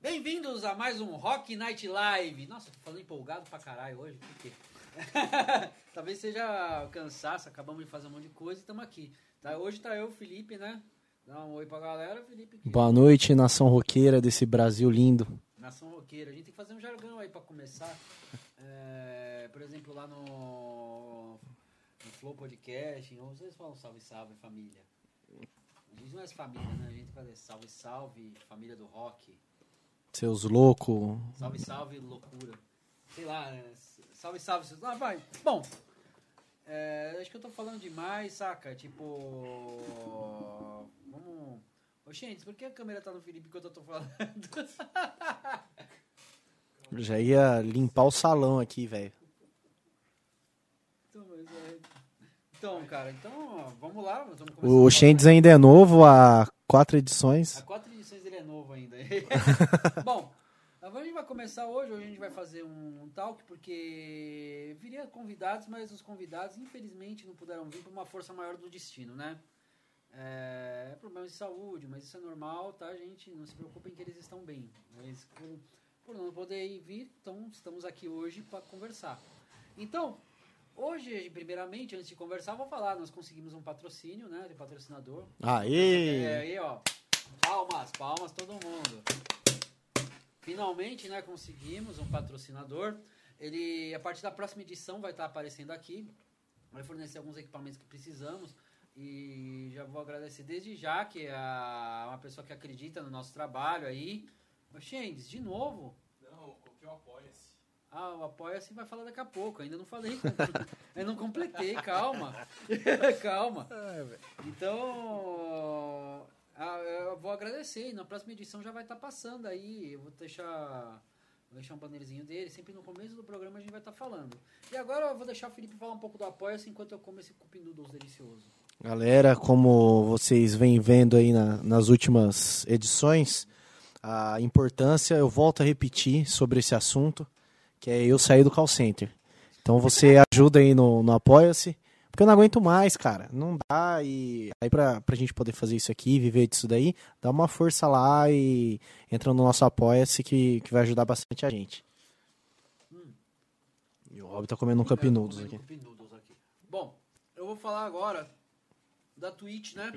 Bem-vindos a mais um Rock Night Live. Nossa, tô falando empolgado pra caralho hoje, por quê? Talvez seja cansaço, acabamos de fazer um monte de coisa e estamos aqui. Tá, hoje tá eu, Felipe, né? Dá um oi pra galera, Felipe. que- Boa noite, nação roqueira desse Brasil lindo. Nação Roqueira. A gente tem que fazer um jargão aí pra começar. É, por exemplo, lá no, no Flow Podcast, ou vocês falam salve, salve, família. A gente não é família, né? A gente faz salve, salve, família do rock. Seus loucos. Salve, salve, loucura. Sei lá, é, salve, salve. seus- Ah, vai. Bom, é, acho que eu tô falando demais, saca? Tipo. Vamos. Ô, gente, por que a câmera tá no Felipe enquanto eu tô falando? Já ia limpar o salão aqui, velho. então, mas é- então, cara, então, ó, vamos lá. Vamos O Shendes né? ainda é novo, há quatro edições. Há quatro edições ele é novo ainda. Bom, a gente vai começar hoje. Hoje a gente vai fazer um, um talk, porque viria convidados, mas os convidados, infelizmente, não puderam vir por uma força maior do destino, né? É, problemas de saúde, mas isso é normal, tá, gente? Não se preocupem que eles estão bem. Mas por, por não poder vir, então estamos aqui hoje para conversar. Então, hoje, primeiramente, antes de conversar, vou falar, nós conseguimos um patrocínio, né, de patrocinador. É, Aê! aí, ó. Palmas, palmas todo mundo. Finalmente, né, conseguimos um patrocinador. Ele, a partir da próxima edição, vai estar aparecendo aqui. Vai fornecer alguns equipamentos que precisamos. E já vou agradecer desde já, que é uma pessoa que acredita no nosso trabalho aí. Xendes, de novo? Não, coloquei o apoia-se. Ah, o Apoia-se vai falar daqui a pouco. Ainda não falei. Eu não completei, calma. calma. Então, ah, eu vou agradecer. E na próxima edição já vai estar passando aí. Eu vou deixar, vou deixar um bannerzinho dele. Sempre no começo do programa a gente vai estar falando. E agora eu vou deixar o Felipe falar um pouco do Apoia-se enquanto eu como esse cupim noodles delicioso. Galera, como vocês vêm vendo aí na- nas últimas edições, a importância, eu volto a repetir sobre esse assunto, que é eu sair do call center. Então você ajuda aí no, no Apoia-se, porque eu não aguento mais, cara. Não dá. E aí pra, pra gente poder fazer isso aqui, viver disso daí, dá uma força lá e entra no nosso Apoia-se que, que vai ajudar bastante a gente. E o Rob tá comendo um Cup É, Noodles aqui. Cup Noodles aqui. Bom, eu vou falar agora da Twitch, né?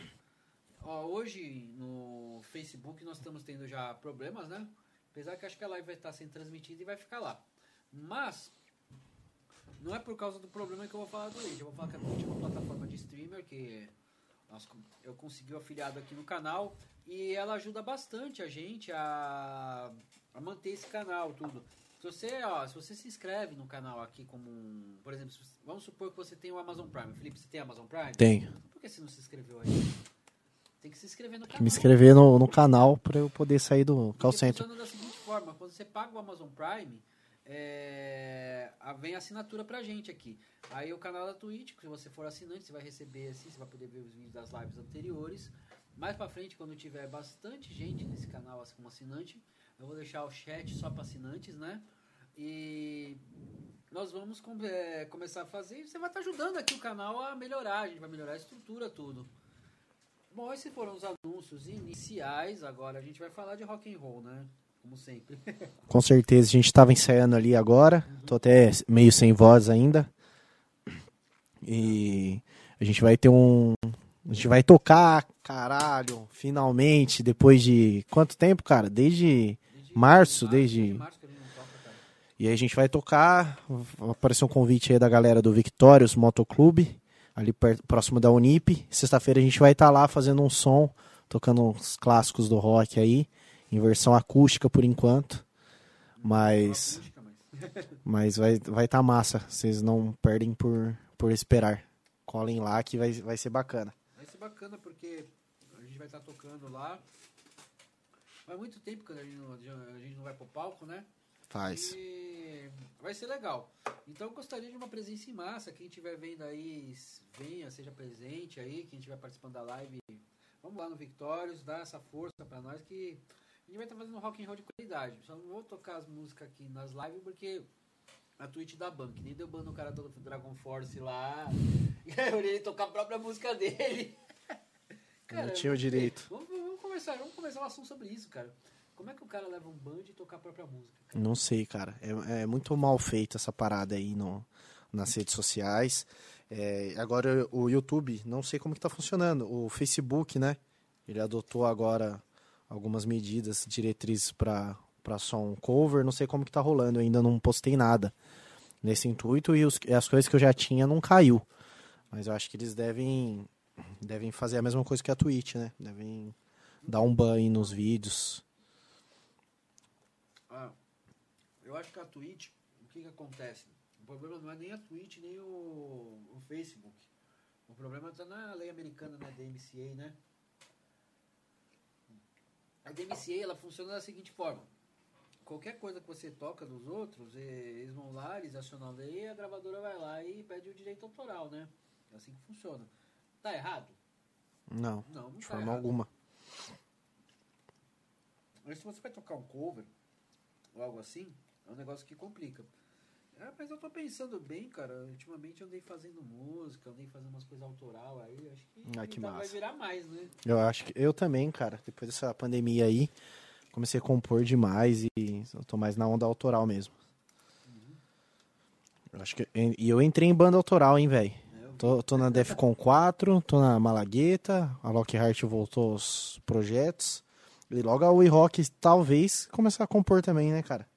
Ó, hoje no Facebook nós estamos tendo já problemas, né? Apesar que acho que a live vai estar sendo transmitida e vai ficar lá. Mas não é por causa do problema que eu vou falar do Twitch. Eu vou falar que a Twitch é uma plataforma de streamer que nós, eu consegui o afiliado aqui no canal e ela ajuda bastante a gente a, a manter esse canal, tudo. Se você, ó, se você se inscreve no canal aqui como um, por exemplo, vamos supor que você tem o Amazon Prime. Felipe, você tem Amazon Prime? Tenho. Por que você não se inscreveu aí? Tem que se inscrever no canal. Que me inscrever no, no canal pra eu poder sair do call center. funciona da seguinte forma, quando você paga o Amazon Prime, é, vem assinatura pra gente aqui. Aí o canal da Twitch, se você for assinante, você vai receber assim, você vai poder ver os vídeos das lives anteriores. Mais pra frente, quando tiver bastante gente nesse canal assim, como assinante, eu vou deixar o chat só pra assinantes, né? E nós vamos com- é, começar a fazer você vai estar ajudando aqui o canal a melhorar, a gente vai melhorar a estrutura, tudo. Bom, esses foram os anúncios iniciais. Agora a gente vai falar de rock and roll, né? Como sempre. Com certeza, a gente tava ensaiando ali agora. Tô até meio sem voz ainda. E a gente vai ter um. A gente vai tocar, caralho, finalmente, depois de. Quanto tempo, cara? Desde. Março, desde- março gente não toca, cara. E aí a gente vai tocar. Apareceu um convite aí da galera do Victorious Motoclube, ali perto, próximo da Unip. Sexta-feira a gente vai estar lá fazendo um som, tocando uns clássicos do rock aí, em versão acústica por enquanto. Mas. Mas- vai estar vai tá massa. Vocês não perdem por, por esperar. Colhem lá que vai, vai ser bacana. Vai ser bacana porque a gente vai estar tocando lá. Faz muito tempo que a gente não, a gente não vai pro palco, né? Faz. E vai ser legal. Então eu gostaria de uma presença em massa. Quem estiver vendo aí, venha, seja presente aí. Quem estiver participando da live, vamos lá no Victórios, dá essa força pra nós que a gente vai estar fazendo rock and roll de qualidade. Só não vou tocar as músicas aqui nas lives porque a Twitch da Bank, nem deu ban no cara do Dragon Force lá. E aí eu olhei ele tocar a própria música dele. Não tinha o direito. Vamos, vamos conversar, vamos conversar um assunto sobre isso, cara. Como é que o cara leva um band e tocar a própria música? cara? Não sei, cara. É, é muito mal feita essa parada aí no, nas redes sociais. É, agora o YouTube, não sei como que tá funcionando. O Facebook, né? Ele adotou agora algumas medidas, diretrizes para para som cover. Não sei como que tá rolando. Eu ainda não postei nada nesse intuito e, os- as coisas que eu já tinha não caiu. Mas eu acho que eles devem devem fazer a mesma coisa que a Twitch, né? Devem dar um ban nos vídeos. Ah, eu acho que a Twitch, o que que acontece? O problema não é nem a Twitch, nem o, o Facebook. O problema está na lei americana, né, DMCA, né? A DMCA, ela funciona da seguinte forma. Qualquer coisa que você toca dos outros, eh, eles vão lá, eles acionam a lei, a gravadora vai lá e pede o direito autoral, né? É assim que funciona. Tá errado? Não, Não, não de tá forma errado. alguma. Mas se você vai tocar um cover ou algo assim, é um negócio que complica. É, mas eu tô pensando bem, cara. Ultimamente eu andei fazendo música, andei fazendo umas coisas autoral aí. Acho que, Ah, que ainda vai massa. virar mais, né? Eu acho que eu também, cara, depois dessa pandemia aí, comecei a compor demais e eu tô mais na onda autoral mesmo. Eu acho que e eu entrei em banda autoral, hein, velho. É, eu. Tô, tô na Defcon 4, tô na Malagueta, a Lockhart voltou aos projetos. E logo a We Rock talvez começar a compor também, né, cara?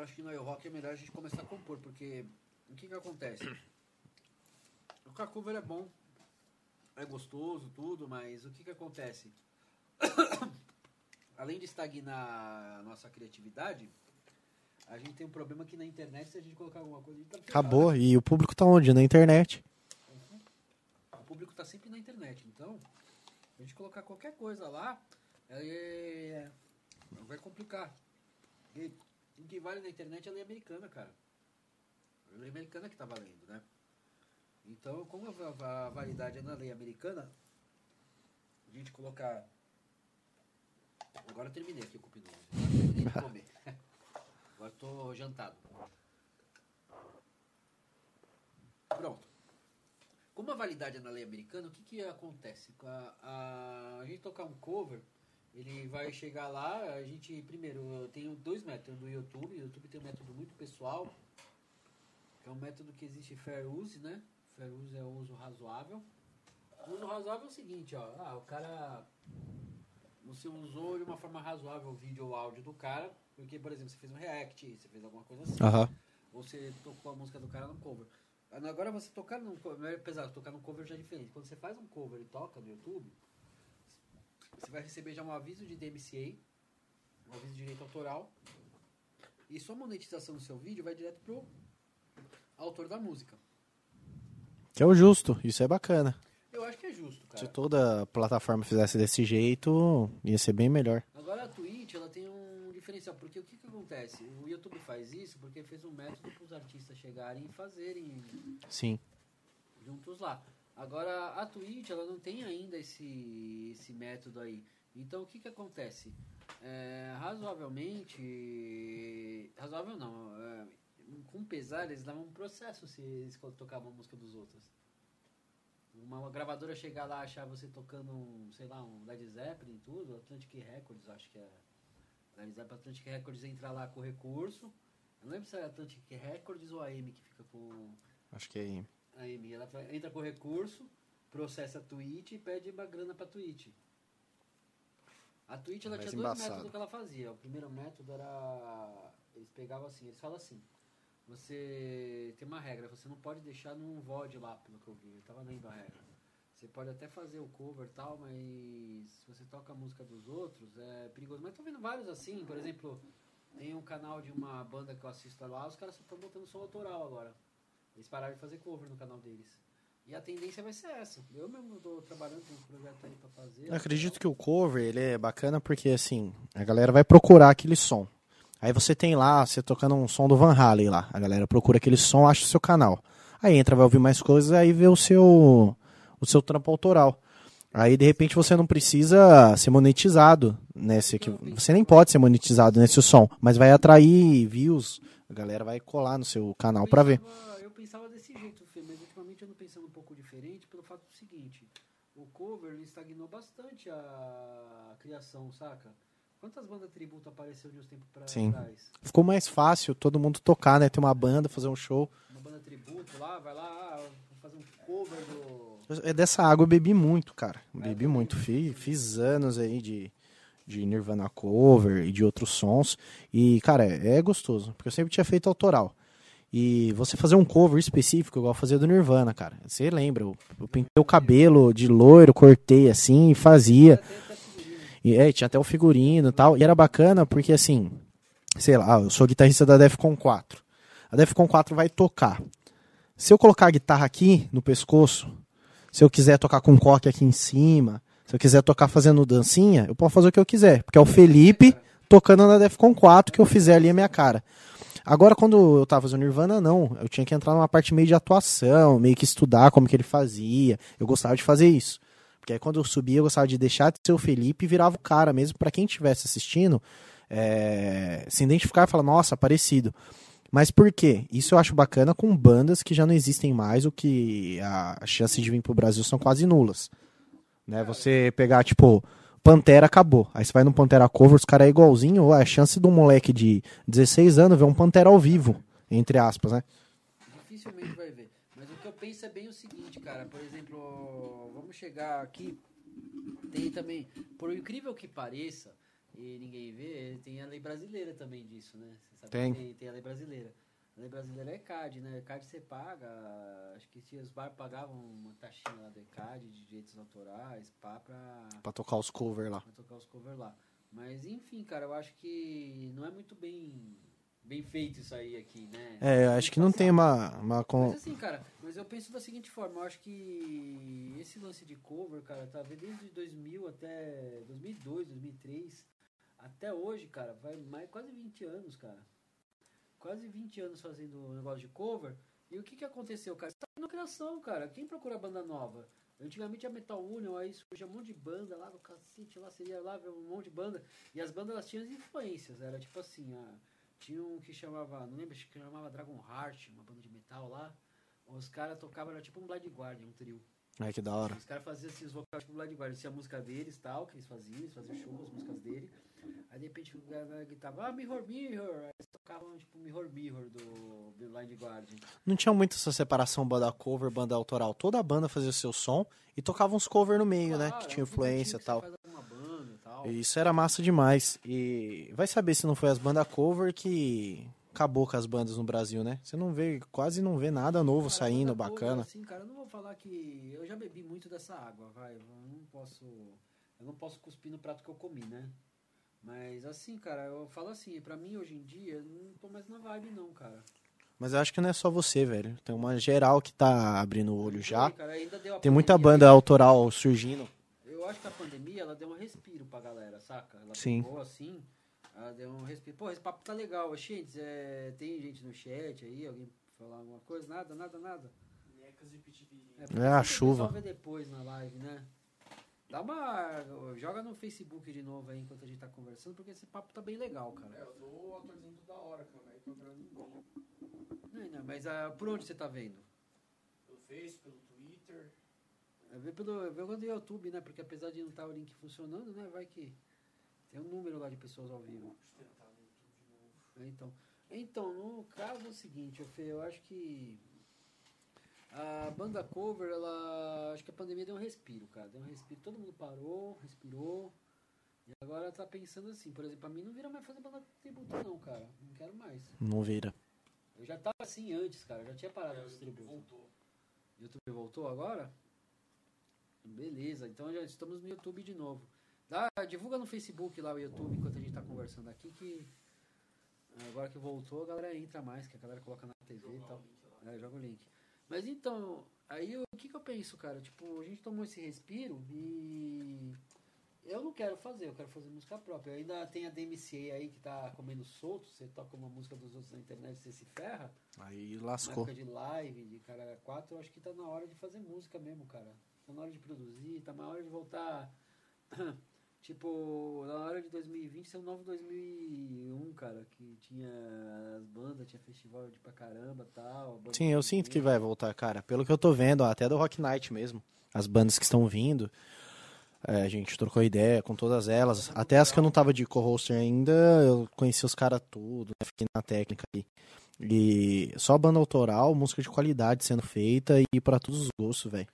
Eu acho que no rock é melhor a gente começar a compor, porque o que que acontece? O cover é bom, é gostoso, tudo, mas o que que acontece? Além de estagnar a nossa criatividade, a gente tem um problema que na internet, se a gente colocar alguma coisa, a gente tá. Acabou. E o público tá onde? Na internet. O público está sempre na internet, então a gente colocar qualquer coisa lá é, vai complicar. E o que vale na internet é a lei americana, cara. A lei americana que tá valendo, né? Então, como a, va- a validade é na lei americana, a gente colocar. Agora eu terminei aqui o cupim novo. Agora tô jantado. Pronto. Como a validade é na lei americana, o que, que acontece? A, a, a gente tocar um cover, ele vai chegar lá, a gente, primeiro, eu tenho dois métodos do YouTube, o YouTube tem um método muito pessoal, que é um método que existe fair use, né? Fair use é o uso razoável. O uso razoável é o seguinte, ó, ah, o cara, você usou de uma forma razoável o vídeo ou áudio do cara, porque, por exemplo, você fez um react, você fez alguma coisa assim Aham. ou você tocou a música do cara no cover. Agora você tocar num cover, apesar de tocar num cover já é diferente. Quando você faz um cover e toca no YouTube, você vai receber já um aviso de DMCA, um aviso de direito autoral, e sua monetização do seu vídeo vai direto pro autor da música. Que é o justo. Isso é bacana. Eu acho que é justo, Se cara. toda plataforma fizesse desse jeito, ia ser bem melhor. Agora a Twitch, ela tem um diferencial, porque o que que acontece? O YouTube faz isso porque fez um método para os artistas chegarem e fazerem Sim. juntos lá. Agora, a Twitch, ela não tem ainda esse, esse método aí. Então, o que que acontece? É, razoavelmente... Razoável não. é, com pesar, eles davam um processo se eles tocavam a música dos outros. Uma gravadora chegar lá achar você tocando, um, sei lá, um Led Zeppelin e tudo, Atlantic Records, acho que é... Led Zeppelin, Atlantic Records entrar lá com recurso. Eu não lembro se é Atlantic Records ou a AM que fica com... Acho que é. A Amy, ela vai- entra com recurso, processa a Twitch e pede uma grana pra Twitch. A Twitch ela tinha dois embaçado. métodos que ela fazia. O primeiro método era. Eles pegavam assim, eles falam assim. Você tem uma regra, você não pode deixar num VOD lá, pelo que eu vi. Eu tava lendo a regra. Você pode até fazer o cover e tal, mas se você toca a música dos outros, é perigoso. Mas tô vendo vários assim, por exemplo, tem um canal de uma banda que eu assisto lá, os caras só estão botando som autoral agora. Eles pararam de fazer cover no canal deles. E a tendência vai ser essa. Eu mesmo tô trabalhando com um projeto aí pra fazer. Eu acredito que o cover, ele é bacana porque, assim, a galera vai procurar aquele som. Aí você tem lá, você tocando um som do Van Halen lá. A galera procura aquele som, acha o seu canal. Aí entra, vai ouvir mais coisas, aí vê o seu, o seu trampo autoral. Aí, de repente, você não precisa ser monetizado nesse aqui. Você nem pode ser monetizado nesse som, mas vai atrair views. A galera vai colar no seu canal pra ver. pensava- Eu pensava desse jeito, Fê, eu ando pensando um pouco diferente pelo fato do seguinte. O cover estagnou bastante a criação, saca? Quantas bandas tributo apareceu de uns tempos pra Sim. trás? Ficou mais fácil todo mundo tocar, né? Ter uma banda, fazer um show. Uma banda tributo lá, vai lá, ah, vou fazer um cover do. É dessa água eu bebi muito, cara. Bebi também. muito. Fiz, fiz anos aí de, de Nirvana cover e de outros sons. E, cara, é, é gostoso. Porque eu sempre tinha feito autoral. E você fazer um cover específico, igual fazia do Nirvana, cara. Você lembra? Eu, eu pintei o cabelo de loiro, cortei assim e fazia. E é, tinha até o figurino e tal. E era bacana porque, assim, sei lá, eu sou guitarrista da Defcon 4. A Defcon 4 vai tocar. Se eu colocar a guitarra aqui no pescoço, se eu quiser tocar com coque aqui em cima, se eu quiser tocar fazendo dancinha, eu posso fazer o que eu quiser. Porque é o Felipe tocando na Defcon 4 que eu fizer ali a minha cara. Agora, quando eu tava fazendo Nirvana, não. Eu tinha que entrar numa parte meio de atuação, meio que estudar como que ele fazia. Eu gostava de fazer isso. Porque aí quando eu subia, eu gostava de deixar de ser o Felipe e virava o cara mesmo, pra quem estivesse assistindo, é, se identificar e falar, nossa, parecido. Mas por quê? Isso eu acho bacana com bandas que já não existem mais, o que a chance de vir pro Brasil são quase nulas. Né? Você pegar, tipo, Pantera acabou. Aí você vai no Pantera Cover, os caras é igualzinho, a chance de um moleque de 16 anos ver um Pantera ao vivo, entre aspas, né? Dificilmente vai ver. Mas o que eu penso é bem o seguinte, cara. Por exemplo, vamos chegar aqui. Tem também, por incrível que pareça, e ninguém vê, tem a lei brasileira também disso, né? Você sabe Tem. que tem, tem a lei brasileira. A lei brasileira é ECAD, né? ECAD você paga, acho que se os bar pagavam uma taxinha lá do ECAD de direitos autorais, pá, pra, Pra tocar os cover lá. pra tocar os covers lá. Mas enfim, cara, eu acho que não é muito bem, bem feito isso aí aqui, né? É, eu acho que não tem uma. uma Mas assim, cara, mas eu penso da seguinte forma, eu acho que esse lance de cover, cara, tá desde 2000 até 2002, 2003, até hoje, cara, vai mais quase 20 anos, cara. Quase 20 anos fazendo um negócio de cover. E o que que aconteceu, cara? Você tá na criação, cara. Quem procura banda nova? Antigamente a Metal Union, aí surgia um monte de banda lá do cacete, lá seria lá um monte de banda. E as bandas elas tinham as influências, era tipo assim, a, tinha um que chamava, não lembro, acho que chamava Dragon Heart, uma banda de metal lá. Os caras tocavam, era tipo um Blind Guardian, um trio. Ai, que da hora. Os caras faziam os vocais tipo Blind Guardian, tinha a música deles tal, que eles faziam, eles faziam show, as músicas dele. Aí de repente o cara gritava, ah, Mirror Mirror. Tocavam tipo Mirror Mirror do Blind Guardian. Não tinha muito essa separação banda cover, banda autoral. Toda a banda fazia seu som e tocava uns cover no meio, né? Claro, Que tinha é influência e que tal. Banda tal. E Isso era massa demais. E vai saber se não foi as bandas cover que acabou com as bandas no Brasil, né? Você não vê, quase não vê nada novo Cara, saindo, bacana. Assim, cara, eu não vou falar que eu já bebi muito dessa água, vai. Eu não posso, eu não posso cuspir no prato que eu comi, né? Mas assim, cara, eu falo assim, pra mim hoje em dia, eu não tô mais na vibe não, cara. Mas eu acho que não é só você, velho. Tem uma geral que tá abrindo o olho já. Oi, cara, ainda deu a Tem muita pandemia, banda autoral surgindo. Eu acho que a pandemia, ela deu um respiro pra galera, saca? Ela Sim. pegou assim, ela deu um respiro. Pô, esse papo tá legal. Gente, é, tem gente no chat aí, alguém falar alguma coisa? Nada, nada, nada. Porque É, a chuva. pessoal vê depois na live, né? Dá uma. Joga no Facebook de novo aí enquanto a gente tá conversando, porque esse papo tá bem legal, É, cara. eu tô atualizando toda hora, cara. Aí ninguém. Não, não, mas ah, por onde você tá vendo? Pelo Face, pelo Twitter. É ver pelo, é ver pelo YouTube, né? Porque apesar de não estar o link funcionando, né? Vai que tem um número lá de pessoas ao vivo. Deixa eu tentar no YouTube de novo. É, Então, então, no caso é o seguinte, eu acho que a banda cover, ela. Acho que a pandemia deu um respiro, cara. Deu um respiro, todo mundo parou, respirou. E agora tá pensando assim, por exemplo, a mim não vira mais fazer banda tributo, não, cara. Não quero mais. Não vira. Eu já tava assim antes, cara. Já tinha parado É, o com os YouTube tributos. voltou. O YouTube voltou agora? Beleza, então já estamos no YouTube de novo. Dá, divulga no Facebook lá o YouTube enquanto a gente tá conversando aqui que agora que voltou a galera entra mais, que a galera coloca na TV e Jogar tal. o link lá. É, joga o link. Mas então, aí o que que eu penso, cara? Tipo, a gente tomou esse respiro e eu não quero fazer, eu quero fazer música própria. Ainda tem a DMCA aí que tá comendo solto, você toca uma música dos outros na internet e você se ferra. Aí Na lascou. época de live, de cara 4, eu acho que tá na hora de fazer música mesmo, cara. Tá na hora de produzir, tá na hora de voltar. tipo, na hora de 2020 ser o novo 2001, cara. Que tinha as bandas, tinha festival de pra caramba tal. Sim, eu sinto que vai voltar, cara. Pelo que eu tô vendo, ó, até do Rock Night mesmo. As bandas que estão vindo. É, a gente trocou ideia com todas elas. Até as que eu não tava de co-hoster ainda, eu conheci os caras tudo, né? fiquei na técnica ali. E só banda autoral, música de qualidade sendo feita e pra todos os gostos, velho.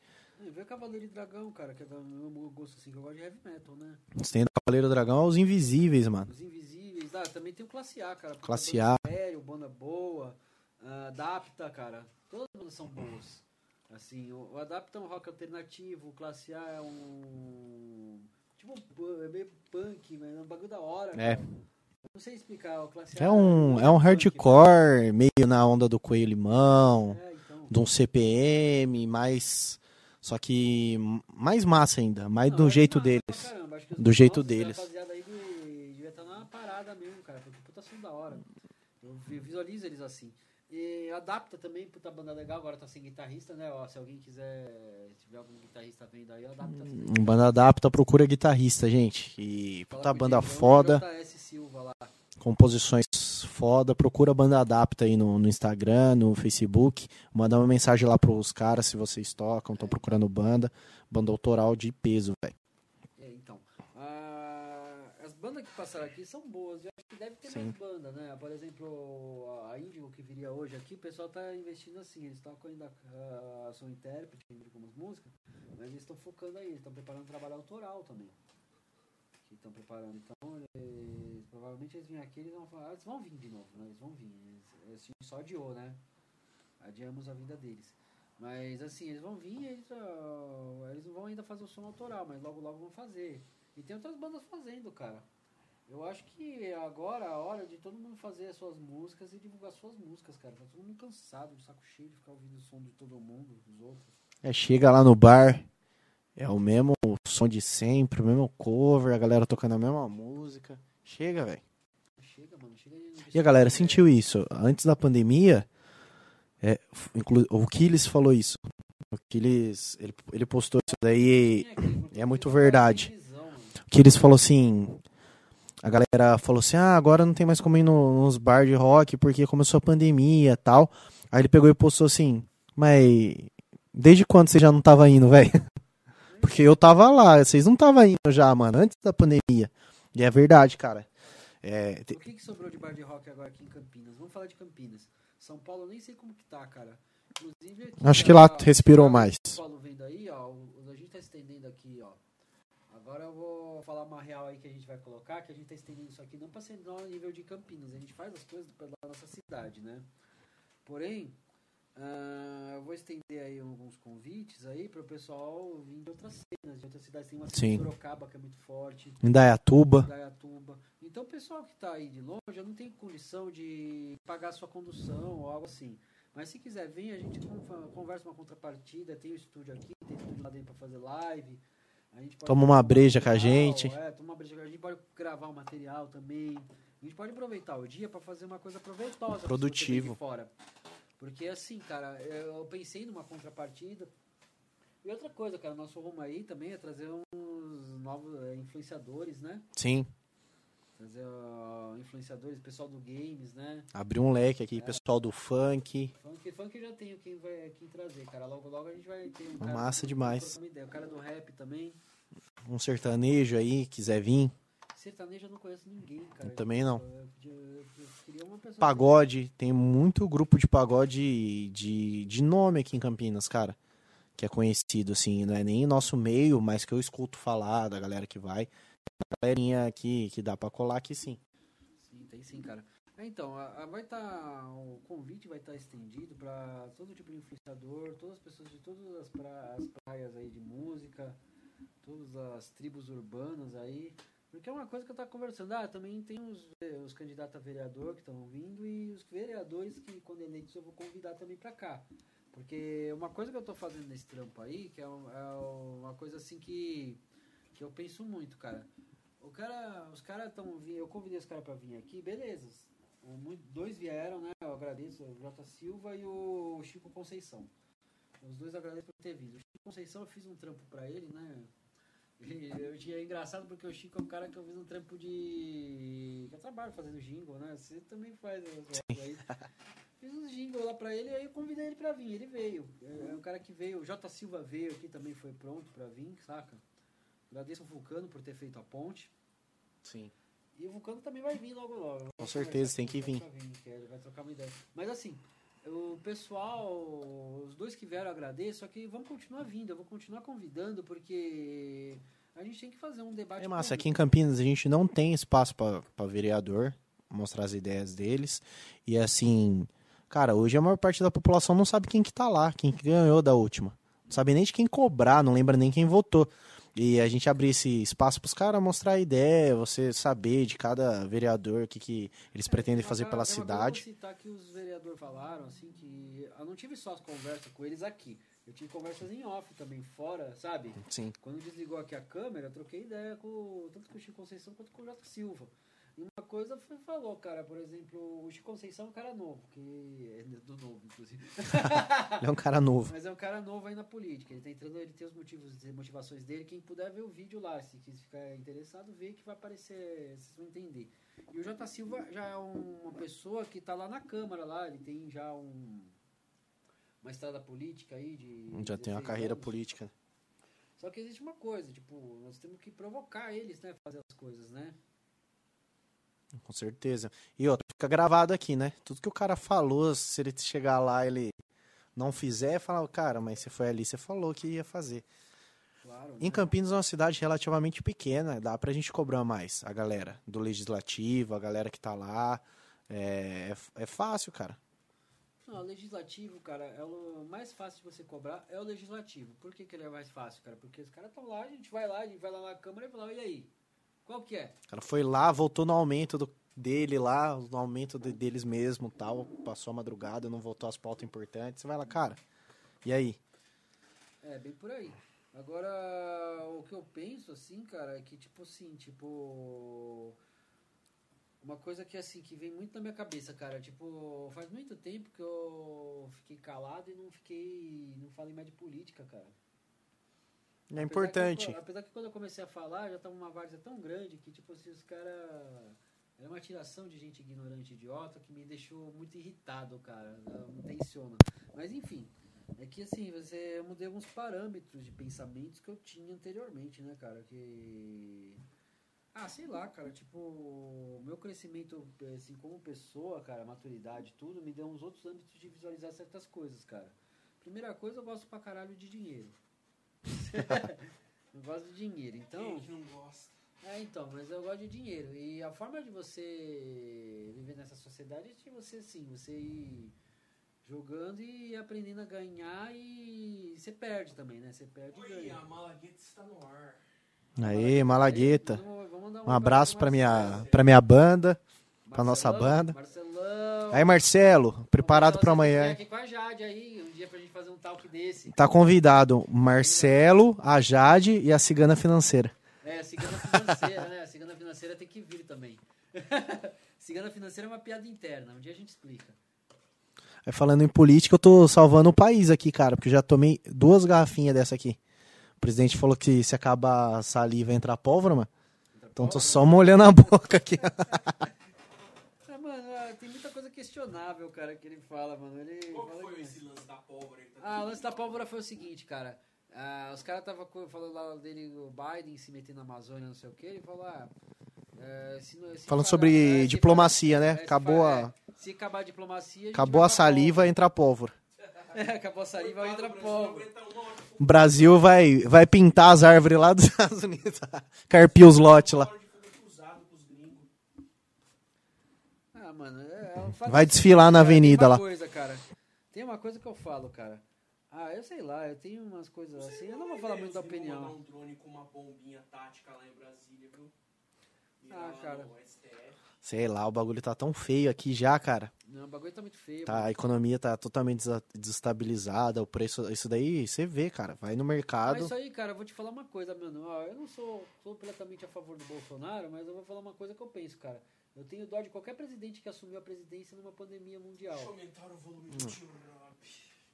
E vê Cavaleiro e Dragão, cara, que é do meu gosto assim, que eu gosto de heavy metal, né? Você tem Cavaleiro Dragão aos Invisíveis, mano. Os Invisíveis, ah, também tem o Classe A, cara. Classe banda A. Banda boa, ah, Adapta, cara. Todas as bandas são boas. Assim, o, o Adapta é um rock alternativo, o Classe A é um. Tipo, é meio punk, mas é um bagulho da hora. É. cara. Não sei explicar, o Classe A É um, muito é um punk, hardcore, meio na onda do Coelho Limão, É, então. de um CPM, mais. Só que mais massa ainda, mais Não, do é jeito deles. caramba, Do jeito deles. Aí de- devia estar na parada mesmo, cara, porque puta som da hora. Eu vi- visualizo eles assim. E adapta também, puta banda legal, agora tá sem guitarrista, né? Ó, se alguém quiser, se tiver algum guitarrista vendo aí, adapta também. Um banda adapta, procura guitarrista, gente. E puta banda foda, Silva composições foda. Procura a banda adapta aí no, no Instagram, no Facebook. Manda uma mensagem lá pros caras se vocês tocam, estão procurando banda. Banda autoral de peso, velho. É, então. ah, as bandas que passaram aqui são boas. Eu acho que deve ter Sim. mais banda, né? Por exemplo, a Índigo que viria hoje aqui, o pessoal tá investindo assim. Eles tocam ainda, ah, são intérprete de algumas músicas, mas eles estão focando aí, estão preparando um trabalho autoral também. Que estão preparando. Então, eles, provavelmente eles vêm aqui, eles vão falar, eles vão vir de novo, né? Eles vão vir. Eles, a gente só adiou, né? Adiamos a vida deles. Mas assim, eles vão vir, eles, ah, eles não vão ainda fazer o som autoral, mas logo logo vão fazer. E tem outras bandas fazendo, cara. Eu acho que agora é a hora de todo mundo fazer as suas músicas e divulgar suas músicas, cara. Tá todo mundo cansado, de saco cheio de ficar ouvindo o som de todo mundo, dos outros. É, chega lá no bar, é o mesmo som de sempre, o mesmo cover, a galera tocando a mesma música. Chega, velho. Chega, mano, chega de... E a galera sentiu isso. Antes da pandemia, é, o Killis falou isso. O Killis, ele, ele postou isso daí. é muito verdade. O Killis falou assim. A galera falou assim: ah, agora não tem mais como ir no- nos bar de rock porque começou a pandemia e tal. Aí ele pegou e postou assim: mas desde quando você já não tava indo, velho? Porque eu tava lá, vocês não tava indo já, mano, antes da pandemia. E é verdade, cara. É, te- O que, que sobrou de bar de rock agora aqui em Campinas? Vamos falar de Campinas. São Paulo eu nem sei como que tá, cara. Inclusive aqui, Acho que ó, lá respirou São mais. Paulo vendo aí, ó. A gente tá estendendo aqui, ó. Agora eu vou falar uma real aí que a gente vai colocar, que a gente tá estendendo isso aqui não pra ser no nível de Campinas. A gente faz as coisas pela nossa cidade, né? Porém, ah, eu vou estender aí alguns convites aí para o pessoal vir de outras cenas, de outras cidades. Tem uma Sim. de Sorocaba que é muito forte. Indaiatuba. Dayatuba. Então, o pessoal que está aí de longe, não tenho condição de pagar sua condução ou algo assim. Mas se quiser vir, a gente con- conversa uma contrapartida. Tem o estúdio aqui, tem estúdio lá dentro para fazer live. A gente Toma uma breja com a gente. É, toma uma breja com a gente. pode gravar um material também. A gente pode aproveitar o dia para fazer uma coisa proveitosa. Produtivo. fora. Porque assim, cara, eu pensei numa contrapartida. E outra coisa, cara, nosso rumo aí também é trazer uns novos é, influenciadores, né? Sim. Trazer ó, influenciadores, pessoal do games, né? Abriu um leque aqui, pessoal do funk. Funk, funk eu já tenho quem vai quem trazer, cara. Logo, logo a gente vai ter um. Massa demais. O cara do rap também. Um sertanejo aí, quiser vir. Sertanejo eu não conheço ninguém, cara. Eu também não. Eu, eu-. Pagode, tem muito grupo de pagode de, de nome aqui em Campinas, cara. Que é conhecido, assim, não é nem nosso meio, mas que eu escuto falar da galera que vai. A galerinha aqui que dá pra colar aqui sim. Sim, tem sim, cara. É, Então, a, a- vai estar. o convite vai estar estendido para todo tipo de influenciador, todas as pessoas de todas as, pra- as praias aí de música, todas as tribos urbanas aí. Porque é uma coisa que eu tava conversando. Ah, também tem os, eh, os candidatos a vereador que estão vindo e os vereadores que, quando eleitos, eu vou convidar também para cá. Porque uma coisa que eu tô fazendo nesse trampo aí, que é, é uma coisa assim que, que eu penso muito, cara. O cara, os caras estão vindo, eu convidei os caras para vir aqui, beleza. Dois vieram, né? Eu agradeço, o Jota Silva e o Chico Conceição. Os dois agradeço por ter vindo. O Chico Conceição eu fiz um trampo para ele, né? E eu tinha é engraçado porque o Chico é um cara que eu fiz um trampo de. que eu trabalho fazendo jingle, né? Você também faz aí. Fiz uns jingle lá pra ele, aí eu convidei ele pra vir, ele veio. É é um cara que veio, o J Silva veio aqui também, foi pronto pra vir, saca? Agradeço o Vulcano por ter feito a ponte. Sim. E o Vulcano também vai vir logo logo. Com certeza, tem que vir. ele vai trocar uma ideia. Mas assim, o pessoal, os dois que vieram agradeço, só que vamos continuar vindo, eu vou continuar convidando, porque a gente tem que fazer um debate. É massa, público. aqui em Campinas a gente não tem espaço pra vereador mostrar as ideias deles. E assim, cara, hoje a maior parte da população não sabe quem que tá lá, quem que ganhou da última. Não sabe nem de quem cobrar, não lembra nem quem votou. E a gente abrir esse espaço pros caras mostrar a ideia, você saber de cada vereador o que, que eles pretendem É, fazer uma- pela é cidade. eu vou citar que os vereadores falaram, assim, que eu não tive só as conversas com eles aqui. Eu tive conversas em off também, fora, sabe? Sim. Quando desligou aqui a câmera, eu troquei ideia com tanto com o Chico Conceição quanto com o Jota Silva. E uma coisa foi, falou, cara, por exemplo, o Chico Conceição é um cara novo, que é do novo, inclusive. Ele é um cara novo. Mas é um cara novo aí na política. Ele tá entrando, ele tem os motivos, as motivações dele. Quem puder ver o vídeo lá, se ficar interessado, vê que vai aparecer, vocês vão entender. E o Jota Silva já é um- uma pessoa que tá lá na Câmara lá, ele tem já um uma estrada política aí de Já tem uma 16 carreira anos. política. Só que existe uma coisa, tipo, nós temos que provocar eles, né, fazer as coisas, né? Com certeza. E outra, fica gravado aqui, né? Tudo que o cara falou, se ele chegar lá ele não fizer, fala, cara, mas você foi ali, você falou que ia fazer. Claro. Em né? Campinas é uma cidade relativamente pequena, dá pra gente cobrar mais a galera do legislativo, a galera que tá lá. É, é, é fácil, cara. Não, o legislativo, cara, é o mais fácil de você cobrar é o legislativo. Por que, que ele é mais fácil, cara? Porque os caras estão lá, a gente vai lá, a gente vai lá na Câmara e fala, e aí? Qual que é? O cara foi lá, voltou no aumento do- dele lá, no aumento de- deles mesmo tal, passou a madrugada, não voltou às pautas importantes. Você vai lá, cara, e aí? É, bem por aí. Agora, o que eu penso, assim, cara, é que, tipo assim, tipo... Uma coisa que, assim, que vem muito na minha cabeça, cara, tipo, faz muito tempo que eu fiquei calado e não fiquei... Não falei mais de política, cara. É Apesar importante. que, apesar que quando eu comecei a falar, já tava uma várzea tão grande que, tipo assim, os caras. Era uma tiração de gente ignorante e idiota que me deixou muito irritado, cara. Não tensiona. Mas enfim. É que assim, você, eu mudei alguns parâmetros de pensamentos que eu tinha anteriormente, né, cara? Que. Ah, sei lá, cara, tipo, meu crescimento, assim, como pessoa, cara, maturidade, tudo, me deu uns outros âmbitos de visualizar certas coisas, cara. Primeira coisa, eu gosto pra caralho de dinheiro. eu gosto de dinheiro, então. Quem que não gosta? É, então, mas eu gosto de dinheiro. E a forma de você viver nessa sociedade é de você, sim, você ir jogando e aprendendo a ganhar e você perde também, né? Você perde e Oi, ganha. a Malagueta está no ar. Aí, Malagueta. Vamos- vamos mandar Um abraço pra minha, pra minha banda. pra nossa banda. Marcelão. Aí, Marcelo, preparado você amanhã. aqui com a Jade aí, um dia pra gente fazer um talk desse. Tá convidado Marcelo, a Jade e a Cigana Financeira. É, cigana financeira, né? A cigana financeira tem que vir também. cigana financeira é uma piada interna, um dia a gente explica. Aí, falando em política, eu tô salvando o país aqui, cara, porque eu já tomei duas garrafinhas dessa aqui. O presidente falou que se acabar a saliva entra pólvora, mano. Então tô só molhando a boca aqui. Ah, mano, ah, tem muita coisa questionável, cara, que ele fala, mano. Ele Qual fala foi que- esse lance da pólvora tá Ah, o lance da pólvora foi o seguinte, cara. Ah, os caras estavam falando lá dele, o Biden se meter na Amazônia, não sei o que. Ele falou, ah. é, se não- se Falando parar- sobre é, diplomacia, parar- né? é, Acabou a- é, se acabar a diplomacia. gente Acabou a saliva, entra a pólvora. pólvora. É, acabou a saliva, Coitado, entra não pólvora. O Brasil vai, vai pintar as árvores lá dos Estados Unidos. Carpir os lotes lá. Ah, mano, é, é Vai assim, desfilar na cara, avenida tem uma lá. Coisa, cara, tem uma coisa que eu falo, cara. Ah, eu sei lá, eu tenho umas coisas assim. Eu não vou falar muito da opinião. um drone com uma bombinha tática lá em Brasília, viu? Ah, cara. Sei lá, o bagulho tá tão feio aqui já, cara. Não, o bagulho tá muito feio. Tá, mano. a economia tá totalmente desestabilizada, o preço, isso daí você vê, cara. Vai no Mas mercado. isso aí, cara, eu vou te falar uma coisa, mano. Eu não sou completamente a favor do Bolsonaro, mas eu vou falar uma coisa que eu penso, cara. Eu tenho dó de qualquer presidente que assumiu a presidência numa pandemia mundial. Deixa eu aumentar o volume do tio, Rob.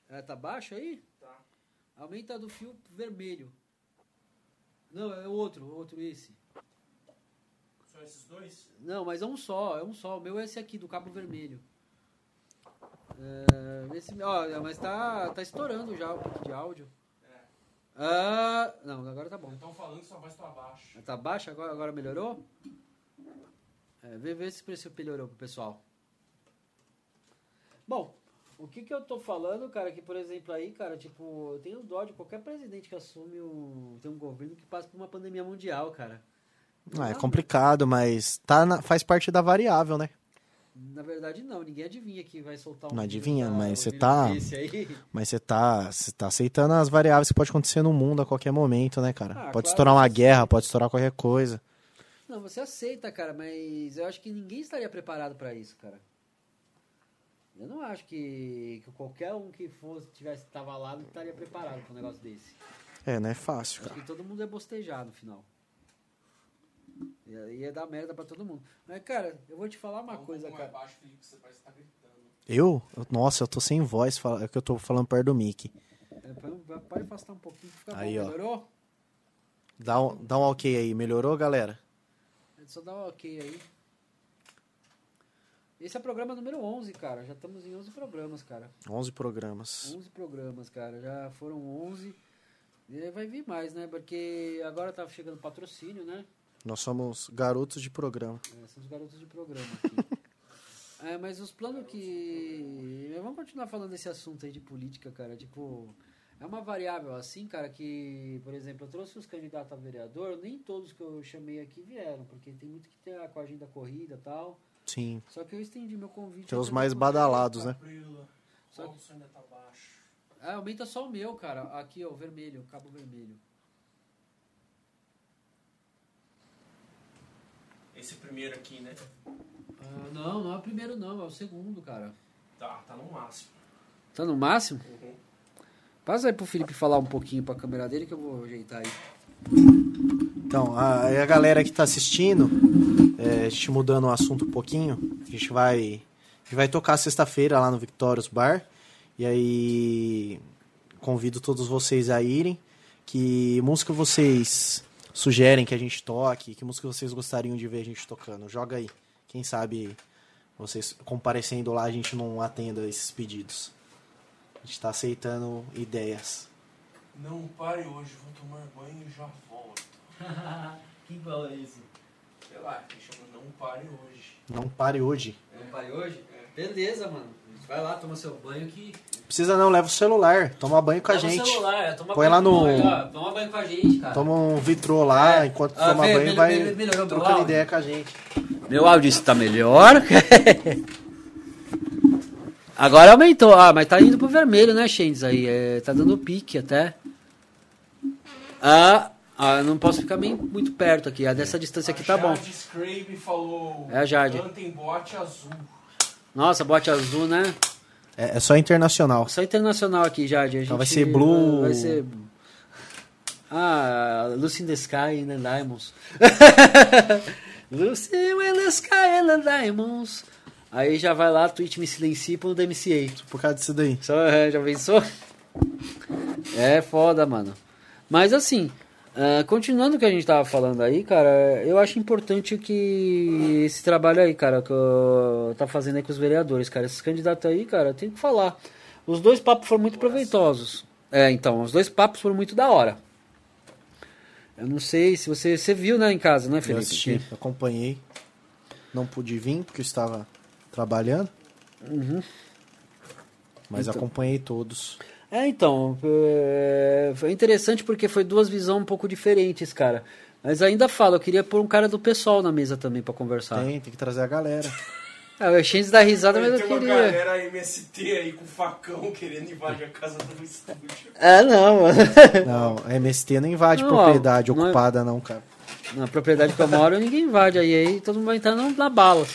É, tá baixo aí? Tá. Aumenta do fio vermelho. Não, é outro, outro esse. São esses dois? Não, mas é um só, é um só. O meu é esse aqui, do cabo vermelho. É, esse, ó, mas tá, tá estourando já o pique de áudio. É. Ah, não, agora tá bom. Estão falando que sua voz tá baixa. Tá baixo? Agora, agora melhorou? É, vê, vê se o preço melhorou pro pessoal. Bom, o que que eu tô falando, cara, que por exemplo aí, cara, tipo, eu tenho dó de qualquer presidente que assume um, tem um governo que passa por uma pandemia mundial, cara. Ah, é complicado, mas tá na- faz parte da variável, né? Na verdade, não. Ninguém adivinha que vai soltar um Não adivinha, da- mas você tá-. Mas você tá, você tá aceitando as variáveis que pode acontecer no mundo a qualquer momento, né, cara? Ah, pode claro estourar uma guerra, pode estourar qualquer coisa. Não, você aceita, cara, mas eu acho que ninguém estaria preparado pra isso, cara. Eu não acho que, que qualquer um que fosse, tivesse, tava lá, não estaria preparado pra um negócio desse. É, não é fácil, Acho cara. que todo mundo ia bostejar no final. Ia, ia dar merda pra todo mundo. Mas, cara, eu vou te falar uma um coisa, mais cara. baixo, Felipe, você parece que tá gritando. Eu? Nossa, eu tô sem voz, fala- é que eu tô falando perto do Mickey. É, pode- Pode afastar um pouquinho, fica Aí, bom. ó. Melhorou? Dá um, dá um ok aí, melhorou, galera? Só dá um ok aí. Esse é o programa número 11, cara. Já estamos em 11 programas, cara. 11 programas. 11 programas, cara. Já foram 11. E aí vai vir mais, né? Porque agora tá chegando patrocínio, né? Nós somos garotos de programa. É, são os garotos de programa aqui. é, mas os planos que. Vamos continuar falando desse assunto aí de política, cara. Tipo, é uma variável assim, cara, que, por exemplo, eu trouxe os candidatos a vereador, nem todos que eu chamei aqui vieram, porque tem muito que ter com a agenda corrida e tal. Sim. Só que eu estendi meu convite. Tem os mais badalados, né? Só ainda tá baixo. Ah, aumenta só o meu, cara. Aqui, ó, o vermelho, o cabo vermelho. Esse primeiro aqui, né? Ah, não, não é o primeiro não, é o segundo, cara. Tá, tá no máximo. Tá no máximo? Uhum. Passa aí pro Felipe falar um pouquinho pra câmera dele que eu vou ajeitar aí. Então, a, a galera que tá assistindo, é, a gente mudando o assunto um pouquinho, a gente vai, a gente vai tocar sexta-feira lá no Victorious Bar. E aí convido todos vocês a irem. Que música vocês sugerem que a gente toque? Que música vocês gostariam de ver a gente tocando? Joga aí. Quem sabe vocês comparecendo lá a gente não atenda esses pedidos. A gente tá aceitando ideias. Não pare hoje, vou tomar banho e já volto. Quem fala isso? Sei lá, que chama Não pare hoje. Não pare hoje. Não pai hoje? Beleza, mano. Vai lá, toma seu banho que. Precisa não, leva o celular. Toma banho com a Leva o gente. celular, é, toma Põe banho lá no- ó, Toma banho com a gente, cara. Toma um vitrô lá, É. enquanto Ah, toma vê, banho, melhor- vai melhor- trocando ideia com a gente. Meu áudio está melhor. Agora aumentou. Ah, mas tá indo pro vermelho, né, Shendes? Aí, é, tá dando pique até. Ah, ah, não posso ficar bem muito perto aqui. A dessa distância aqui tá bom. Scrabe falou. É a Jade. Cantem bote azul. Nossa, bote azul, né? É, é só internacional. Só internacional aqui, Jade. A Então vai ser blue. Vai ser. Ah, Lucy in the Sky and the Diamonds. Lucy in the Sky and the Diamonds. Aí já vai lá, Twitch me silencia pro DMCA. Por causa disso daí. Só, é, já pensou? É foda, mano. Mas assim, ah, continuando o que a gente tava falando aí, cara, eu acho importante que esse trabalho aí, cara, que eu tá fazendo aí com os vereadores, cara, esses candidatos aí, cara, tem que falar. Os dois papos foram muito proveitosos. É, então, os dois papos foram muito da hora. Eu não sei se você, você viu, né, em casa, né, Eu Felipe? assisti, acompanhei. Não pude vir porque eu estava trabalhando. Uhum. Mas Então. acompanhei todos. É, então, é, foi interessante porque foi duas visões um pouco diferentes, cara. Mas ainda falo, eu queria pôr um cara do pessoal na mesa também pra conversar. Tem, tem que trazer a galera. Ah, eu achei de dar risada, mas eu Tem uma queria. galera MST aí com facão querendo invadir a casa do estúdio. Ah, não, mano. Não, a MST não invade Não, propriedade não é- ocupada, não, cara. Na propriedade que eu moro, ninguém invade. Aí, aí todo mundo vai entrar na, bala.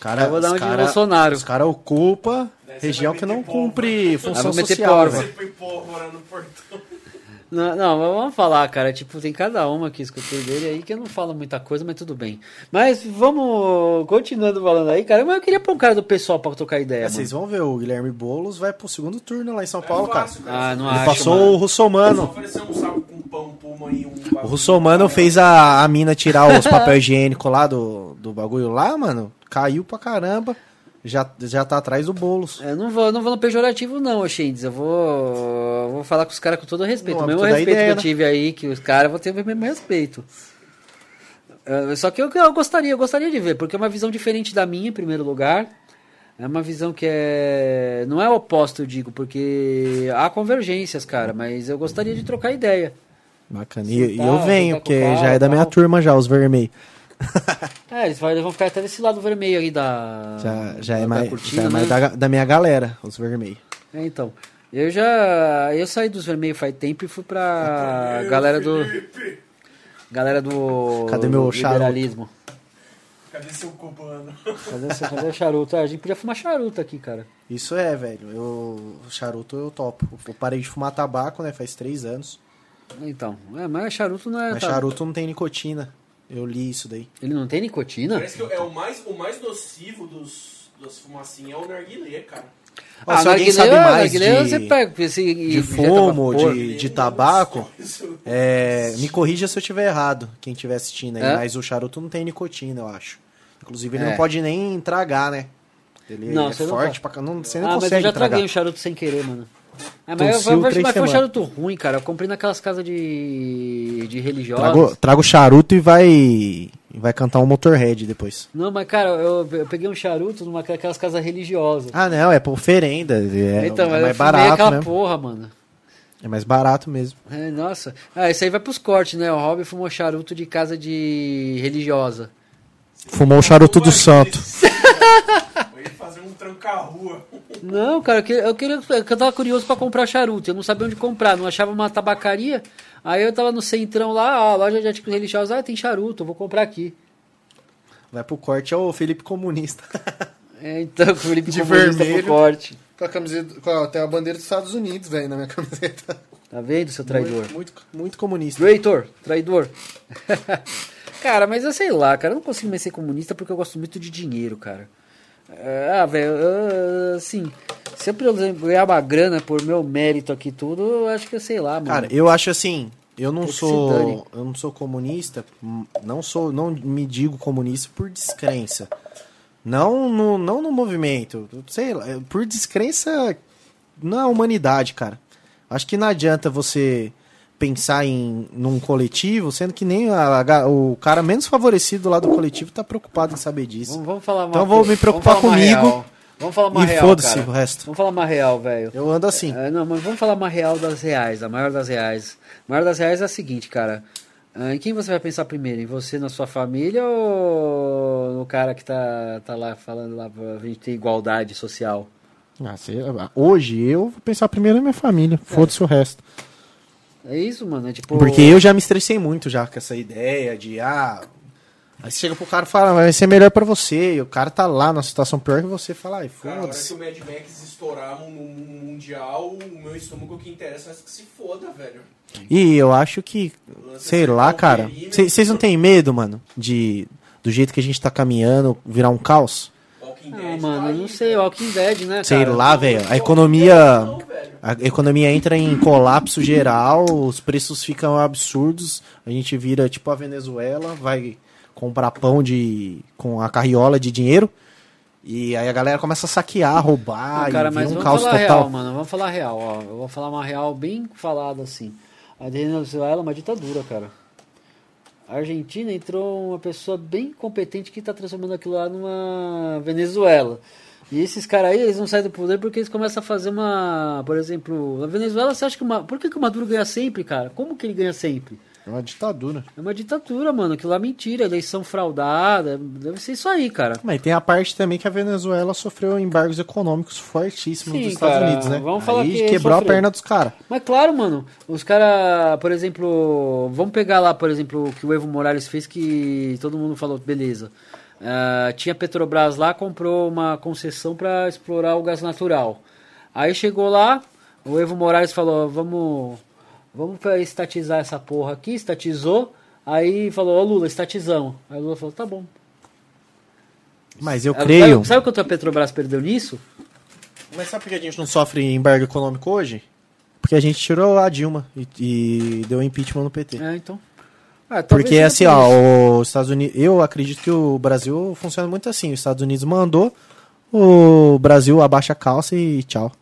Cara, eu vou dar os uma de cara- Bolsonaro. Os caras ocupam região que meter não cumpre função meter social. Você põe pólvora no portão. Não, não, mas vamos falar, cara. Tipo, tem cada uma que escutei dele aí que eu não falo muita coisa, mas tudo bem. Mas vamos continuando falando aí, cara. Mas eu queria pôr um cara do pessoal pra trocar ideia, É, vocês vão ver, o Guilherme Boulos vai pro segundo turno lá em São Paulo, é fácil, cara. Ah, não Ele acho, passou mano. o Russomano. um pão, puma e um O. Russomano fez a, a mina tirar os papel higiênico lá do, do bagulho lá, mano. Caiu pra caramba. já, já tá atrás do Boulos. Eu não vou, não vou no pejorativo, não, Xendes. Eu vou, vou falar com os caras com todo respeito. O mesmo respeito ideia, que eu né? tive aí, que os caras vão ter o mesmo respeito. É, Só que eu, eu gostaria, eu gostaria de ver, porque é uma visão diferente da minha, em primeiro lugar. É uma visão que é. Não é oposto, eu digo, porque há convergências, cara, mas eu gostaria de trocar ideia. Bacana. E, e eu venho, sentar com porque cara já é da e minha tal. turma já, os vermelhos. É, eles vão, eles vão ficar até desse lado vermelho aí da. Já, já da- é mais, cortina, já é mais né? da, da minha galera, os vermelhos. É, então. Eu já. Eu saí dos vermelhos faz tempo e fui pra galera do. Galera do. Cadê meu charuto? liberalismo. Cadê seu cubano? Cadê, esse- cadê o charuto? Ah, a gente podia fumar charuto aqui, cara. Isso é, velho. Eu, charuto eu topo. Eu parei de fumar tabaco, né? Faz três anos. Então. É, mas charuto não é. Mas tá- charuto não tem nicotina. Eu li isso daí. Ele não tem nicotina? Parece que é o mais, o mais nocivo dos, dos fumacinhas é o narguilé, cara. Ó, se Ah, alguém narguilé- sabe mais de, você pega esse, de fumo, de, de tabaco, é, me corrija se eu estiver errado, quem estiver assistindo aí. É? Mas o charuto não tem nicotina, eu acho. Inclusive, ele É. não pode nem tragar, né? Ele Não, é você não forte pode. pra... Não, você não Ah, mas eu consegue já tragar. traguei um charuto sem querer, mano. Ah, mas eu, Tossiu eu, mas foi um charuto ruim, cara. Eu comprei naquelas casas de, de religiosas. Trago, trago charuto e vai, e vai cantar um Motorhead depois. Não, mas cara, eu, eu peguei um charuto numa aquelas casas religiosas. Ah, não, é pra oferenda. É, então, é mas eu mais barato aquela mesmo. porra, mano. É mais barato mesmo. É, nossa. Ah, isso aí vai pros cortes, né? O Rob fumou charuto de casa de religiosa. Fumou o charuto do santo. Fazer um tranca-rua. Não, cara, eu que- eu queria. Eu tava curioso pra comprar charuto. Eu não sabia onde comprar, não achava uma tabacaria. Aí eu tava no centrão lá, ó, a loja de artigos religiosos, ah, tem charuto, eu vou comprar aqui. Vai pro corte, é o Felipe Comunista. É, então, o Felipe De comunista pro vermelho. corte. Com a camiseta. Com a, tem a bandeira dos Estados Unidos, velho, na minha camiseta. Tá vendo, seu traidor? Muito, muito, muito comunista. Traitor, traidor. cara, mas eu sei lá, cara, eu não consigo mais ser comunista porque eu gosto muito de dinheiro, cara. É, Ah, velho, assim, se eu por exemplo, ganhar uma grana por meu mérito aqui tudo, eu acho que eu sei lá, mano. Cara, eu acho assim, eu não sou, eu não sou comunista, não sou, não me digo comunista por descrença. Não no, não no movimento, sei lá, por descrença na humanidade, cara. Acho que não adianta você pensar em num coletivo, sendo que nem a- a- o cara menos favorecido lá do coletivo tá preocupado em saber disso. Vamos, vamos falar uma Então vou me vamos preocupar falar uma comigo real. Vamos falar uma e real, foda-se o resto. Vamos falar uma real, velho. Eu ando assim. É, não, mas vamos falar uma real das reais, a maior das reais. A maior das reais é a seguinte, cara. Ah, Em quem você vai pensar primeiro? Em você, na sua família ou no cara que tá, tá lá falando lá pra gente ter igualdade social? Ah, hoje eu vou pensar primeiro na minha família, foda-se o resto. É isso, mano. É tipo. Porque eu já me estressei muito já com essa ideia de, ah. Aí você chega pro cara e fala, "Ah, vai ser melhor pra você. E o cara tá lá numa situação pior que você fala, ai, Cara, foda-se. o Mad Max estourar no Mundial, o meu estômago o que interessa é que se foda, velho. E eu acho que, sei lá, cara. Vocês não têm medo, mano, de. Do jeito que a gente tá caminhando, virar um caos? Walking Ah, Dead mano, tá eu aí, não sei, Walking Dead, né, Sei cara? lá, velho. A economia. A economia entra em colapso geral, os preços ficam absurdos. A gente vira tipo a Venezuela, vai comprar pão de com a carriola de dinheiro. E aí a galera começa a saquear, roubar, Não, cara, e mas vira um vamos caos falar total. real, mano. Vamos falar real, ó. Eu vou falar uma real bem falada assim. A Venezuela é uma ditadura, cara. Argentina entrou uma pessoa bem competente que tá transformando aquilo lá numa Venezuela. E esses caras aí, eles não saem do poder porque eles começam a fazer uma. Por exemplo, na Venezuela, você acha que uma. Por que, que o Maduro ganha sempre, cara? Como que ele ganha sempre? É uma ditadura. É uma ditadura, mano. Aquilo lá é mentira, eleição fraudada. Deve ser isso aí, cara. Mas tem a parte também que a Venezuela sofreu embargos econômicos fortíssimos Sim, dos Estados cara, Unidos, né? vamos falar aí que quebrou a perna dos caras. Mas claro, mano, os caras, por exemplo, vamos pegar lá, por exemplo, o que o Evo Morales fez que todo mundo falou, beleza. Ah, tinha Petrobras lá, comprou uma concessão para explorar o gás natural. Aí chegou lá, o Evo Morales falou, vamos, vamos pra estatizar essa porra aqui, estatizou. Aí falou, ô Lula, estatizamos. Aí o Lula falou, tá bom. Mas eu Sabe- creio. Sabe quanto a Petrobras perdeu nisso? Mas sabe por que a gente não sofre embargo econômico hoje? Porque a gente tirou a Dilma e, e deu impeachment no PT. É, então. Ah, Porque assim, ó, os Estados Unidos, eu acredito que o Brasil funciona muito assim. Os Estados Unidos mandou, o Brasil abaixa a calça e tchau.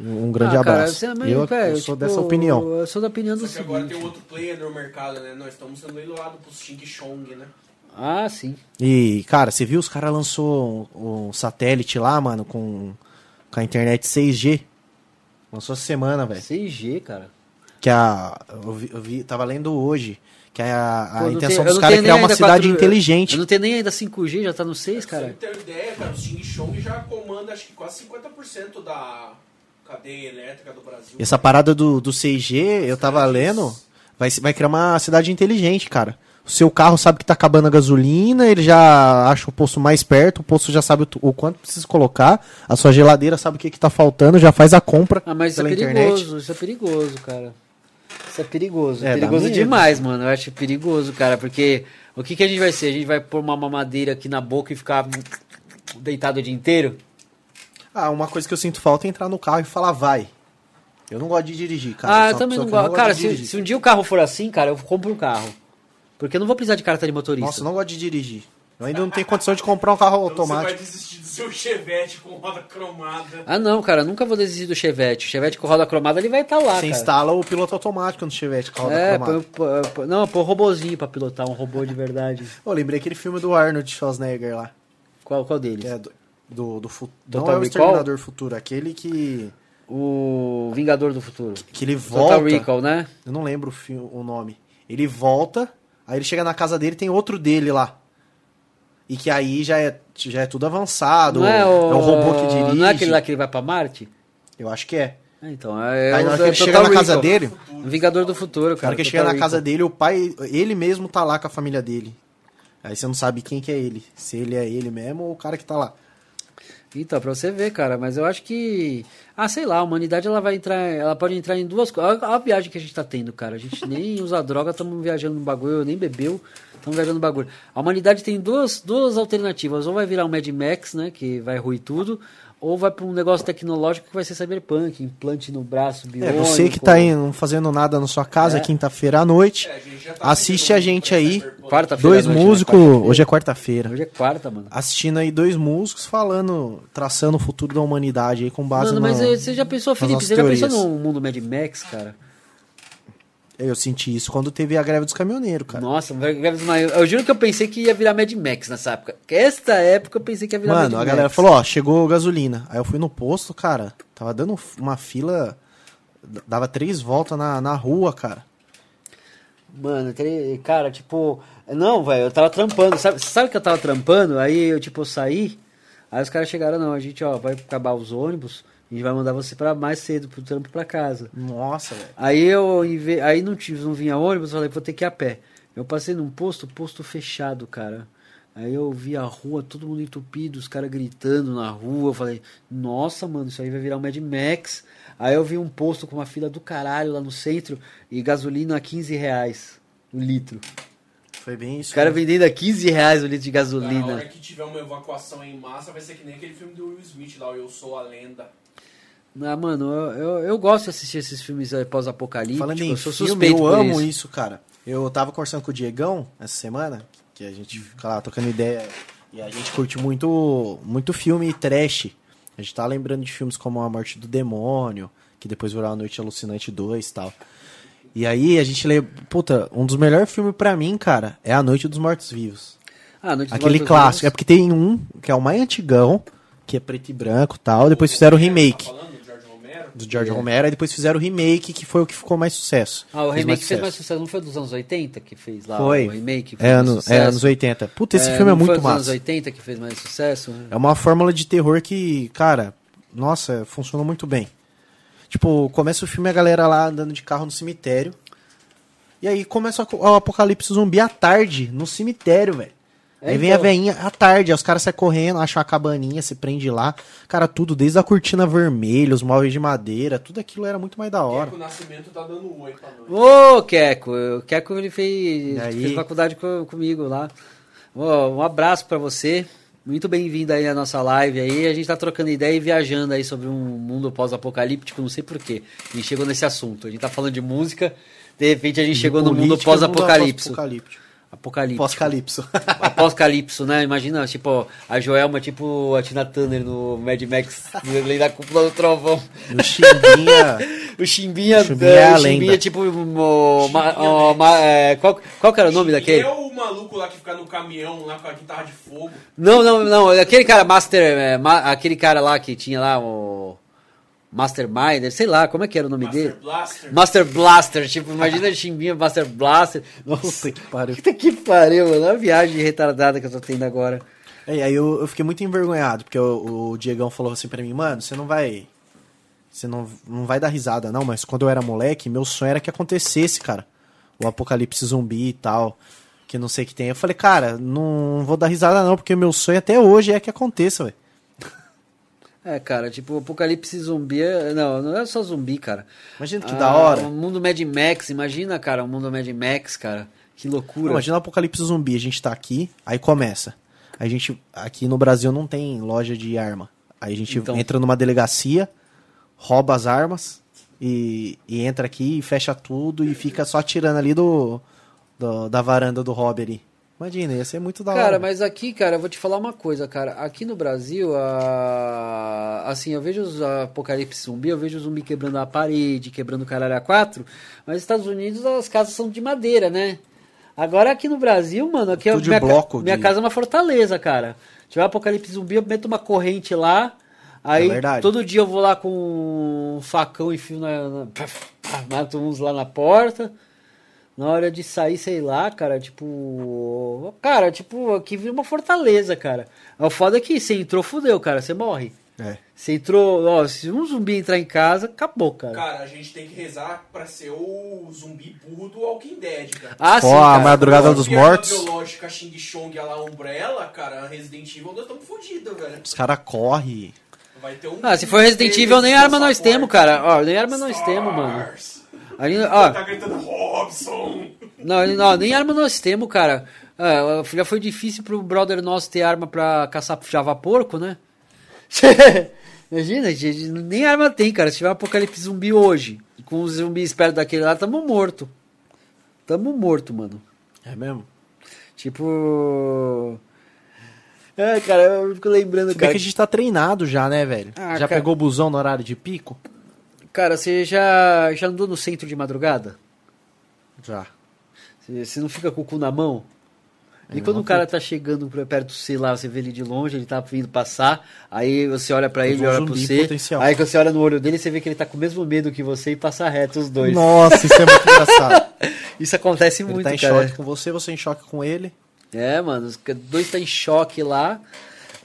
Um grande Ah, cara, abraço. é eu, eu sou tipo, dessa opinião. Eu sou da opinião do Só que agora seguinte. tem outro player no mercado, né? Nós estamos sendo leiloados pro Xing Chong, né? Ah, sim. E, cara, você viu os caras lançou um, um satélite lá, mano, com, com a internet 6G? Lançou essa semana, velho. 6G, cara. Que a. Eu, vi, eu vi- tava lendo hoje. Que a, a Pô, intenção tem- dos caras é criar uma cidade 4G. inteligente. Eu não tenho nem ainda 5G, já tá no 6, Pra cara. você ter ideia, cara, o Xing Chong já comanda acho que quase 50% da cadeia elétrica do Brasil. Essa parada do, do 6G, eu tava lendo, vai, vai criar uma cidade inteligente, cara. O seu carro sabe que tá acabando a gasolina, ele já acha o posto mais perto, o posto já sabe o, tu- o quanto precisa colocar, a sua geladeira sabe o que, que tá faltando, já faz a compra Ah, mas isso pela é perigoso, internet. isso é perigoso, cara. Isso é perigoso. É, perigoso demais, mano. Eu acho perigoso, cara, porque o que, que a gente vai ser? A gente vai pôr uma mamadeira aqui na boca e ficar deitado o dia inteiro? Ah, uma coisa que eu sinto falta é entrar no carro e falar vai. Eu não gosto de dirigir, cara. ah, eu também não gosto. Cara, de se, se um dia o carro for assim, cara, eu compro um carro. Porque eu não vou precisar de carta de motorista. Nossa, eu não gosto de dirigir. Eu ainda não tenho condição de comprar um carro Então você vai automático. desistir do seu Chevette com roda cromada. Ah, não, cara, eu nunca vou desistir do Chevette. O Chevette com roda cromada, ele vai estar lá, Você cara. instala o piloto automático no Chevette com a roda É, cromada. põe- não, põe um robozinho pra pilotar, um robô de verdade. Eu lembrei aquele filme do Arnold Schwarzenegger lá. Qual, qual deles? Que é do, do, do Total Não é o Recall? Exterminador Futuro, aquele que, O Vingador do Futuro. que ele Total volta. Recall, né? Eu não lembro o, fi- o nome. Ele volta, aí ele chega na casa dele tem outro dele lá. E que aí já é, já é tudo avançado. Não é, o... um robô que dirige. Não é aquele lá que ele vai pra Marte? Eu acho que é. É, então, é, aí é na hora que é ele chega Total na casa Recall. dele, O Vingador do Futuro, na cara. hora que ele Total chega na casa Recall. dele, o pai, ele mesmo tá lá com a família dele. Aí você não sabe quem que é ele. Se ele é ele mesmo ou o cara que tá lá. Então, pra você ver, cara, mas eu acho que. Ah, sei lá, a humanidade ela vai entrar. Ela pode entrar em duas coisas. Olha a viagem que a gente tá tendo, cara. A gente nem usa droga, estamos viajando no bagulho, nem bebeu, estamos viajando no bagulho. A humanidade tem duas, duas alternativas. Ou vai virar um Mad Max, né? Que vai ruir tudo. Ou vai pra um negócio tecnológico que vai ser cyberpunk, implante no braço, É, biônico. você que tá aí não fazendo nada na sua casa, É. quinta-feira à noite, É, a tá assiste a gente aí. Cyberpunk. Quarta-feira. dois né? músicos. Quarta-feira. Hoje é quarta-feira. Hoje é quarta, mano. Assistindo aí dois músicos falando, traçando o futuro da humanidade aí com base Mano, no. mas eh, você já pensou, Felipe, você já pensou teorias. num mundo Mad Max, cara? Eu senti isso quando teve a greve dos caminhoneiros, cara. Nossa, greve dos eu juro que eu pensei que ia virar Mad Max nessa época. Esta época eu pensei que ia virar Mano, Mad a Max. galera falou, ó, chegou gasolina. Aí eu fui no posto, cara, tava dando uma fila, dava três voltas na, na rua, cara. Mano, cara, tipo. Não, velho, eu tava trampando. Sabe, sabe que eu tava trampando? Aí eu, tipo, saí. Aí os caras chegaram, não, a gente, ó, vai acabar os ônibus. A gente vai mandar você pra mais cedo pro trampo pra casa. Nossa, velho. Aí eu aí não tive, não vinha ônibus, eu falei, vou ter que ir a pé. Eu passei num posto, posto fechado, cara. Aí eu vi a rua, todo mundo entupido, os caras gritando na rua. Eu falei, nossa, mano, isso aí vai virar um Mad Max. Aí eu vi um posto com uma fila do caralho lá no centro e gasolina a 15 reais o litro. Foi bem isso. Os caras né? vendendo a 15 reais o litro de Cara, gasolina. hora que tiver uma evacuação em massa, vai ser que nem aquele filme do Will Smith lá, o Eu Sou a Lenda. Ah, mano, eu, eu, eu gosto de assistir esses filmes pós-apocalípticos. Falando em eu sou filme, suspeito eu amo isso. isso. cara. Eu tava conversando com o Diegão essa semana, que a gente fica lá tocando ideia, e a gente curte muito, muito filme trash. A gente tá lembrando de filmes como A Morte do Demônio, que depois virou A Noite Alucinante 2 e tal. E aí a gente lê, puta, um dos melhores filmes pra mim, cara, é A Noite dos Mortos Vivos. Ah, Noite Aquele clássico. É Vivos. porque tem um, que é o mais antigão, que é preto e branco e tal, depois fizeram o remake Tá do George É. Romero, e depois fizeram o remake, que foi o que ficou mais sucesso. Ah, o Fez remake fez sucesso. mais sucesso. Não foi dos anos 80 que fez lá? Foi. O remake É, mais ano, é anos 80. Puta, esse filme é muito foi dos anos massa. 80 que fez mais sucesso? É uma fórmula de terror que, cara, nossa, funciona muito bem. Tipo, começa o filme a galera lá andando de carro no cemitério. E aí começa o o apocalipse zumbi à tarde, no cemitério, velho. É, aí vem então. a veinha à tarde, aí os caras saem correndo, acham a cabaninha, se prende lá. Cara, tudo, desde a cortina vermelha, os móveis de madeira, tudo aquilo era muito mais da hora. que o Nascimento tá dando oi pra nós. Ô, Queco, o Queco ele fez, aí? fez faculdade co- comigo lá. Ô, um abraço pra você. Muito bem-vindo aí à nossa live aí. A gente tá trocando ideia e viajando aí sobre um mundo pós-apocalíptico, não sei porquê. A gente chegou nesse assunto. A gente tá falando de música, de repente a gente chegou no mundo pós-apocalíptico. Apocalipse. Pós-calipso. Apocalipso, né? Imagina, tipo, a Joelma, tipo a Tina Turner no Mad Max, além da cúpula do trovão. o Chimbinha. O Chimbinha, O Chimbinha é, é o Chimbinha, tipo, o, ma- Chimbinha, o- ma- é, qual, qual que era o nome Quem daquele? é o maluco lá que fica no caminhão, lá com a guitarra de fogo? Não, não, não, aquele cara Master, é, ma- aquele cara lá que tinha lá o Mastermind, sei lá, como é que era o nome Master dele? Blaster. Master Blaster, tipo, imagina Chimbinha Master Blaster. Nossa, Puta que pariu. Puta que pariu, mano. Olha a viagem retardada que eu tô tendo agora. É, aí eu, eu fiquei muito envergonhado, porque o, o Diegão falou assim pra mim, mano, você não vai. Você não, não vai dar risada, não, mas quando eu era moleque, meu sonho era que acontecesse, cara. O apocalipse zumbi e tal. Que não sei o que tem. Eu falei, cara, não vou dar risada, não, porque meu sonho até hoje é que aconteça, velho. É, cara, tipo, apocalipse zumbi. é- Não, não é só zumbi, cara. Imagina que Ah, da hora. O mundo Mad Max, imagina, cara, o mundo Mad Max, cara. Que loucura. Imagina o apocalipse zumbi, a gente tá aqui, aí começa. A gente, aqui no Brasil não tem loja de arma. Aí a gente Então. entra numa delegacia, rouba as armas e, e entra aqui e fecha tudo e fica só atirando ali do, do- da varanda do ali. Imagina, ia ser muito da hora. Cara, mas aqui, cara, eu vou te falar uma coisa, cara. Aqui no Brasil, a... assim, eu vejo os apocalipse zumbi, eu vejo o zumbi quebrando a parede, quebrando o caralho a quatro, mas nos Estados Unidos as casas são de madeira, né? Agora aqui no Brasil, mano, aqui é Tudo de minha, ca- bloco, minha de- casa é uma fortaleza, cara. Se tiver apocalipse zumbi, eu meto uma corrente lá, aí É verdade. todo dia eu vou lá com um facão e fio na, na mato uns lá na porta. Na hora de sair, sei lá, cara, tipo. Cara, tipo, aqui vira uma fortaleza, cara. O foda é que você entrou, fudeu, cara, você morre. É. Você entrou, ó, se um zumbi entrar em casa, acabou, cara. Cara, a gente tem que rezar pra ser o zumbi burro do Walking Dead, cara. Ah, sim, Ó, a cara. madrugada dos mortos. biológica Xing Chong a lá Umbrella, cara, Resident Evil, nós estamos fodidos, velho. Os caras correm. Vai ter um. Ah, se for Resident Evil, nem arma nós temos, cara. Ó, nem arma nós temos, mano. Stars. Ali, ó, Tá gritando Robson. não, não, nem arma nós temos, cara. Ah, já foi difícil pro brother nosso ter arma pra caçar java porco, né? Imagina, gente, nem arma tem, cara. Se tiver um apocalipse zumbi hoje, com os zumbis perto daquele lá, tamo morto. Tamo morto, mano. É mesmo? Tipo. É, cara, eu fico lembrando, Se bem cara. que a gente tá treinado já, né, velho? Ah, já cara. pegou o busão no horário de pico? Cara, você já, já andou no centro de madrugada? Já. Você, você não fica com o cu na mão? E quando o cara tá chegando perto do você lá, você vê ele de longe, ele tá vindo passar, aí você olha pra ele, ele um olha pra você, potencial. aí quando você olha no olho dele, você vê que ele tá com o mesmo medo que você e passa reto os dois. Nossa, isso é muito engraçado. Isso acontece Ele muito, tá em cara. choque com você, você em choque com ele. É, mano, os dois tá em choque lá.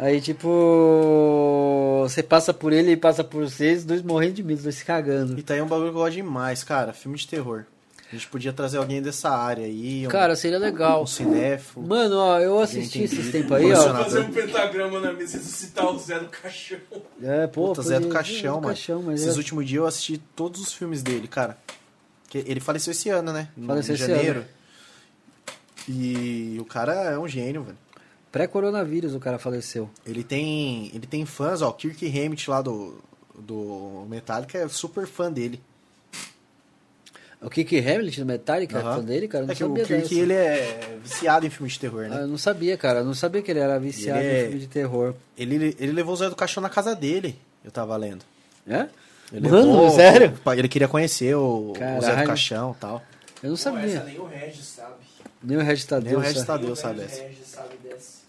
Aí, tipo, você passa por ele e passa por vocês, os dois morrendo de medo, dois se cagando. E tá aí um bagulho que eu gosto demais, cara. Filme de terror. A gente podia trazer alguém dessa área aí. Um, Cara, seria legal. um cinéfilo. Mano, ó, eu assisti esses tempos aí, ó. Fazer um pentagrama na mesa e ressuscitar o Zé do caixão. É, pô, Puta, Zé do Caixão, mano. Caixão, mas Esses é- últimos dias eu assisti todos os filmes dele, cara. Que ele faleceu esse ano, né? Em Faleceu esse janeiro. ano. E o cara é um gênio, velho. Pré-coronavírus o cara faleceu. Ele tem, ele tem fãs, ó. O Kirk Hammett lá do, do Metallica é super fã dele. O Kiki Hamilton do Metallica, é Aham. fã dele, cara? Eu não É que o sabia Kirk, dessa. ele é viciado em filme de terror, Ah, né? eu não sabia, cara. Eu não sabia que ele era viciado Ele em é- filme de terror. Ele, ele levou o Zé do Caixão na casa dele, eu tava lendo. É? Ele Mano, levou- sério? Ele queria conhecer o, o Zé do Caixão e tal. Eu não Pô, essa sabia. nem o Regis sabe. Nem o Regis Tadeu. Nem o Regis sabe. Tadeu Nem o sabe Regis. Regis sabe dessa.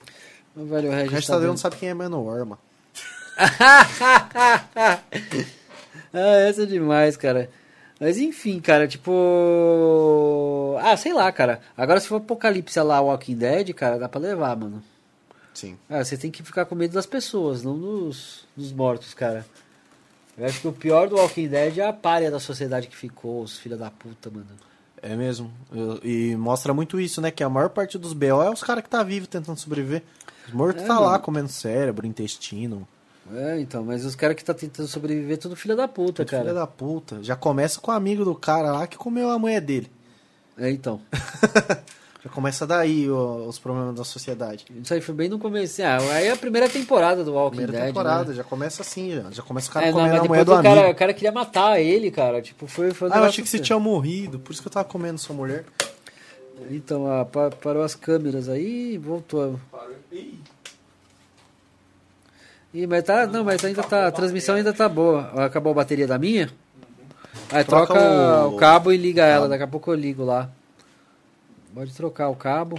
Velho, o O Regis Regis Tadeu não sabe quem é Manowar, mano. ah, essa é demais, cara. Mas enfim, cara, tipo. Ah, sei lá, cara. Agora se for Apocalipse lá, Walking Dead, cara, dá pra levar, mano. Sim. Ah, você tem que ficar com medo das pessoas, não dos, dos mortos, cara. Eu acho que o pior do Walking Dead é a párea da sociedade que ficou, os filha da puta, mano. É mesmo. E mostra muito isso, né? Que a maior parte dos BO é os caras que tá vivo tentando sobreviver. Os mortos É, tá lá mano. comendo cérebro, intestino. É, então, mas os caras que tá tentando sobreviver, tudo filha da puta, Tudo cara. Filha da puta. Já começa com o amigo do cara lá que comeu a mulher dele. É, então. Já começa daí ó, os problemas da sociedade. Isso aí foi bem no começo. Ah, aí é a primeira temporada do Walking Primeira Dead. temporada, Né? já começa assim, já, já começa o cara É, não, comendo a mulher do o amigo. cara, o cara queria matar ele, cara. Tipo, foi, foi um Ah, eu achei que você assim. tinha morrido, por isso que eu tava comendo sua mulher. Então, ah, pa- parou as câmeras aí, voltou. Parou. Ih, Ih, mas tá, não, mas ainda tá, a transmissão ainda tá boa. Acabou a bateria da minha? Aí Troca troca, o- o... cabo e liga ela, daqui a pouco eu ligo lá. Pode trocar o cabo.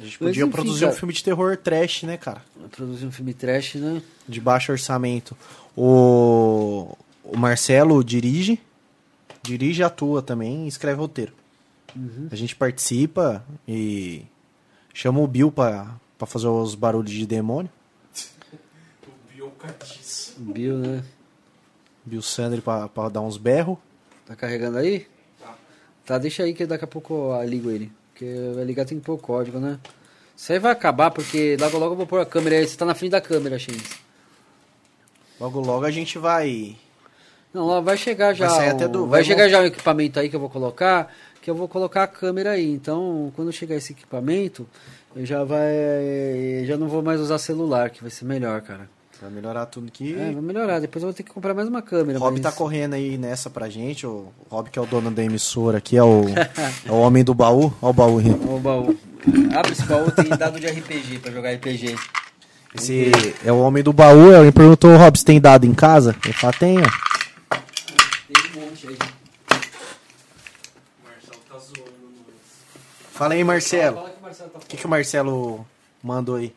A gente Mas podia enfim, produzir um cara. filme de terror trash, né, cara? Produzir um filme trash, né? De baixo orçamento. O, o Marcelo dirige, dirige e atua também e escreve roteiro. Uhum. A gente participa e chama o Bill pra, pra fazer os barulhos de demônio. o Biocadiço. Bill, né? Bill Sandri pra, pra dar uns berros. Tá carregando aí? Tá. Deixa aí que daqui a pouco eu ligo ele. Porque vai ligar tem que pôr o código, né? Isso aí vai acabar, porque logo logo eu vou pôr a câmera aí. Você tá na frente da câmera, Xins. Logo, logo a gente vai. Não, vai chegar já. Vai o- até do- vai vai chegar já o equipamento aí que eu vou colocar, que eu vou colocar a câmera aí. Então, quando chegar esse equipamento, eu já vai, já não vou mais usar celular, que vai ser melhor, cara. Vai melhorar tudo aqui. É, vai melhorar. Depois eu vou ter que comprar mais uma câmera. O Rob mas- tá correndo aí nessa pra gente. O Rob, que é o dono da emissora aqui, é o, é o homem do baú. Olha o baú aí. Ó o baú. Abre esse baú, tem dado de RPG pra jogar RPG. Esse é o homem do baú. Ele perguntou, Rob, você tem dado em casa? Ele falou, tem, ó. Tem um monte aí. O Marcelo tá zoando. Fala aí, Marcelo tá O que, que o Marcelo mandou aí?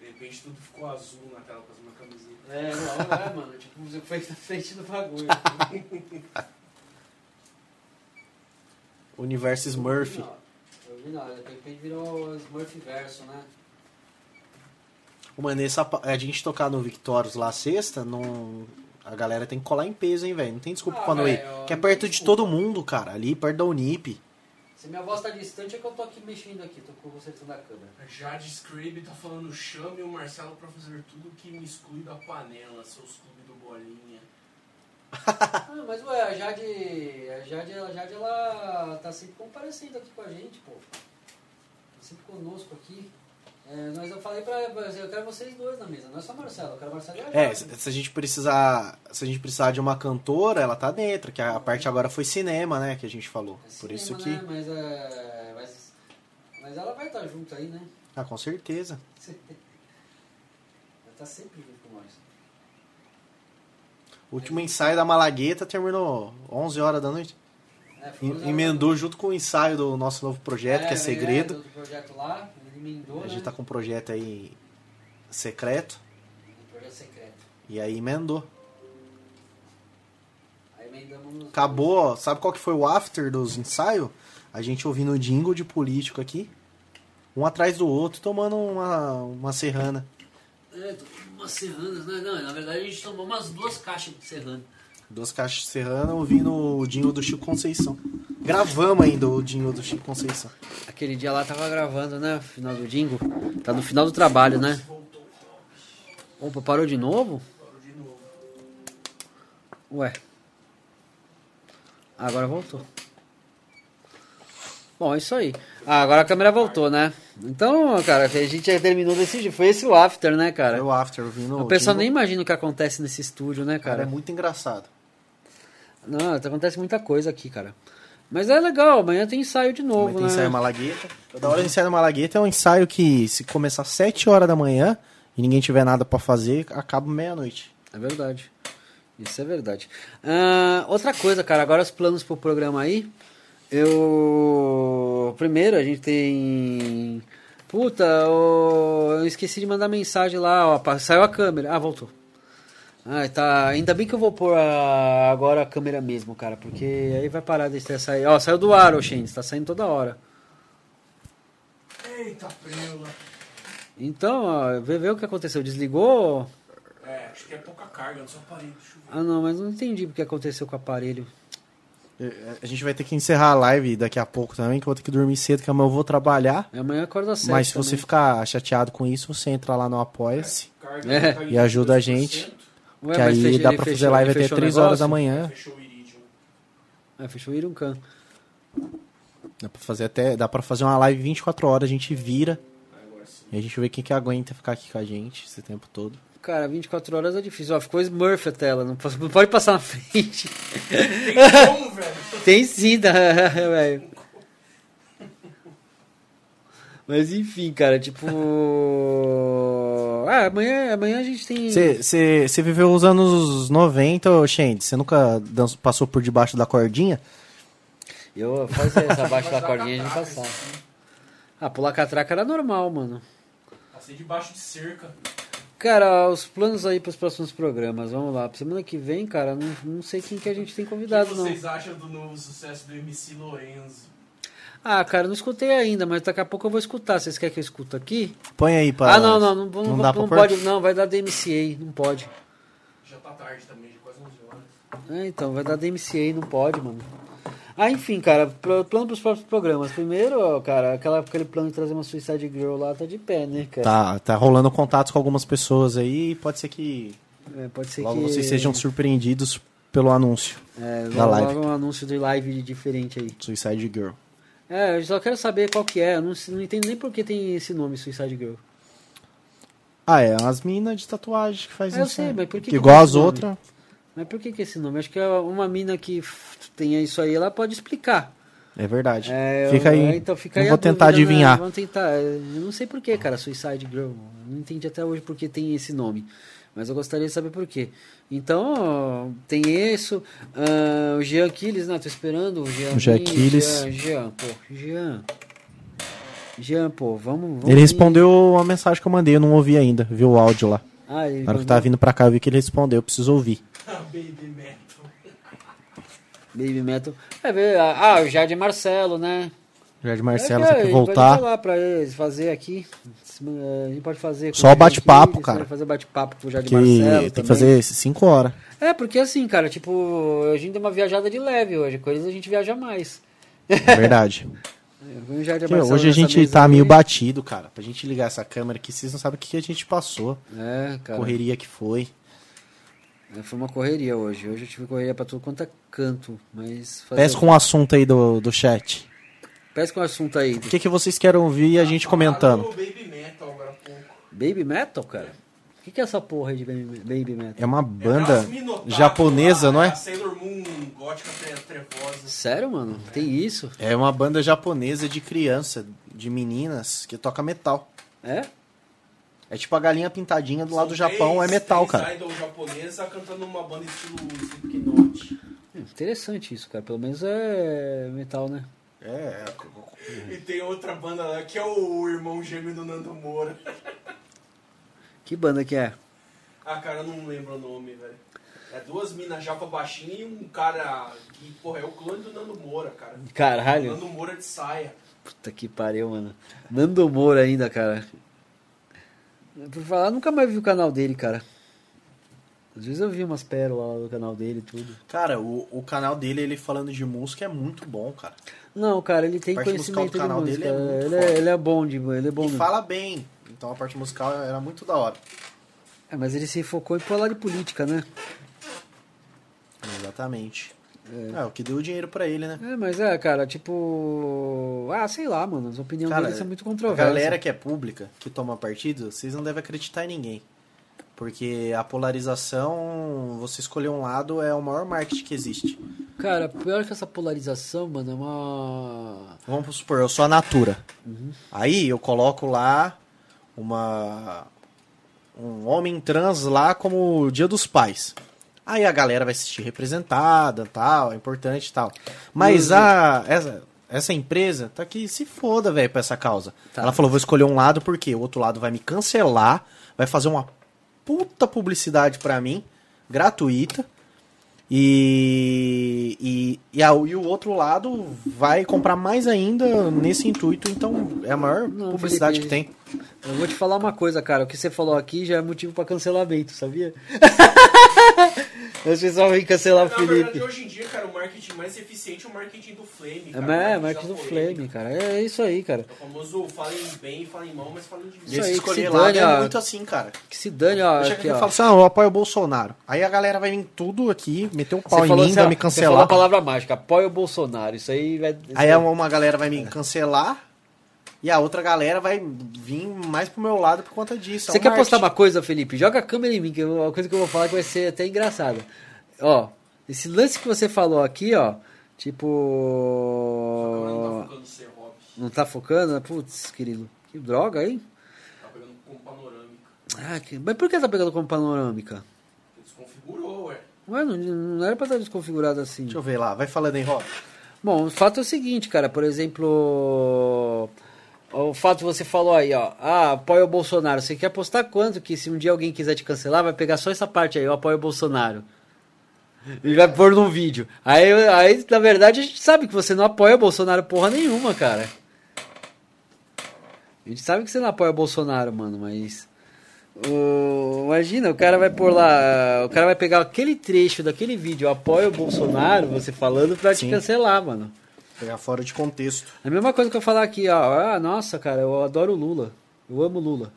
De repente tudo ficou azul na tela com as minhas camisetas. É, não, é, mano. Tipo, você foi na frente do bagulho. Universo Smurf. Não, eu vi nada. De repente virou o Smurf verso, né? Mano, essa, a gente tocar no Victorious lá sexta, não, a galera tem que colar em peso, hein, velho? Não tem desculpa Ah, pra não ir. Que é não perto tem de desculpa. todo mundo, cara. Ali perto da Unip. Se minha voz tá distante é que eu tô aqui mexendo aqui, tô consertando a câmera. A Jade Scribe tá falando chame o Marcelo pra fazer tudo que me exclui da panela, seus clubes do Bolinha. Ah, mas ué, a Jade. A Jade, a Jade ela tá sempre comparecendo aqui com a gente, pô. Tá sempre conosco aqui. É, nós eu falei pra. Eu quero vocês dois na mesa, não é só Marcelo, eu quero Marcelo e a. É, se se a gente precisar. Se a gente precisar de uma cantora, ela tá dentro, que a parte agora foi cinema, né? Que a gente falou. É Por cinema, isso que. Né? Mas, é, mas, mas ela vai estar junto aí, né? Ah, com certeza. Ela tá sempre junto com nós. O último ensaio da Malagueta terminou 11 horas da noite. É, E- usar- Emendou junto com o ensaio do nosso novo projeto, que é É, Segredo. do projeto lá, emendou, A né? gente tá com um projeto aí secreto. Um projeto secreto. E aí emendou. Aí emendamos. Acabou, ó, sabe qual que foi o after dos ensaios? A gente ouvindo o jingle de político aqui. Um atrás do outro, tomando uma, uma serrana. É, com umas serranas, né? Não, na verdade a gente tomou umas duas caixas de serrana. Duas caixas serrana ouvindo o jingle do Chico Conceição. Gravamos ainda o jingle do Chico Conceição. Aquele dia lá tava gravando, né? Final do Dingo. Tá no final do trabalho, né? Opa, parou de novo? Parou de novo. Ué. Agora voltou. Bom, é isso aí. Ah, agora a câmera voltou, né? Então, cara, a gente já terminou desse jeito. Foi esse o after, né, cara? O after ouvindo O o pessoal nem imagina o que acontece nesse estúdio, né, Cara, cara? é muito engraçado. Não, acontece muita coisa aqui, cara. Mas é legal, amanhã tem ensaio de novo, tem né? ensaio Malagueta. Toda hora ensaio Malagueta é um ensaio que, se começar às 7 horas da manhã e ninguém tiver nada pra fazer, acaba meia-noite. É verdade. Isso é verdade. Ah, outra coisa, cara, agora os planos pro programa aí. Eu. Primeiro, a gente tem. Puta, eu eu esqueci de mandar mensagem lá, ó. Saiu a câmera. Ah, voltou. Ah, tá. Ainda bem que eu vou pôr a- agora a câmera mesmo, cara, porque aí vai parar de ter sair. Ó, saiu do ar, Oxênis, tá saindo toda hora. Eita, prela. Então, ó, vê, vê o que aconteceu. Desligou? É, acho que é pouca carga no seu aparelho. Ah, não, mas não entendi o que aconteceu com o aparelho. É, A gente vai ter que encerrar a live daqui a pouco também, que eu vou ter que dormir cedo, que amanhã eu vou trabalhar. Amanhã acorda cedo. Mas se você também. ficar chateado com isso, você entra lá no Apoia-se. Carga É. tá E ajuda a 22%. gente. Ué, que mas aí dá pra fazer fechou- live ele até fechou o 3 horas da manhã. Fechou o Iridium. Ah, fechou o Iruncan. Dá pra fazer até. Dá pra fazer uma live 24 horas, a gente vira. E a gente vê quem que aguenta ficar aqui com a gente esse tempo todo. Cara, 24 horas é difícil. Ó, ficou Smurf a tela, não pode, não pode passar na frente. Tem como, velho? Tem sim, tá, velho. Mas enfim, cara, tipo. Ah, amanhã, amanhã a gente tem. Você viveu os anos 90, ô Shende? Você nunca passou por debaixo da cordinha? Eu fazia essa abaixo da cordinha a gente passava. assim, Ah, pular catraca era normal, mano. Passei debaixo de cerca. Cara, os planos aí pros próximos programas, vamos lá. Pra semana que vem, cara, não, não sei quem que a gente tem O convidado, que não. vocês acham do novo sucesso do MC Lorenzo? Ah, cara, não escutei ainda, mas daqui a pouco eu vou escutar. Vocês querem que eu escuto aqui? Põe aí pra. ah, não, não, não, não, não dá não pode, não, vai dar DMCA, não pode. Já tá tarde também, já quase 11 horas. É, então, vai dar DMCA, não pode, mano. Ah, enfim, cara, plano pros próximos programas. Primeiro, cara, aquela, aquele plano de trazer uma Suicide Girl lá tá de pé, né, cara? Tá, tá rolando contatos com algumas pessoas aí. Pode ser que É, pode ser logo que... vocês sejam surpreendidos pelo anúncio. É, da logo, live. logo um anúncio de live diferente aí. Suicide Girl. É, eu só quero saber qual que é. Eu não, não entendo nem por que tem esse nome, Suicide Girl. Ah, é as minas de tatuagem que faz eu isso. sei, né? mas por que Que igual as outras. Mas por que, que esse nome? Acho que é uma mina que tenha isso aí, ela pode explicar. É verdade. É, fica eu- aí. Então fica Eu aí vou tentar dúvida, né? adivinhar. Vamos tentar. Eu não sei por que, cara, Suicide Girl. Eu não entendi até hoje por que tem esse nome. Mas eu gostaria de saber por quê. Então, tem isso. ah, o Jean Aquiles, né? Tô esperando o Jean. O Jean. Aquiles. Jean, Jean, pô. Jean. Jean, pô, vamos. vamos Ele respondeu a mensagem que eu mandei, eu não ouvi ainda. Viu o áudio lá. Ah, ele Na hora que tava vindo pra cá, eu vi que ele respondeu, eu preciso ouvir. Baby Metal. Baby Metal. É, ver, ah, o Jade Marcelo, né? Jardim Marcelo, É, você a quer gente voltar? Pode falar pra eles, fazer aqui. A gente pode fazer. com Só o bate-papo, cara. Fazer bate-papo com o Jardim Que Marcelo. tem que fazer 5 horas. É, porque assim, cara, tipo, a gente deu uma viajada de leve hoje. Coisas a gente viaja mais. É verdade. O Que hoje a gente tá meio batido, cara. Pra gente ligar essa câmera aqui, vocês não sabem o que a gente passou. É, cara. Correria que foi. É, Foi uma correria hoje. Hoje eu tive correria pra tudo quanto é canto. Mas. fazer- Pesca um assunto aí do, do chat. Pesca um assunto aí. O que, que vocês querem ouvir e a gente comentando? Baby Metal agora há pouco. Baby Metal, cara? O que, que é essa porra aí de Baby, baby Metal? É uma É banda Minotauro japonesa, lá, não é? Sailor Moon gótica tre- trevosa. Sério, mano? Tem isso? É uma banda japonesa de criança, de meninas, que toca metal. É? É tipo a galinha pintadinha do lado do São Japão, é três- metal, três cara. idol japonesa cantando uma banda estilo Slipknot. Hum, Interessante isso, cara. Pelo menos é metal, né? É, E tem outra banda lá que é o irmão gêmeo do Nando Moura. Que banda que é? Ah, cara, eu não lembro o nome, velho. É duas minas japa baixinha e um cara que, porra, é o clone do Nando Moura, cara. Caralho. Nando Moura de saia. Puta que pariu, mano. Nando Moura ainda, cara. Por falar, nunca mais vi o canal dele, cara. Às vezes eu vi umas pérolas lá do canal dele e tudo. Cara, o, o canal dele, ele falando de música, é muito bom, cara. Não, cara, ele tem A parte musical conhecimento do canal de dele música. é muito ele, é, ele é bom de ele é bom. E mesmo. fala bem. Então a parte musical era muito da hora. É, mas ele se focou em falar de política, né? Exatamente. É, o que deu dinheiro pra ele, né? É, mas é, cara, tipo. Ah, sei lá, mano. As opiniões Cara, dele são muito A controversas. galera que é pública, que toma partido, vocês não devem acreditar em ninguém. Porque a polarização, você escolher um lado, é o maior marketing que existe. Cara, pior que essa polarização, mano, é uma. Vamos supor, eu sou a Natura. Uhum. Aí eu coloco lá uma um homem trans lá como Dia dos Pais. Aí a galera vai se sentir representada, tal, é importante e tal. Mas Uhum. a essa, essa empresa tá aqui se foda, velho, pra essa causa. Tá. Ela falou, vou escolher um lado porque o outro lado vai me cancelar, vai fazer uma puta publicidade pra mim, gratuita. E, e, e, a- e o outro lado vai comprar mais ainda nesse intuito, então é a maior Não, publicidade Felipe, que tem. Eu vou te falar uma coisa, cara. O que você falou aqui já é motivo pra cancelamento, sabia? Os pessoal vem cancelar o Na Felipe. verdade, hoje em dia, cara, o marketing mais eficiente é o marketing do Flame. É, Cara, é, o marketing do Flame, cara. É isso aí, cara. É o famoso falem bem, falem mal, mas falem de. Isso aí, que se dane, é ó. muito assim, cara. Que se dane, ó. Eu chego Aqui, ó. falo assim, ah, eu apoio o Bolsonaro. Aí a galera vai vir tudo aqui, meter o pau Você em mim, assim, vai ó, me Você falou cancelar. a palavra mágica, apoia o Bolsonaro. Isso aí vai. isso Aí é uma galera vai me cancelar, E a outra galera vai vir mais pro meu lado por conta disso. é Você um quer marketing. postar uma coisa, Felipe? Joga a câmera em mim, que é uma coisa que eu vou falar que vai ser até engraçada. Ó, esse lance que você falou aqui, ó, tipo. Não tá focando ser hobby. Não tá focando? Putz, querido. Que droga, hein? Tá pegando como panorâmica. Ah, que... Mas por que tá pegando como panorâmica? Desconfigurou, ué. Ué, não, não era pra estar desconfigurado assim. Deixa eu ver lá, vai falando aí, Rob. Bom, o fato é o seguinte, cara, por exemplo, o fato que você falou aí, ó, ah, apoia o Bolsonaro. Você quer postar quanto que se um dia alguém quiser te cancelar, vai pegar só essa parte aí, eu apoio o Bolsonaro. E vai pôr num vídeo. Aí, aí, na verdade, a gente sabe que você não apoia o Bolsonaro porra nenhuma, cara. A gente sabe que você não apoia o Bolsonaro, mano, mas. o- imagina, o cara vai pôr lá. O cara vai pegar aquele trecho daquele vídeo, apoia o Bolsonaro, você falando, pra te Sim. cancelar, mano. Pegar fora de contexto. É a mesma coisa que eu falar aqui, ó. Ah, nossa, cara, eu adoro o Lula. Eu amo Lula.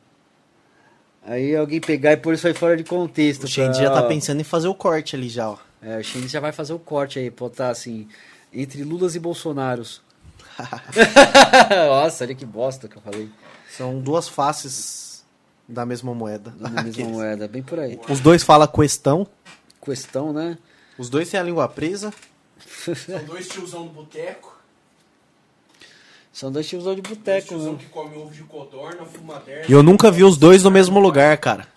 Aí alguém pegar e pôr isso aí fora de contexto. O pra- já tá pensando em fazer o corte ali já, ó. É, o Shandy já vai fazer o corte aí, botar assim, entre Lulas e Bolsonaros. Nossa, olha que bosta que eu falei. São duas faces da mesma moeda. Na mesma moeda, bem por aí. Os dois falam questão, Questão, né? os dois têm a língua presa. São dois tiozão do boteco. São dois tiozão de Dois boteco, tiozão né? que come ovo de codorna, fumadeira. E eu nunca vi os dois no mesmo lugar, cara.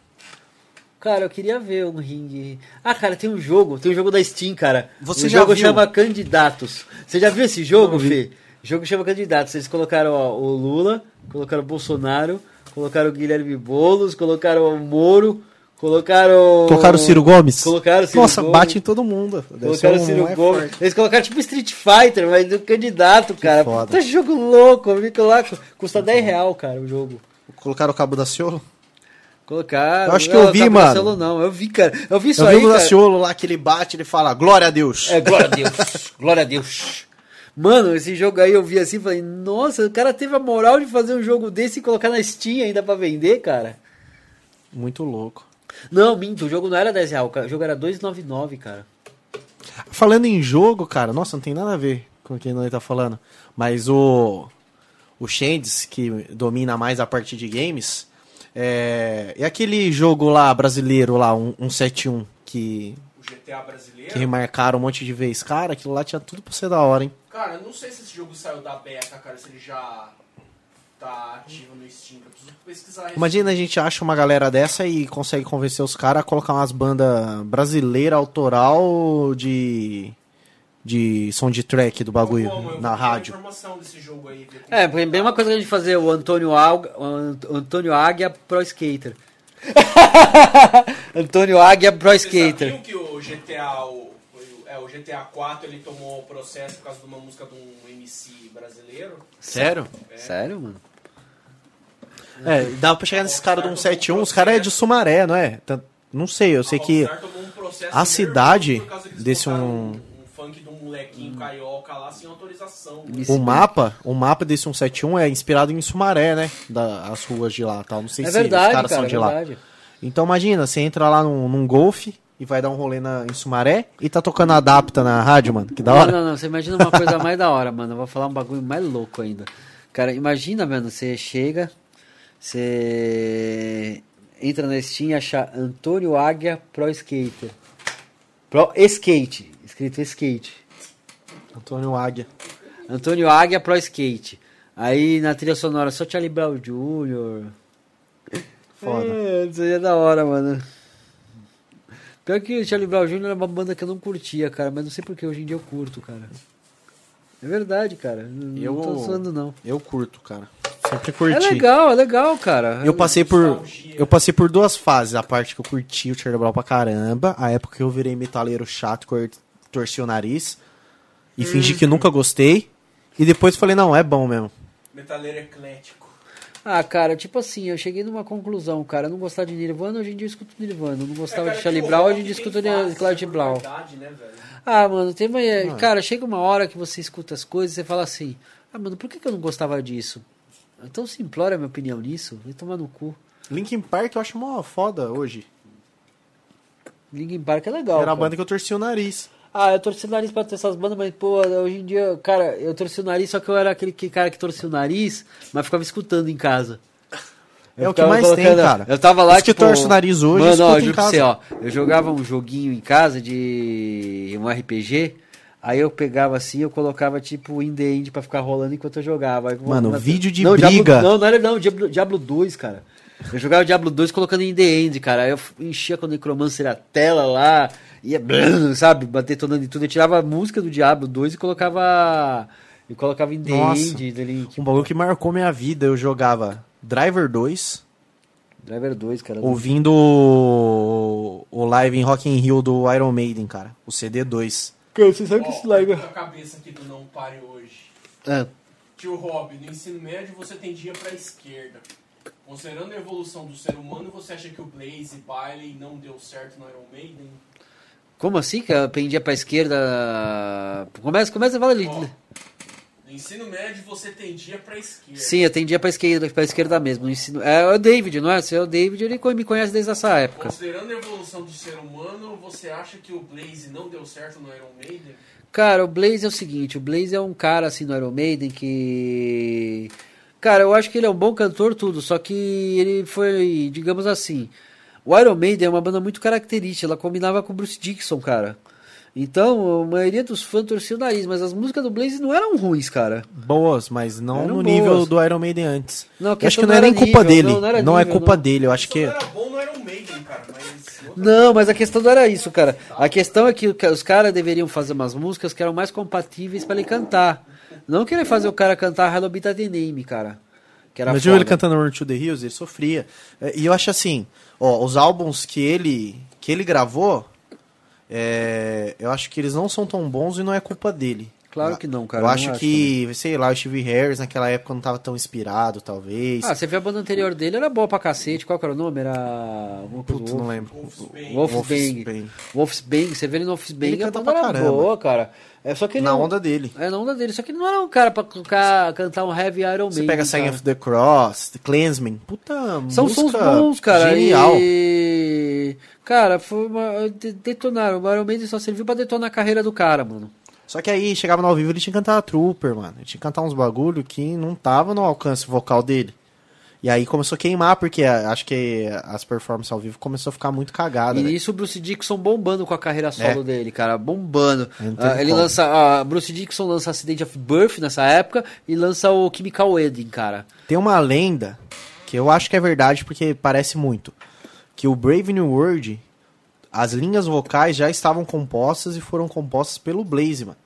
Cara, eu queria ver um ringue. Ah, cara, tem um jogo, tem um jogo da Steam, cara. Você o já jogo viu? chama Candidatos. Você já viu esse jogo, Não vi. Fê? O jogo chama Candidatos. Eles colocaram ó, o Lula, colocaram o Bolsonaro, colocaram o Guilherme Boulos, colocaram o Moro, colocaram. Colocaram o Ciro Gomes? Colocaram o Ciro Nossa, Gomes. bate em todo mundo. Deve Colocaram o um Ciro mais Gomes. forte. Eles colocaram tipo Street Fighter, mas do candidato, cara. foda. Puta jogo louco. Eu vi que lá custa 10 real, cara, o jogo. Colocaram o Cabo da Ciolo? Colocaram. Eu acho que eu vi, Cabo mano. Daciolo Não, eu vi, cara. Eu vi isso Eu aí, vi o. Daciolo lá que ele bate, ele fala, glória a Deus. É, glória a Deus. glória a Deus. Mano, esse jogo aí eu vi assim e falei, nossa, o cara teve a moral de fazer um jogo desse e colocar na Steam ainda pra vender, cara. Muito louco. Não, minto, o jogo não era 10 real, cara. o jogo era 2,99, cara. Falando em jogo, cara, nossa, não tem nada a ver com o que nós tá falando. Mas o. O Shands, que domina mais a parte de games, é. E aquele jogo lá brasileiro lá, um, um 171, que. O GTA brasileiro. Que remarcaram um monte de vez. Cara, aquilo lá tinha tudo pra ser da hora, hein? Cara, eu não sei se esse jogo saiu da beta, cara, se ele já tá ativo no Steam. Eu preciso pesquisar isso. Imagina a gente acha uma galera dessa e consegue convencer os caras a colocar umas bandas brasileiras autoral de. de soundtrack do bagulho Como? Eu na rádio. jogo aí. É, foi a mesma tá. coisa que a gente fazer o Antônio, Alga, o Ant- o Antônio Águia Pro Skater. Antônio Águia Pro Vocês Skater. sabiam que o GTA, o, é, o GTA 4 ele tomou processo por causa de uma música de um MC brasileiro? Sério? Sério, mano? É, dava pra chegar nesses caras do 171, os caras é de Sumaré, não é? Tan- Não sei, eu sei A que a cidade desse um- um funk de um molequinho carioca lá sem autorização. Isso. o mapa, o mapa desse 171 é inspirado em Sumaré, né? Da, as ruas de lá, tal. Não sei É se verdade, os caras cara, são é de lá. verdade. Então imagina, você entra lá num, num golfe e vai dar um rolê na, em Sumaré e tá tocando Adapta na rádio, mano. Que da Não, hora. não, não. Você imagina uma coisa mais da hora, mano. Eu vou falar um bagulho mais louco ainda. Cara, imagina, mano, você chega, você entra na Steam e acha Antônio Águia Pro Skater. Pro Skate. Escrito skate. Antônio Águia. Antônio Águia Pro Skate. Aí na trilha sonora só Charlie Brown Jr. Foda. É, isso aí é da hora, mano. Pior que o Charlie Brown Jr. era uma banda que eu não curtia, cara, mas não sei porque hoje em dia eu curto, cara. É verdade, cara. Não, Eu- não tô zoando, não. Eu curto, cara. Sempre É curti. legal, é legal, cara. Eu passei por eu passei por duas fases, a parte que eu curti o Charlie Brown pra caramba, a época que eu virei metaleiro chato, cor- torci o nariz e fingi que nunca gostei, e depois falei, não, é bom mesmo. Metaleiro eclético. Ah, cara, tipo assim, eu cheguei numa conclusão, cara. Eu não gostava de Nirvana, hoje em dia eu escuto Nirvana. Eu não gostava É, cara, de Charlie Brown, hoje em dia eu escuto é Brown. verdade, né, velho? Ah, mano, tem uma... Cara, chega uma hora que você escuta as coisas e você fala assim: Ah, mano, por que, que eu não gostava disso? Então se implora a minha opinião nisso, vai tomar no cu. Linkin Park eu acho mó foda hoje. Linkin Park é legal. Era a cara. banda que eu torci o nariz. Ah, eu torci o nariz pra ter essas bandas, mas, pô, hoje em dia, cara, eu torci o nariz, só que eu era aquele que- cara que torcia o nariz, mas ficava escutando em casa. É Eu o que mais tem, cara. Eu tava lá, Os que tipo... torce o nariz hoje, Mano, ó, em juro pra você, ó. Eu jogava um joguinho em casa de um RPG, aí eu pegava assim, eu colocava, tipo, in the end pra ficar rolando enquanto eu jogava. Aí, Mano, mas- vídeo de não, briga. Diablo, não, não era não, Diablo, Diablo 2, cara. Eu jogava Diablo 2 colocando in the end, cara. Aí eu enchia com o Necromancer a tela lá, ia, blum, sabe, bater tonando e tudo. Eu tirava a música do Diablo 2 e colocava... E colocava in the Nossa. end. Dele, Um bagulho que marcou minha vida, eu jogava Driver 2, Driver 2, cara. ouvindo o, o live em Rock in Rio do Iron Maiden, cara. O CD 2. Cara, você sabe que Ó, esse live... a cabeça aqui do Não Pare Hoje. Ah, Tio Rob, no ensino médio você tendia pra esquerda. Considerando a evolução do ser humano, você acha que o Blaze Bailey não deu certo no Iron Maiden? como assim, que eu pendia pra esquerda? Começa, começa a falar ali. Ó, no ensino médio você tendia pra esquerda. Sim, eu tendia pra esquerda, pra esquerda mesmo. No ensino... É o David, não é? Se é o David, ele me conhece desde essa época. Considerando a evolução do ser humano, você acha que o Blaze não deu certo no Iron Maiden? Cara, o Blaze é o seguinte, o Blaze é um cara assim no Iron Maiden que. Cara, eu acho que ele é um bom cantor, tudo, só que ele foi, digamos assim. O Iron Maiden é uma banda muito característica, ela combinava com o Bruce Dixon, cara. Então, a maioria dos fãs torcia o nariz, mas as músicas do Blaze não eram ruins, cara. Boas, mas não Eram no boas. nível do Iron Maiden antes. Não, acho que não é não nem era culpa nível, dele. não, não era Não, é nível, culpa não. dele. Eu acho Isso que. não era bom no Iron Maiden, cara, mas... Não, mas a questão não era isso, cara. A questão é que os caras deveriam fazer umas músicas que eram mais compatíveis pra ele cantar. Não querer fazer o cara cantar Hello Bita the Name, cara. Que era Imagina ele cantando Run to the Hills, ele sofria. É, E eu acho assim, ó, os álbuns que ele que ele gravou, é, eu acho que eles não são tão bons e não é culpa dele. Claro que não, cara. eu não acho que, sei lá, o Steve Harris naquela época não tava tão inspirado, talvez. Ah, você vê a banda anterior dele, era boa pra cacete. Qual que era o nome? Era. do não lembro. Wolfsbane. Wolfsbane. Wolfsbane. Você vê ele no Wolfsbane, Ele a canta banda era caramba. boa, cara. É só que Na não- onda dele. É na onda dele. Só que ele não era um cara pra tocar, cantar um heavy Iron Você Maiden. pega cara. Sign of the Cross, The Clansman. Puta São sons bons, cara. Genial. E... Cara, foi uma... de- detonaram. O Iron Maiden só serviu pra detonar a carreira do cara, mano. Só que aí chegava no ao vivo ele tinha que cantar Trooper, mano. Ele tinha que cantar uns bagulho que não tava no alcance vocal dele. E aí começou a queimar, porque acho que as performances ao vivo começou a ficar muito cagada. E velho. isso o Bruce Dixon bombando com a carreira solo É. dele, cara. Bombando. Ah, ele como. lança. ah, Bruce Dixon lança Accident of Birth nessa época e lança o Chemical Wedding, cara. Tem uma lenda que eu acho que é verdade porque parece muito. Que o Brave New World, as linhas vocais já estavam compostas e foram compostas pelo Blaze, mano.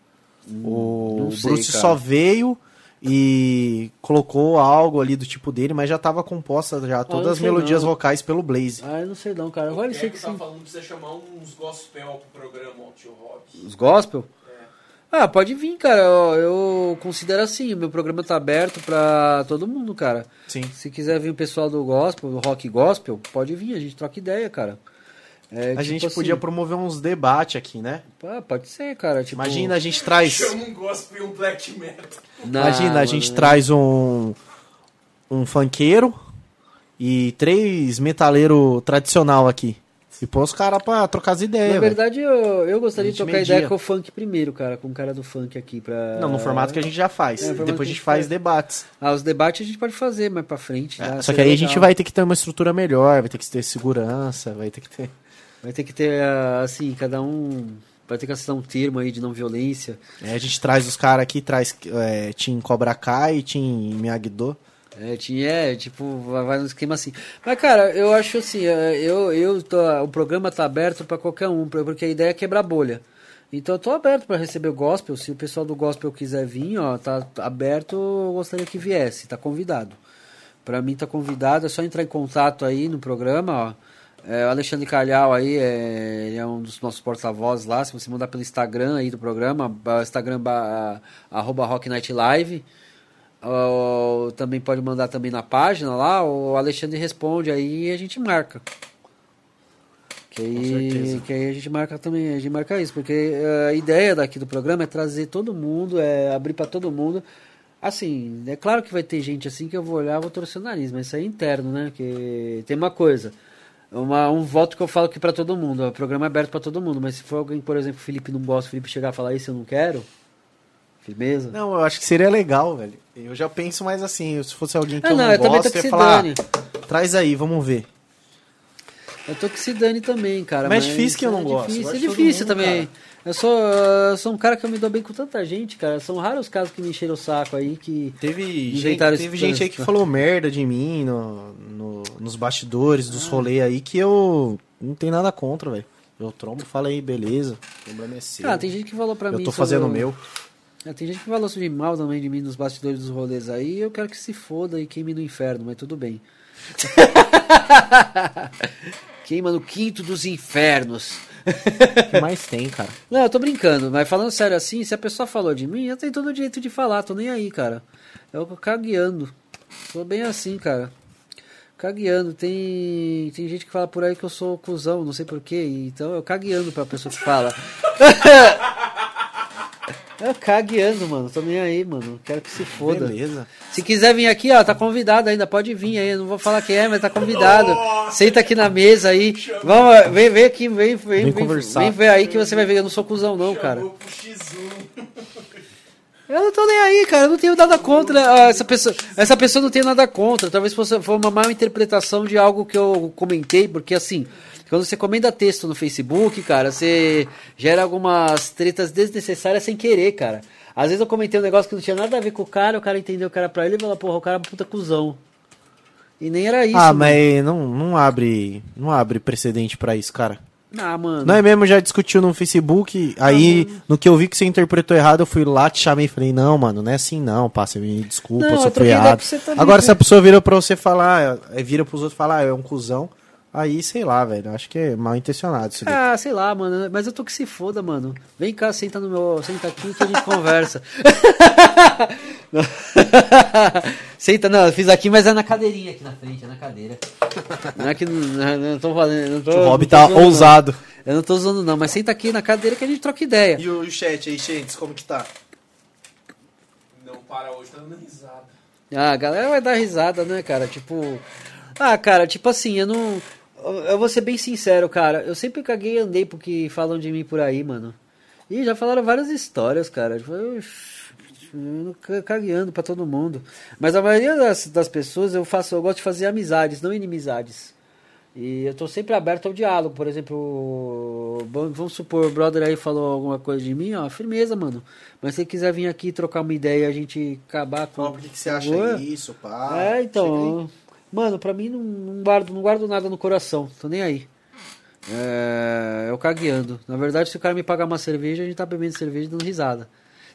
o não sei, Bruce só veio e colocou algo ali do tipo dele, mas já estava composta já todas não as melodias não. vocais pelo Blaze. Ah, eu não sei não, cara. Agora eu sei que tá sim. falando que precisa chamar uns gospel pro programa, ó, tio Rob. Os gospel? Ah, pode vir, cara. Eu, eu considero assim, o meu programa tá aberto pra todo mundo, cara. Sim. Se quiser vir o pessoal do gospel, do rock gospel, pode vir, a gente troca ideia, cara. É, A tipo gente assim, podia promover uns debates aqui, né? pode ser, cara. Tipo, Imagina a gente traz. Chama um gospel e um black metal. Não, Imagina, a gente mano, traz um um funkeiro e três metaleiro tradicional aqui. E pôr os caras pra trocar as ideias, Na verdade, eu, eu gostaria A de trocar media. ideia com o funk primeiro, cara. Com o cara do funk aqui pra... Não, no formato que a gente já faz. É, Depois a a gente faz faz. debates. Ah, os debates a gente pode fazer mais pra frente. É, tá? só que aí a legal. gente vai ter que ter uma estrutura melhor, vai ter que ter segurança, vai ter que ter. Vai ter que ter, ah, assim, cada um... Vai ter que assinar um termo aí de não violência. É, a gente traz os caras aqui, traz é, Team Cobra Kai e Team Miyagi-Do. É, tinha, é, tipo, vai num esquema assim. Mas, cara, eu acho assim, é, eu, eu tô, o programa tá aberto pra qualquer um, porque a ideia é quebrar bolha. Então eu tô aberto pra receber o gospel, se o pessoal do gospel quiser vir, ó, tá aberto, eu gostaria que viesse, tá convidado. Pra mim tá convidado, é só entrar em contato aí no programa, ó. É, o Alexandre Calhau aí é, ele é um dos nossos porta-vozes lá. Se você mandar pelo Instagram aí do programa, Instagram ba- arroba Rock Night Live. Ou também pode mandar também na página lá, o Alexandre responde aí e a gente marca. Que aí, que aí a gente marca também, a gente marca isso, porque eh, a ideia daqui do programa é trazer todo mundo, é abrir para todo mundo. Assim, é claro que vai ter gente assim que eu vou olhar, vou torcer o nariz, mas isso aí é interno, né? Que tem uma coisa. Uma, um voto que eu falo aqui pra todo mundo. O programa é aberto pra todo mundo, mas se for alguém, por exemplo, o Felipe não gosta, o Felipe chegar e falar isso, eu não quero. Firmeza? Não, eu acho que seria legal, velho. Eu já penso mais assim, se fosse alguém que Ah, eu não, não, eu também tô gosto, que eu falar, dane. "Ah, traz aí, vamos ver. Eu tô que se dane também, cara. Mas é difícil que eu não é gosto. Eu Difícil, gosto é difícil mundo, também. Eu sou, eu sou um cara que eu me dou bem com tanta gente, cara. São raros os casos que me encheram o saco aí que. Teve, gente, teve gente aí que falou merda de mim no, no- nos bastidores dos rolês aí que eu não tenho nada contra, velho. Eu trombo, fala aí, beleza. O problema é seu. Ah, tem gente que falou pra eu mim. tô sobre fazendo o meu. É, tem gente que falou de mal também de mim nos bastidores dos rolês aí. Eu quero que se foda e queime no inferno, mas tudo bem. Queima no quinto dos infernos. O que mais tem, cara? Não, eu tô brincando, mas falando sério assim, se a pessoa falou de mim, eu tenho todo o direito de falar, tô nem aí, cara. Eu cagueando. Tô bem assim, cara. Cagueando. Tem, tem gente que fala por aí que eu sou cuzão, não sei porquê, então eu cagueando pra pessoa que fala. eu cagueando, mano, tô nem aí, mano. Quero que se foda. Beleza. Se quiser vir aqui, ó, tá convidado ainda, pode vir aí. Eu não vou falar quem é, mas tá convidado. Senta aqui na mesa aí. Vamos, vem, vem aqui, vem, vem, vem, conversar. vem ver aí que você vai ver. Eu não sou cuzão, não, cara. Chamou pro X1. Eu não tô nem aí, cara. Eu não tenho nada contra ah, essa pessoa. Essa pessoa não tem nada contra. Talvez fosse foi uma má interpretação de algo que eu comentei, porque assim. Quando você comenta texto no Facebook, cara, você gera algumas tretas desnecessárias sem querer, cara. Às vezes eu comentei um negócio que não tinha nada a ver com o cara, o cara entendeu que era pra ele e falou, porra, o cara é um puta cuzão. E nem era isso. ah, mano. mas não, não abre não abre precedente pra isso, cara. Ah, mano. Nós mesmo já discutiu no Facebook, aí no que eu vi que você interpretou errado, eu fui lá, te chamei e falei, não, mano, não é assim não, você me desculpa, Não, eu sou errado. também, Agora, se cara. a pessoa vira pra você falar, é, vira pros outros falar, ah, é um cuzão, aí, sei lá, velho, acho que é mal intencionado isso daí. Ah, sei lá, mano. Mas eu tô que se foda, mano. Vem cá, senta no meu. Senta aqui que a gente conversa. senta, não, eu fiz aqui, mas é na cadeirinha aqui na frente, é na cadeira. Não é que não, não, não tô falando. Não tô, o Rob não tá zoando, não. ousado. Eu não tô usando, não, mas senta aqui na cadeira que a gente troca ideia. E o chat aí, Shades, como que tá? Não para hoje, tá dando risada. Ah, a galera vai dar risada, né, cara? Tipo. Ah, cara, tipo assim, eu não. Eu- vou ser bem sincero, cara. Eu sempre caguei e andei porque falam de mim por aí, mano. E já falaram várias histórias, cara. Eu- eu ca- cagueando pra todo mundo. Mas a maioria das, das pessoas eu faço, eu gosto de fazer amizades, não inimizades. E eu tô sempre aberto ao diálogo. Por exemplo, vamos supor, o brother aí falou alguma coisa de mim, ó, firmeza, mano. Mas se quiser vir aqui trocar uma ideia e a gente acabar com. Fala por que, que você acha isso, pá. É, então. Mano, pra mim não, não guardo, não guardo nada no coração, tô nem aí. É, eu cagueando. Na verdade, se o cara me pagar uma cerveja, a gente tá bebendo cerveja e dando risada.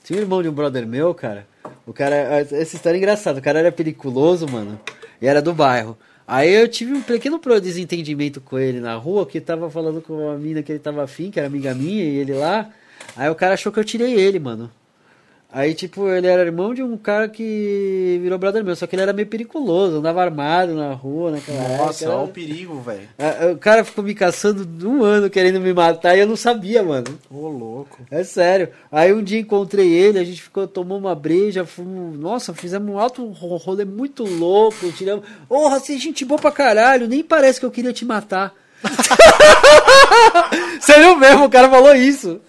Tinha um irmão de um brother meu, cara. O cara. Essa história é engraçada. O cara era periculoso, mano. E era do bairro. Aí eu tive um pequeno desentendimento com ele na rua, que tava falando com uma mina que ele tava afim, que era amiga minha, e ele lá. Aí o cara achou que eu tirei ele, mano. Aí, tipo, ele era irmão de um cara que virou brother meu, só que ele era meio periculoso, andava armado na rua naquela Nossa, época. olha o perigo, velho. Ah, O cara ficou me caçando um ano querendo me matar e eu não sabia, mano. Ô, louco. É sério. Aí um dia encontrei ele, a gente ficou, tomou uma breja, fomos, nossa, fizemos um alto ro- rolê muito louco, tiramos. Porra, você é gente boa pra caralho, nem parece que eu queria te matar. Sério mesmo, o cara falou isso.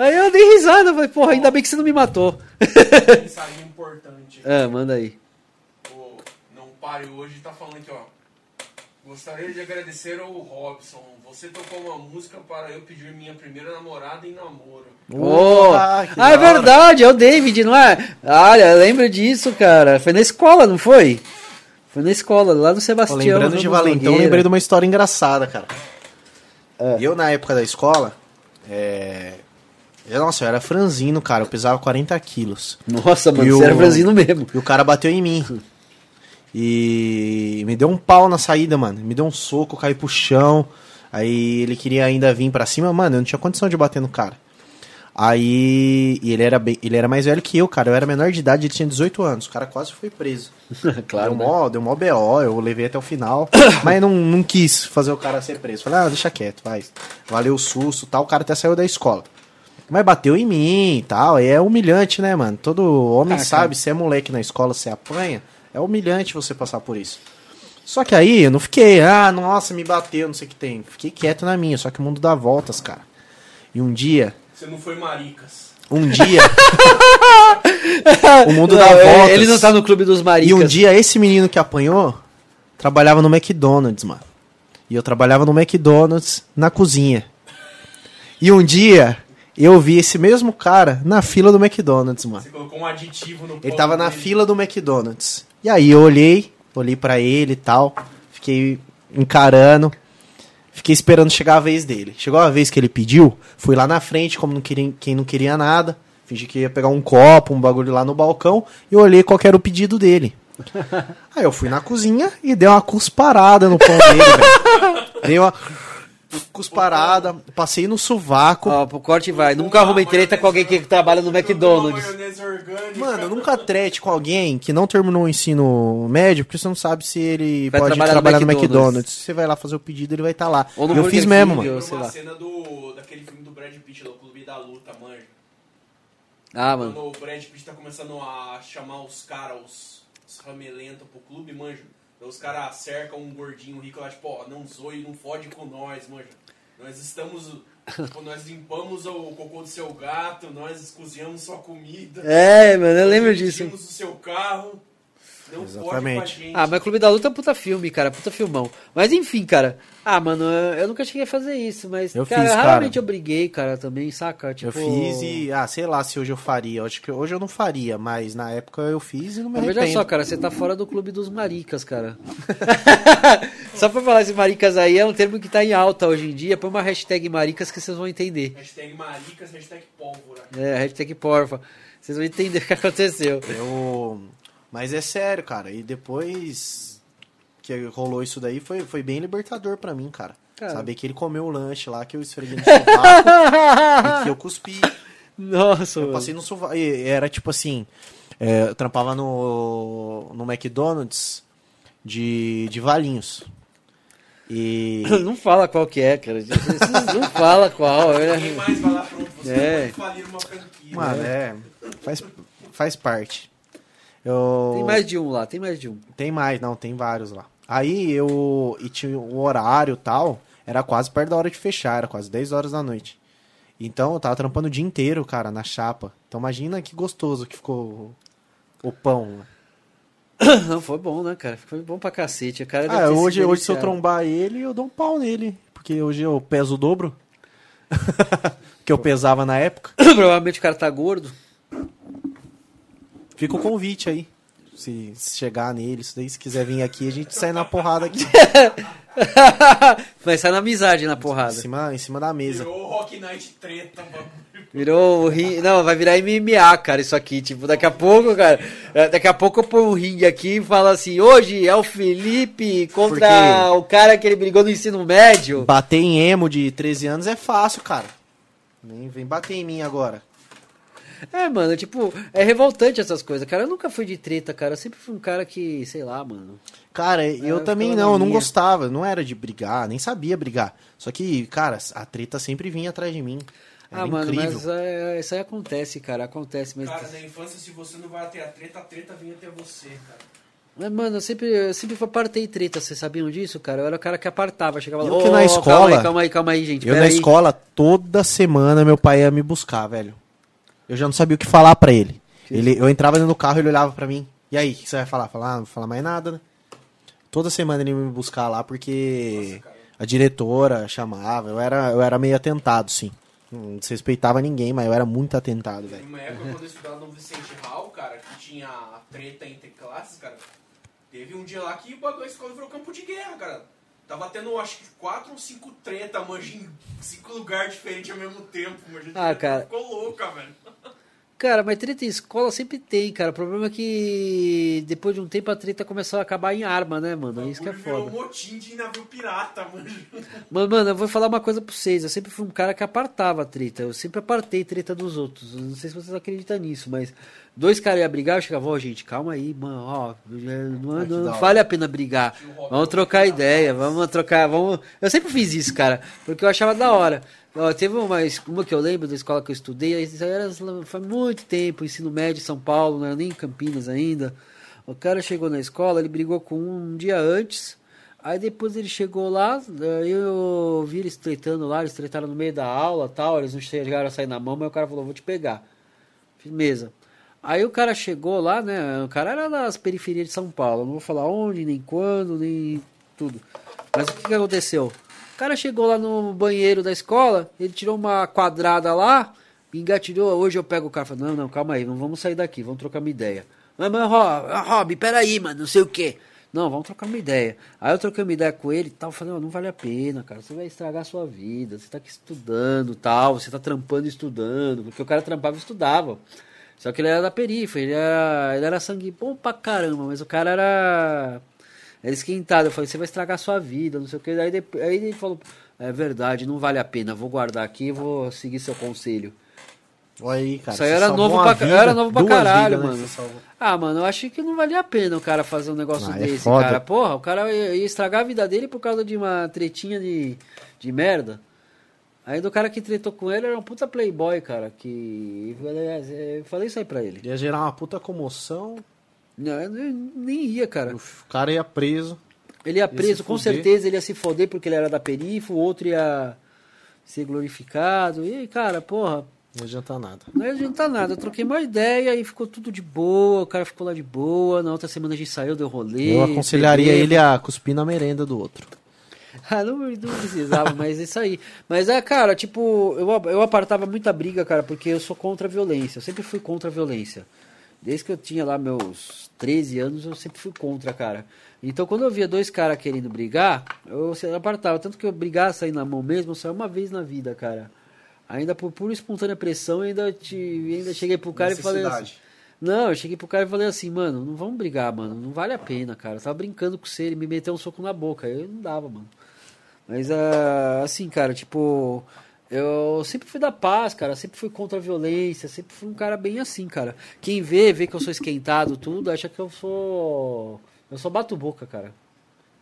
Aí eu dei risada, falei, porra, ainda bem que você não me matou. Mensagem importante. Ah, manda aí. O Não Pare Hoje tá falando aqui, ó. Gostaria de agradecer ao Robson. Você tocou uma música para eu pedir minha primeira namorada em namoro. Oh. Ah, Ah, é verdade, é o David, não é? Olha, lembro disso, cara. Foi na escola, não foi? Foi na escola, lá no Sebastião. lembrando de Valentão, lembrei de uma história engraçada, cara. É. Eu, na época da escola, é... Nossa, eu era franzino, cara. Eu pesava 40 quilos. Nossa, mano, E você o- era franzino mesmo. E o cara bateu em mim. E me deu um pau na saída, mano. Me deu um soco, eu caí pro chão. Aí ele queria ainda vir pra cima, mano. Eu não tinha condição de bater no cara. Aí. E ele era, bem, ele era mais velho que eu, cara. Eu era menor de idade, ele tinha 18 anos. O cara quase foi preso. claro, deu, né? mó, deu mó BO, eu levei até o final. mas não, não quis fazer o cara ser preso. Falei, ah, deixa quieto, vai. Valeu o susto tal. O cara até saiu da escola. Mas bateu em mim e tal. Aí é humilhante, né, mano? Todo homem Ah, sabe, cara. se é moleque na escola, você apanha. É humilhante você passar por isso. Só que aí eu não fiquei, ah, nossa, me bateu, não sei o que tem. Fiquei quieto na minha, só que o mundo dá voltas, cara. E um dia, Você não foi maricas. um dia, o mundo Não, dá é, voltas. Ele não tá no clube dos maricas. E um dia esse menino que apanhou trabalhava no McDonald's, mano. E eu trabalhava no McDonald's na cozinha. E um dia eu vi esse mesmo cara na fila do McDonald's, mano. Você colocou um aditivo no Ele tava na dele. fila do McDonald's. E aí eu olhei, olhei pra ele e tal, fiquei encarando, fiquei esperando chegar a vez dele. Chegou a vez que ele pediu, fui lá na frente, como não queria, quem não queria nada, fingi que ia pegar um copo, um bagulho lá no balcão, e olhei qual que era o pedido dele. Aí eu fui na cozinha e dei uma cusparada no pão dele, velho. Dei uma cusparada, passei no sovaco. Ó, pro corte vai. Nunca arrumei treta com alguém que trabalha no McDonald's. Mano, nunca trete com alguém que não terminou o ensino médio, porque você não sabe se ele Vai pode trabalhar trabalhar, no no, McDonald's. McDonald's. Você vai lá fazer o pedido, ele vai estar lá. Ou no eu Burger fiz mesmo, King, mano. ou sei lá. cena do, daquele filme do Brad Pitt, do Clube da Luta, manja. Ah, mano. Quando o Brad Pitt tá começando a chamar os caras, os, os ramelentos pro clube, manja. Daí os caras cercam um gordinho rico lá, tipo, ó, não zoe, não fode com nós, manja. Nós estamos, tipo, nós limpamos o cocô do seu gato, nós cozinhamos sua comida. É, mano, eu lembro nós disso. dirigimos o seu carro. Não Exatamente. gente. Ah, mas Clube da Luta é um puta filme, cara, puta filmão. Mas enfim, cara. Ah, mano, eu nunca cheguei a fazer isso, mas. Eu cara, fiz, cara. raramente eu briguei, cara, também, saca? Tipo, Eu fiz e, ah, sei lá se hoje eu faria. Acho que hoje eu não faria, mas na época eu fiz e não me Mas arrependo. veja só, cara, você tá fora do clube dos maricas, cara. só pra falar esse maricas aí, é um termo que tá em alta hoje em dia. Põe uma hashtag maricas que vocês vão entender. Hashtag maricas, hashtag pólvora. É, hashtag porfa. Vocês vão entender o que aconteceu. Eu... Mas é sério, cara. E depois que rolou isso daí, foi, foi bem libertador pra mim, cara. Cara. Saber que ele comeu o lanche lá, que eu esfreguei no sovaco e que eu cuspi. Nossa, Eu mano. passei no sovaco. E Era tipo assim, é, eu trampava no, no McDonald's de, de Valinhos. E... Não fala qual que é, cara. Não fala qual. Ninguém É. mais vai lá pronto. Você É. pode falir uma franquia. Mano, é, faz, faz parte. Eu... Tem mais de um lá, tem mais de um. Tem mais, não, tem vários lá. Aí eu. E tinha o horário tal. Era quase perto da hora de fechar, era quase 10 horas da noite. Então eu tava trampando o dia inteiro, cara, na chapa. Então imagina que gostoso que ficou o, pão. Não, foi bom, né, cara? Foi bom pra cacete. O cara Ah, hoje, hoje se eu trombar ele, eu dou um pau nele. Porque hoje eu peso o dobro. que eu pesava na época. Provavelmente o cara tá gordo. Fica o convite aí. Se, se chegar nele, daí, se quiser vir aqui, a gente sai na porrada aqui. Vai sair na amizade na Em porrada. cima, em cima da mesa. Virou Rock Night treta, bagulho. Virou o ringue. Não, vai virar MMA, cara, isso aqui. Tipo, daqui a pouco, cara. é, Daqui a pouco eu ponho um ringue aqui e falo assim: hoje é o Felipe contra Porque- o cara que ele brigou no ensino médio. Bater em emo de 13 anos é fácil, cara. Vem, vem bater em mim agora. É, mano, tipo, é revoltante essas coisas. Cara, eu nunca fui de treta, cara. Eu sempre fui um cara que, sei lá, mano. Cara, eu eu também não, eu não gostava, não era de brigar, nem sabia brigar. Só que, cara, a treta sempre vinha atrás de mim. Era ah, mano, incrível. mas é, isso aí acontece, cara. Acontece, mas. Cara, na infância, se você não vai até a treta, a treta vem até você, cara. Mas, mano, eu sempre, eu sempre apartei treta, vocês sabiam disso, cara? Eu era o cara que apartava, chegava lá. Eu que "Ô, na Calma escola- aí, calma aí, calma aí, gente. Eu na aí." escola, toda semana, meu pai ia me buscar, velho. Eu já não sabia o que falar pra ele. ele eu entrava dentro do carro, ele olhava pra mim. E aí, o que você vai falar? Falar, ah, não vou falar mais nada, né? Toda semana ele ia me buscar lá porque a diretora chamava. Eu era, eu era meio atentado, sim. Não desrespeitava ninguém, mas eu era muito atentado, velho. uma época quando eu estudava no Vicente Hall, cara, que tinha a treta entre classes, cara. Teve um dia lá que o bagulho da escola virou campo de guerra, cara. Tava tendo, acho que, quatro ou cinco treta, manja, em cinco lugares diferentes ao mesmo tempo. Manja, Ah, cara. Ficou louca, velho. Cara, mas treta em escola sempre tem, cara. O problema é que depois de um tempo a treta começou a acabar em arma, né, mano? Isso que é foda. Virou motim de navio pirata, manja. Mas, mano, eu vou falar uma coisa pra vocês. Eu sempre fui um cara que apartava a treta. Eu sempre apartei treta dos outros. Não sei se vocês acreditam nisso, mas dois caras iam brigar, eu chegava, ó, gente, calma aí, mano, ó, não, não hora. vale a pena brigar. Vamos trocar ideia, vamos trocar, vamos. Eu sempre fiz isso, cara, porque eu achava da hora. Ó, teve uma, uma que eu lembro da escola que eu estudei, era faz muito tempo, ensino médio em São Paulo, não era nem em Campinas ainda. O cara chegou na escola, ele brigou com um, um dia antes. Aí depois ele chegou lá, eu vi eles tretando lá, eles tretaram no meio da aula tal, eles não chegaram a sair na mão, mas o cara falou, vou te pegar. Firmeza. Aí o cara chegou lá, né? O cara era das periferias de São Paulo. Não vou falar onde, nem quando, nem tudo. Mas o que, que aconteceu? O cara chegou lá no banheiro da escola, ele tirou uma quadrada lá, engatilhou. Hoje eu pego o cara e falo, não, não, calma aí, não vamos sair daqui, vamos trocar uma ideia. Mas, mas Rob, Rob, peraí, mano, não sei o que. Não, vamos trocar uma ideia. Aí eu troquei uma ideia com ele e tal. Falei, oh, não vale a pena, cara. Você vai estragar a sua vida. Você tá aqui estudando tal. Você tá trampando e estudando. Porque o cara trampava e estudava. Só que ele era da periferia. Ele era, ele era sangue bom pra caramba. Mas o cara era. Era esquentado. Eu falei, você vai estragar a sua vida. Não sei o que. Aí, depois, aí ele falou, é verdade, não vale a pena. Vou guardar aqui e vou seguir seu conselho. Olha aí, cara. Isso aí era novo pra, vida, era novo pra caralho, vidas, né, mano. Ah, mano, eu achei que não valia a pena o cara fazer um negócio Ah, é desse, foda. cara. Porra, o cara ia, ia estragar a vida dele por causa de uma tretinha de, de merda. Aí do cara que tretou com ele era um puta playboy, cara. Que. Eu falei isso aí pra ele. Ia gerar uma puta comoção, Não, nem ia, cara. o cara ia preso. Ele ia preso, com certeza ele ia se foder porque ele era da perifa, o outro ia ser glorificado. E, cara, porra, Não adianta nada. Não adianta nada, eu troquei uma ideia e ficou tudo de boa, o cara ficou lá de boa, na outra semana a gente saiu, deu rolê. Eu aconselharia ele a cuspir na merenda do outro. Ah, não, não precisava, mas isso aí. Mas é, cara, tipo, eu, eu apartava muita briga, cara, porque eu sou contra a violência, eu sempre fui contra a violência. Desde que eu tinha lá meus 13 anos, eu sempre fui contra, cara. Então quando eu via dois caras querendo brigar, eu apartava. Tanto que eu brigar, sair na mão mesmo, só uma vez na vida, cara. Ainda por pura espontânea pressão, ainda, te, ainda cheguei pro cara e falei assim. Não, eu cheguei pro cara e falei assim, mano, não vamos brigar, mano. Não vale a pena, cara. Eu tava brincando com você, ele me meteu um soco na boca. Eu não dava, mano. Mas ah, assim, cara, tipo. Eu sempre fui da paz, cara. Sempre fui contra a violência. Sempre fui um cara bem assim, cara. Quem vê, vê que eu sou esquentado, tudo, acha que eu sou. Eu só bato boca, cara.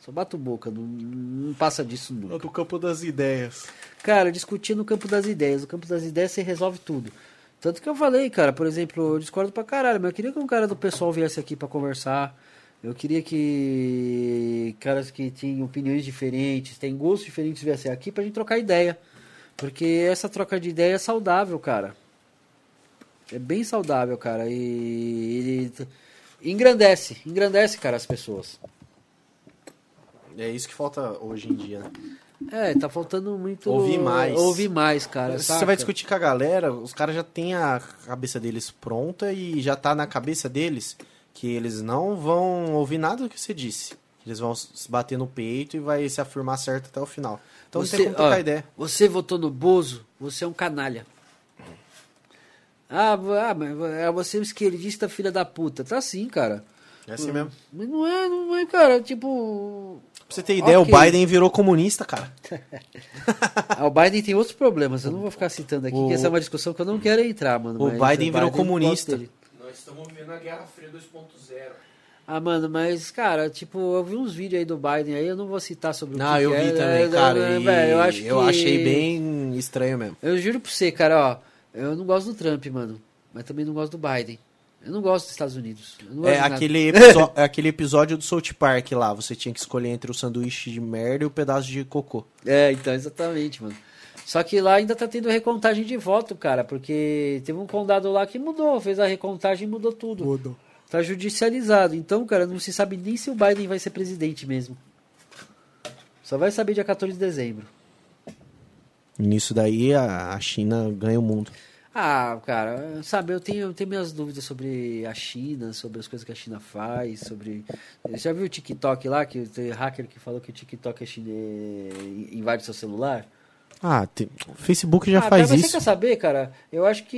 Só bato boca. Não, não passa disso nunca. Do campo das ideias. Cara, discutir no campo das ideias. No campo das ideias você resolve tudo. Tanto que eu falei, cara, por exemplo, eu discordo pra caralho, mas eu queria que um cara do pessoal viesse aqui pra conversar. Eu queria que caras que tinham opiniões diferentes, têm gostos diferentes viessem aqui pra gente trocar ideia. Porque essa troca de ideia é saudável, cara. É bem saudável, cara. E, e engrandece, engrandece, cara, as pessoas. É isso que falta hoje em dia, né? É, tá faltando muito. Ouvir mais. Ouvir mais, cara. Se saca? você vai discutir com a galera, os caras já têm a cabeça deles pronta e já tá na cabeça deles que eles não vão ouvir nada do que você disse. Eles vão se bater no peito e vai se afirmar certo até o final. Então não tem como trocar ó, ideia. Você votou no Bozo, você é um canalha. Ah, ah, mas é você é um esquerdista filha da puta. Tá assim, cara. É assim mesmo. Mas não é, não é, cara. Tipo. Pra você ter ideia, Ok. o Biden virou comunista, cara. ah, o Biden tem outros problemas. Eu não vou ficar citando aqui, O- que essa é uma discussão que eu não quero entrar, mano. O Biden virou gosto comunista. Estamos vivendo a Guerra Fria 2.0. Ah, mano, mas, cara, tipo, eu vi uns vídeos aí do Biden aí, eu não vou citar sobre o Não, que eu que vi é, também, é, cara. é, e eu acho eu que- achei bem estranho mesmo. Eu juro pra você, cara, ó. Eu não gosto do Trump, mano. Mas também não gosto do Biden. Eu não gosto dos Estados Unidos. Eu não gosto É aquele, é aquele episódio do South Park lá. Você tinha que escolher entre o sanduíche de merda e o pedaço de cocô. É, então, exatamente, mano. Só que lá ainda tá tendo recontagem de voto, cara, porque teve um condado lá que mudou, fez a recontagem e mudou tudo. Tá judicializado. Então, cara, não se sabe nem se o Biden vai ser presidente mesmo. Só vai saber dia 14 de dezembro. Nisso daí a, a China ganha o mundo. Ah, cara, sabe, eu tenho, eu tenho minhas dúvidas sobre a China, sobre as coisas que a China faz, sobre... Você já viu o TikTok lá, que tem hacker que falou que o TikTok é chinês, invade seu celular? Ah, tem- o Facebook já ah, faz mas Você isso. quer saber, cara? Eu acho que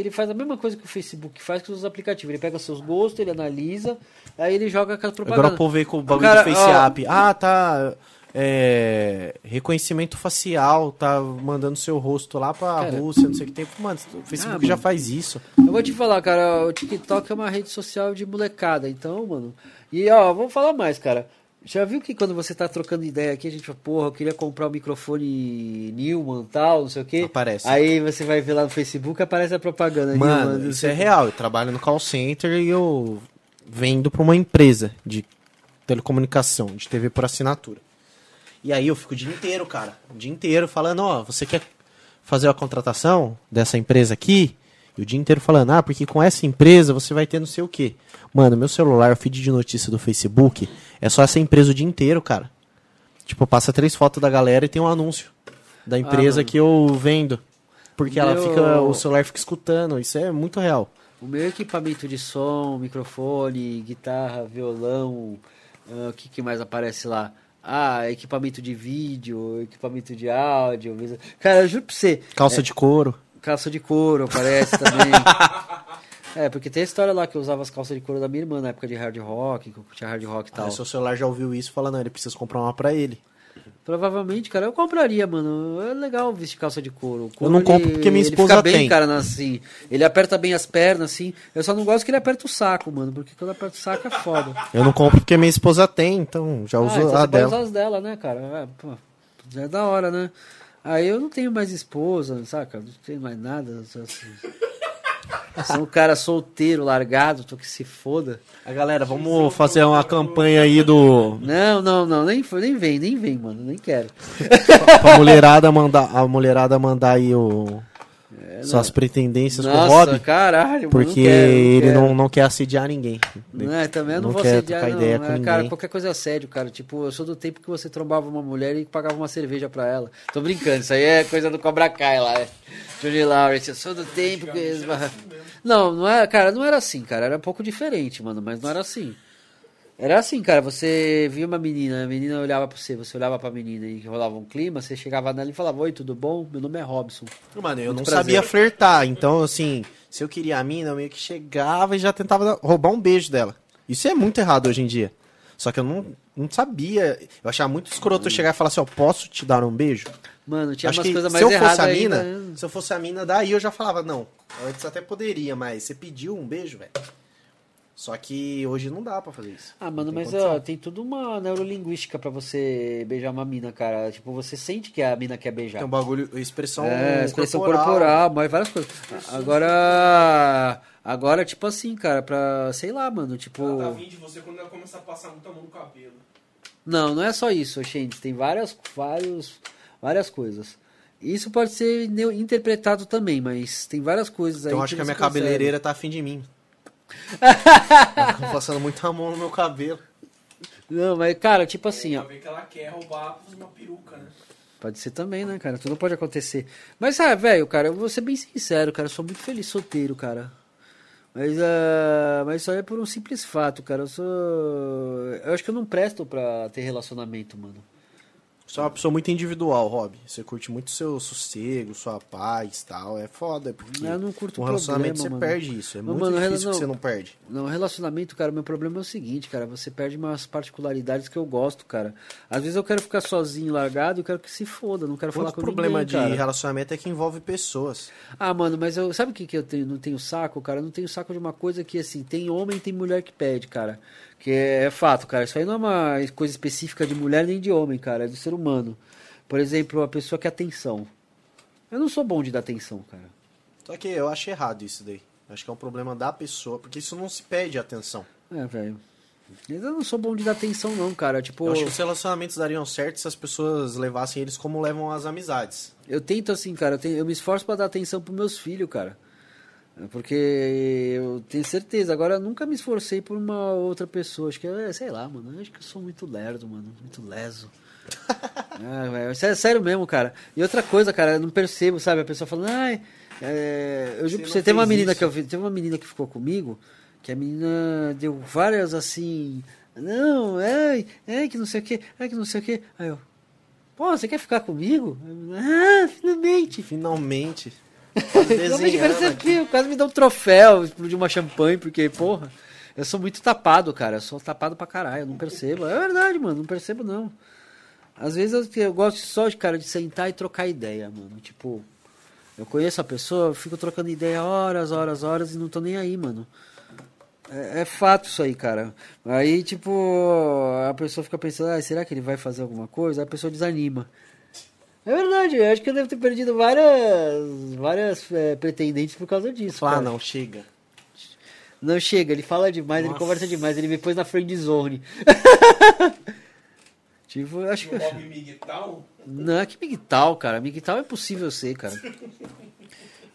ele faz a mesma coisa que o Facebook faz com os aplicativos. Ele pega seus gostos, ele analisa, aí ele joga com as Agora o povo veio com o bagulho Cara, do Face ó, App. Ah, tá. é, reconhecimento facial, tá mandando seu rosto lá pra Cara. Rússia, não sei o que tem. Mano, o Facebook Ah, já faz isso. Eu vou te falar, cara, o TikTok é uma rede social de molecada, então, mano. E ó, vou falar mais, cara. Já viu que quando você tá trocando ideia aqui, a gente fala, porra, eu queria comprar um microfone Newman tal, não sei o quê. Aparece. Aí você vai ver lá no Facebook, aparece a propaganda Mano, não isso é real. Eu trabalho no call center e eu vendo pra uma empresa de telecomunicação, de TV por assinatura. E aí eu fico o dia inteiro, cara, o dia inteiro falando, ó, você quer fazer a contratação dessa empresa aqui? E o dia inteiro falando, ah, porque com essa empresa você vai ter não sei o quê. Mano, meu celular, o feed de notícia do Facebook, é só essa empresa o dia inteiro, cara. Tipo, passa três fotos da galera e tem um anúncio da empresa mano. que eu vendo. Porque ela Meu- fica, o celular fica escutando, isso é muito real. O meu equipamento de som, microfone, guitarra, violão, ah, o que, que mais aparece lá? Ah, equipamento de vídeo, equipamento de áudio. Cara, eu juro pra você, Calça de couro. Calça de couro aparece também. é, porque tem a história lá que eu usava as calças de couro da minha irmã na época de hard rock, que eu curtia hard rock e tal. Aí seu celular já ouviu isso e fala, não, ele precisa comprar uma pra ele. Provavelmente, cara, eu compraria, mano. É legal vestir calça de couro. Couro, não compro porque minha ele esposa fica bem, tem. cara, assim. Ele aperta bem as pernas, assim. Eu só não gosto que ele aperta o saco, mano. Porque quando aperta o saco é foda. Eu não compro porque minha esposa tem, então já ah, uso então a dela. usar as dela, né, cara? É, pô, já é da hora, né? Aí eu não tenho mais esposa, saca? Não tenho mais nada. Sou, assim. Sou um cara solteiro, largado, tô que se foda. A galera, vamos fazer uma campanha aí do. Não, não, não, nem, nem vem, nem vem, mano, nem quero. pra mulherada mandar. A mulherada mandar aí o. Suas pretendências com o É, Nossa, Rob. caralho, Porque não quero, não ele quero. não, não quer assediar ninguém. Não, é, também eu não, Não vou quer assediar, trocar não. ideia é, com cara, ninguém. qualquer coisa é assédio, cara. Tipo, eu sou do tempo que você trombava uma mulher e pagava uma cerveja pra ela. Tô brincando, isso aí é coisa do Cobra Kai lá, é. Johnny Lawrence, eu sou do tempo que... Não, não é, cara, não era assim, cara. Era um pouco diferente, mano, mas não era assim. Era assim, cara, você via uma menina, a menina olhava pra você, você olhava pra menina e rolava um clima, você chegava nela e falava, oi, tudo bom? Meu nome é Robson. Mano, eu Muito não prazer. sabia flertar. Então, assim, se eu queria a mina, eu meio que chegava e já tentava roubar um beijo dela. Isso é muito errado hoje em dia. Só que eu não, não sabia. Eu achava muito escroto eu chegar e falar assim, ó, posso te dar um beijo? Mano, tinha Acho umas coisas se mais eu fosse a ainda. mina, né? se eu fosse a mina, daí eu já falava, não. Antes até poderia, mas você pediu um beijo, velho. Só que hoje não dá pra fazer isso. Ah, mano, mas ó, tem tudo uma neurolinguística pra você beijar uma mina, cara. Tipo, você sente que a mina quer beijar. Tem um bagulho, expressão, é, expressão corporal. mas várias coisas. Agora, agora, tipo assim, cara, pra, sei lá, mano, tipo... Ela tá vindo de você quando ela começa a passar muita mão no cabelo. Não, não é só isso, gente. Tem várias, vários, várias coisas. Isso pode ser interpretado também, mas tem várias coisas aí Então eu acho que a você minha consegue. cabeleireira tá afim de mim. Ela fica passando muita mão no meu cabelo. Não, mas, cara, tipo assim, ó. Pra ver que ela quer roubar uma peruca, né? Pode ser também, né, cara? Tudo pode acontecer. Mas, ah, velho, cara, eu vou ser bem sincero, cara. Eu sou muito feliz solteiro, cara. Mas, ah, mas isso aí é por um simples fato, cara. Eu sou. Eu acho que eu não presto pra ter relacionamento, mano. Você é uma pessoa muito individual, Rob. Você curte muito seu sossego, sua paz e tal. É foda, porque Eu não curto um relacionamento problema, você mano. perde isso. É muito mano, difícil não- que você não perde. Não, relacionamento, cara, meu problema é o seguinte, cara. Você perde umas particularidades que eu gosto, cara. Às vezes eu quero ficar sozinho, largado, eu quero que se foda. Não quero falar Outro com problema ninguém, de cara. relacionamento é que envolve pessoas. Ah, mano, mas eu sabe o que, que eu tenho, não tenho saco, cara? Eu não tenho saco de uma coisa que, assim, tem homem e tem mulher que pede, cara. Que é, fato, cara. Isso aí não é uma coisa específica de mulher nem de homem, cara. É do ser humano. Por exemplo, a pessoa quer atenção. Eu não sou bom de dar atenção, cara. Só que eu acho errado isso daí. Acho que é um problema da pessoa, porque isso não se pede atenção. É, velho. Eu não sou bom de dar atenção, não, cara. Tipo, Eu acho que os relacionamentos dariam certo se as pessoas levassem eles como levam as amizades. Eu tento assim, cara, eu, tenho- eu me esforço pra dar atenção pros meus filhos, cara. É Porque eu tenho certeza, agora eu nunca me esforcei por uma outra pessoa. Acho que, é, sei lá, mano. Acho que eu sou muito lerdo, mano. Muito leso. é, velho, sé- sério mesmo, cara. E outra coisa, cara, eu não percebo, sabe? A pessoa falando, ai. é, eu juro pra Você teve uma menina isso. que eu vi, teve uma menina que ficou comigo, que a menina deu várias assim. Não, é, é que não sei o que, é que não sei o que. Aí eu, pô, você quer ficar comigo? Ah, finalmente. Finalmente. Percebi, quase me deu um troféu, explodiu uma champanhe, porque, porra, eu sou muito tapado, cara. Eu sou tapado pra caralho, eu não percebo. É verdade, mano, não percebo não. Às vezes eu, eu gosto só, de, cara, de sentar e trocar ideia, mano. Tipo, eu conheço a pessoa, eu fico trocando ideia horas, horas, horas e não tô nem aí, mano. É, é fato isso aí, cara. Aí, tipo, a pessoa fica pensando, ah, será que ele vai fazer alguma coisa? Aí a pessoa desanima. É verdade, eu acho que eu devo ter perdido várias, várias é, pretendentes por causa disso. Ah, cara. não, chega. Não chega, ele fala demais, ele Nossa. conversa demais, ele me pôs na friend zone. tipo, eu acho que. O Bob Miguel. Não, é que migtal, cara. Migtal é impossível ser, cara.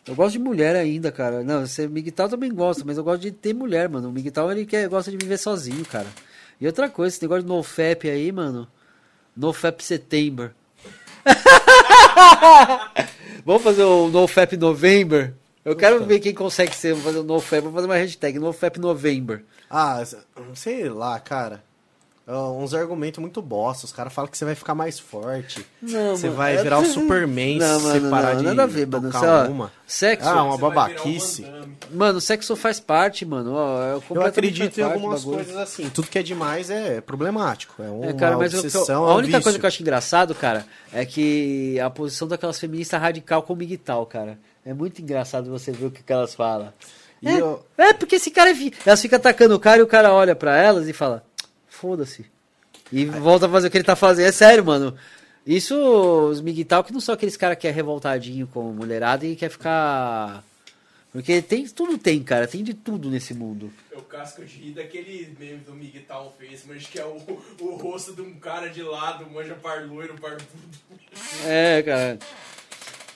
Eu gosto de mulher ainda, cara. Não, você migtal também gosta, mas eu gosto de ter mulher, mano. O migtal ele quer, gosta de viver sozinho, cara. E outra coisa, esse negócio de NoFap aí, mano. NoFap September. Vamos fazer o NoFap November? Eu quero ver quem consegue ser, vou fazer o NoFap, vou fazer uma hashtag, NoFap November. Ah, sei lá, cara. É uns argumentos muito bosta. Os caras falam que você vai ficar mais forte. Não, Você mano, vai é- virar o Superman Não, se mano, você parar não, de nada a ver, mano. uma. Sexo, Ah, uma babaquice. Damme. Mano, sexo faz parte, mano. Ó, é Eu completamente acredito em algumas coisas assim. Tudo que é demais é problemático. É uma É, cara, mas o que eu- obsessão, a é um única coisa que eu acho engraçado, cara, é que a posição daquelas feministas radical com migtal, cara. É muito engraçado você ver o que, que elas falam. E é, eu- é, porque esse cara é. vi- Elas ficam atacando o cara e o cara olha pra elas e fala: foda-se. E volta a fazer o que ele tá fazendo. É sério, mano. Isso, os migtal que não são aqueles caras que é revoltadinho com mulherada e quer ficar. Porque tem, tudo tem, cara. Tem de tudo nesse mundo. Eu casco de rir daquele meme do Miguel fez, mas que é o, o rosto de um cara de lado, manja par loiro, barbudo. É, cara.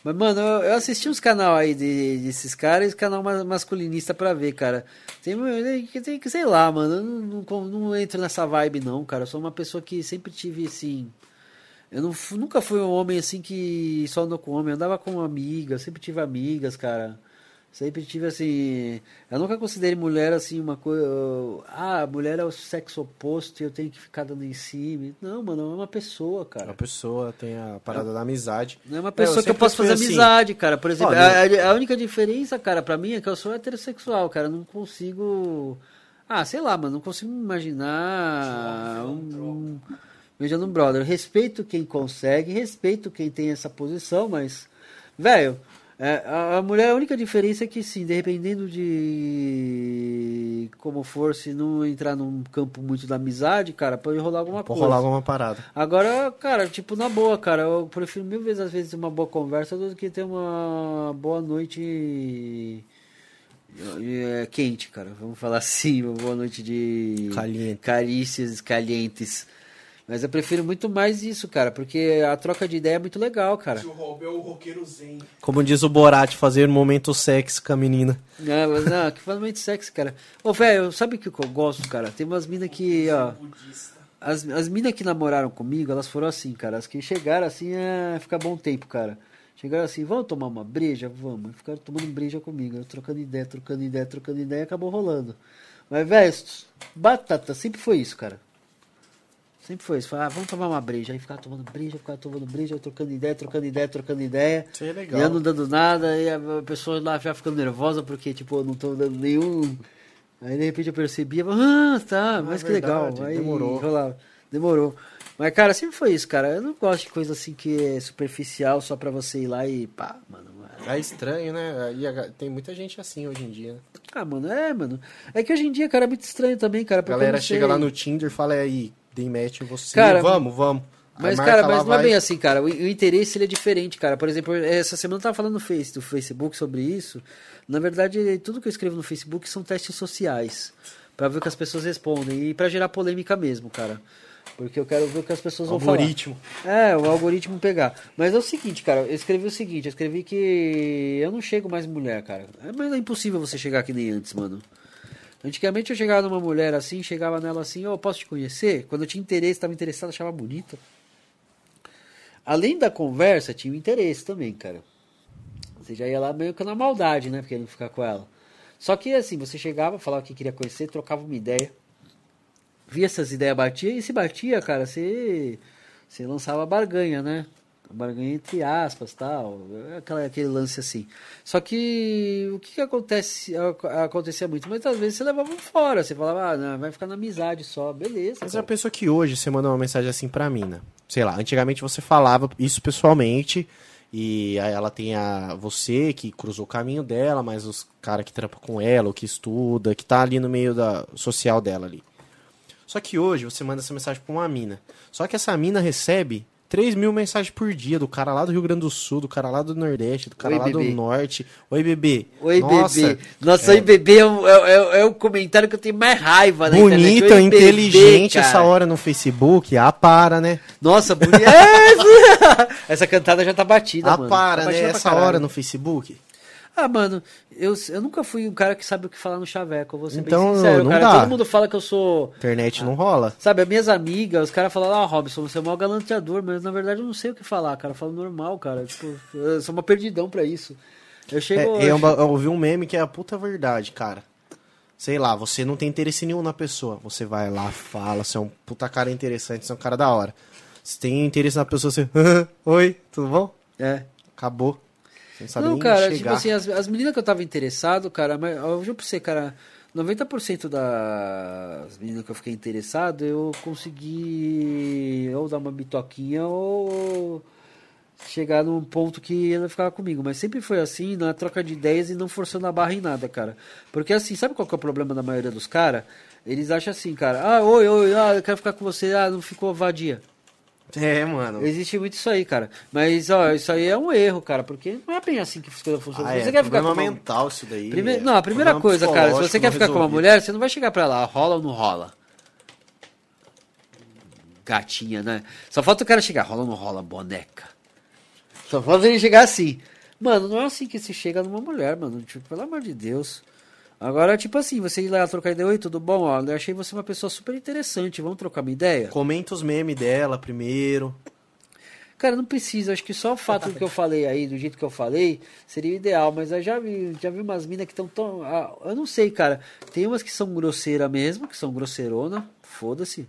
Mas, mano, eu, eu assisti uns canal aí de, desses caras, canal ma- masculinista pra ver, cara. Tem, tem, que, sei lá, mano, eu não, não, não entro nessa vibe, não, cara. Eu sou uma pessoa que sempre tive, assim. Eu não, nunca fui um homem assim que só andou com homem, eu andava com amigas, sempre tive amigas, cara. Sempre tive assim. Eu nunca considerei mulher assim uma coisa. Ah, mulher é o sexo oposto e eu tenho que ficar dando em cima. Não, mano, é uma pessoa, cara. A pessoa tem a parada da amizade. Não é uma É, pessoa eu que eu posso fazer assim. amizade, cara. Por exemplo, Olha, a, a única diferença, cara, pra mim é que eu sou heterossexual, cara. Eu não consigo. Ah, sei lá, mano. Não consigo me imaginar um, um, beijando um brother. Eu respeito quem consegue, respeito quem tem essa posição, mas. Velho, é, a, a mulher, a única diferença é que, sim, dependendo de como for, se não entrar num campo muito da amizade, cara, pode rolar alguma Pode coisa. rolar alguma parada. Agora, cara, tipo, na boa, cara, eu prefiro mil vezes às vezes uma boa conversa do que ter uma boa noite é, quente, cara. Vamos falar assim, uma boa noite de Caliente. carícias calientes. Mas eu prefiro muito mais isso, cara, porque a troca de ideia é muito legal, cara. Se o Rob é o roqueiro zen. Como diz o Borat, fazer um momento sexy com a menina. Não, mas não, que faz muito sexy, cara. Ô, velho, sabe o que eu gosto, cara? Tem umas minas que, ó. As, as minas que namoraram comigo, elas foram assim, cara. As que chegaram assim, é ficar bom tempo, cara. Chegaram assim, vamos tomar uma breja? Vamos. E Ficaram tomando breja comigo, eu trocando ideia, trocando ideia, trocando ideia, e acabou rolando. Mas, velho, batata, sempre foi isso, cara. Sempre foi isso. Falei, ah, vamos tomar uma breja. Aí ficava tomando breja, ficava tomando breja, trocando ideia, trocando ideia, trocando ideia. Isso aí é E legal. eu não dando nada, e a pessoa lá já ficando nervosa porque, tipo, eu não tô dando nenhum. Aí de repente eu percebi, eu falei, ah, tá, mas que verdade, legal. Aí demorou. rolava. Demorou. Mas, cara, sempre foi isso, cara. Eu não gosto de coisa assim que é superficial só pra você ir lá e pá, mano. É estranho, né? E tem muita gente assim hoje em dia. né? Ah, mano, é, mano. É que hoje em dia, cara, é muito estranho também, cara. A galera chega lá no Tinder e fala "E aí, dei match em você. Cara, vamos, vamos. Mas, cara, mas não é vai. bem assim, cara. O, o interesse ele é diferente, cara. Por exemplo, essa semana eu tava falando no Face, do Facebook sobre isso. Na verdade, tudo que eu escrevo no Facebook são testes sociais. Pra ver o que as pessoas respondem. E pra gerar polêmica mesmo, cara. Porque eu quero ver o que as pessoas vão falar. Algoritmo. É, o algoritmo pegar. Mas é o seguinte, cara, eu escrevi o seguinte, eu escrevi que eu não chego mais mulher, cara. É, mas é impossível você chegar que nem antes, mano. Antigamente eu chegava numa mulher assim, chegava nela assim, ó, posso te conhecer? Quando eu tinha interesse, estava interessado, achava bonita. Além da conversa, tinha o interesse também, cara. Você já ia lá meio que na maldade, né? Porque não ficar com ela. Só que assim, você chegava, falava que queria conhecer, trocava uma ideia. Via essas ideias batia e se batia, cara, você, você lançava barganha, né? Barganha entre aspas, tal, aquela, aquele lance assim. Só que o que, que acontece, acontecia muito? Muitas vezes você levava um fora, você falava, ah, não, vai ficar na amizade só, beleza. Mas cara. a pessoa que hoje você manda uma mensagem assim pra mina. Sei lá, antigamente você falava isso pessoalmente. E aí ela tem a você que cruzou o caminho dela, mas os cara que trampa com ela, ou que estuda, que tá ali no meio da social dela ali. Só que hoje você manda essa mensagem pra uma mina. Só que essa mina recebe 3 mil mensagens por dia do cara lá do Rio Grande do Sul, do cara lá do Nordeste, do cara Oi, lá bebê. do Norte. Oi, bebê. Oi, Nossa, bebê. Nossa, oi, bebê é, o- é, é- é o comentário que eu tenho mais raiva na. Bonita, Oi, bebê, inteligente cara. essa hora no Facebook. Ah, para, né? Nossa, bonita. É, essa cantada já tá batida, Ah, mano. para, Tá né? Essa hora no Facebook. Ah, mano, eu, eu nunca fui um cara que sabe o que falar no chaveco. Eu vou ser Então, bem sincero, não cara. dá. Todo mundo fala que eu sou. Internet não rola. Sabe, as minhas amigas, os caras falam, ah, Robson, você é o maior galanteador, mas na verdade eu não sei o que falar, cara. Eu falo normal, cara. Tipo, eu sou uma perdidão pra isso. Eu chego. É, eu, eu eu ouvi um meme que é a puta verdade, cara. Sei lá, você não tem interesse nenhum na pessoa. Você vai lá, fala, você é um puta cara interessante, você é um cara da hora. Se tem interesse na pessoa, você. Oi, tudo bom? É. Acabou. Não sabe Não, nem cara, chegar. tipo assim, as, as meninas que eu tava interessado, cara, mas eu juro pra você, cara, 90% das meninas que eu fiquei interessado, eu consegui ou dar uma bitoquinha ou chegar num ponto que ela ficava comigo. Mas sempre foi assim, na troca de ideias e não forçando a barra em nada, cara. Porque assim, sabe qual que é o problema da maioria dos caras? Eles acham assim, cara, ah, oi, oi, ah, eu quero ficar com você, ah, não ficou vadia. É, mano. Existe muito isso aí, cara. Mas, ó, isso aí é um erro, cara, porque não é bem assim que as coisas funcionam. Ah, Se é, você quer ficar com uma... mental isso daí. Prime- é. Não, a primeira Problema coisa, cara, se você quer ficar com uma mulher, você não vai chegar pra lá, rola ou não rola? Gatinha, né? Só falta o cara chegar, rola ou não rola, boneca. Só falta ele chegar assim. Mano, não é assim que se chega numa mulher, mano. Tipo, pelo amor de Deus. Agora, tipo assim, você ir lá trocar ideia, oi, tudo bom? Ó, eu achei você uma pessoa super interessante, vamos trocar uma ideia? Comenta os memes dela primeiro. Cara, não precisa. Acho que só o fato do que eu falei aí, do jeito que eu falei, seria ideal. Mas eu já vi, já vi umas minas que estão tão. ah, eu não sei, cara. Tem umas que são grosseiras mesmo, que são grosseirona. Foda-se.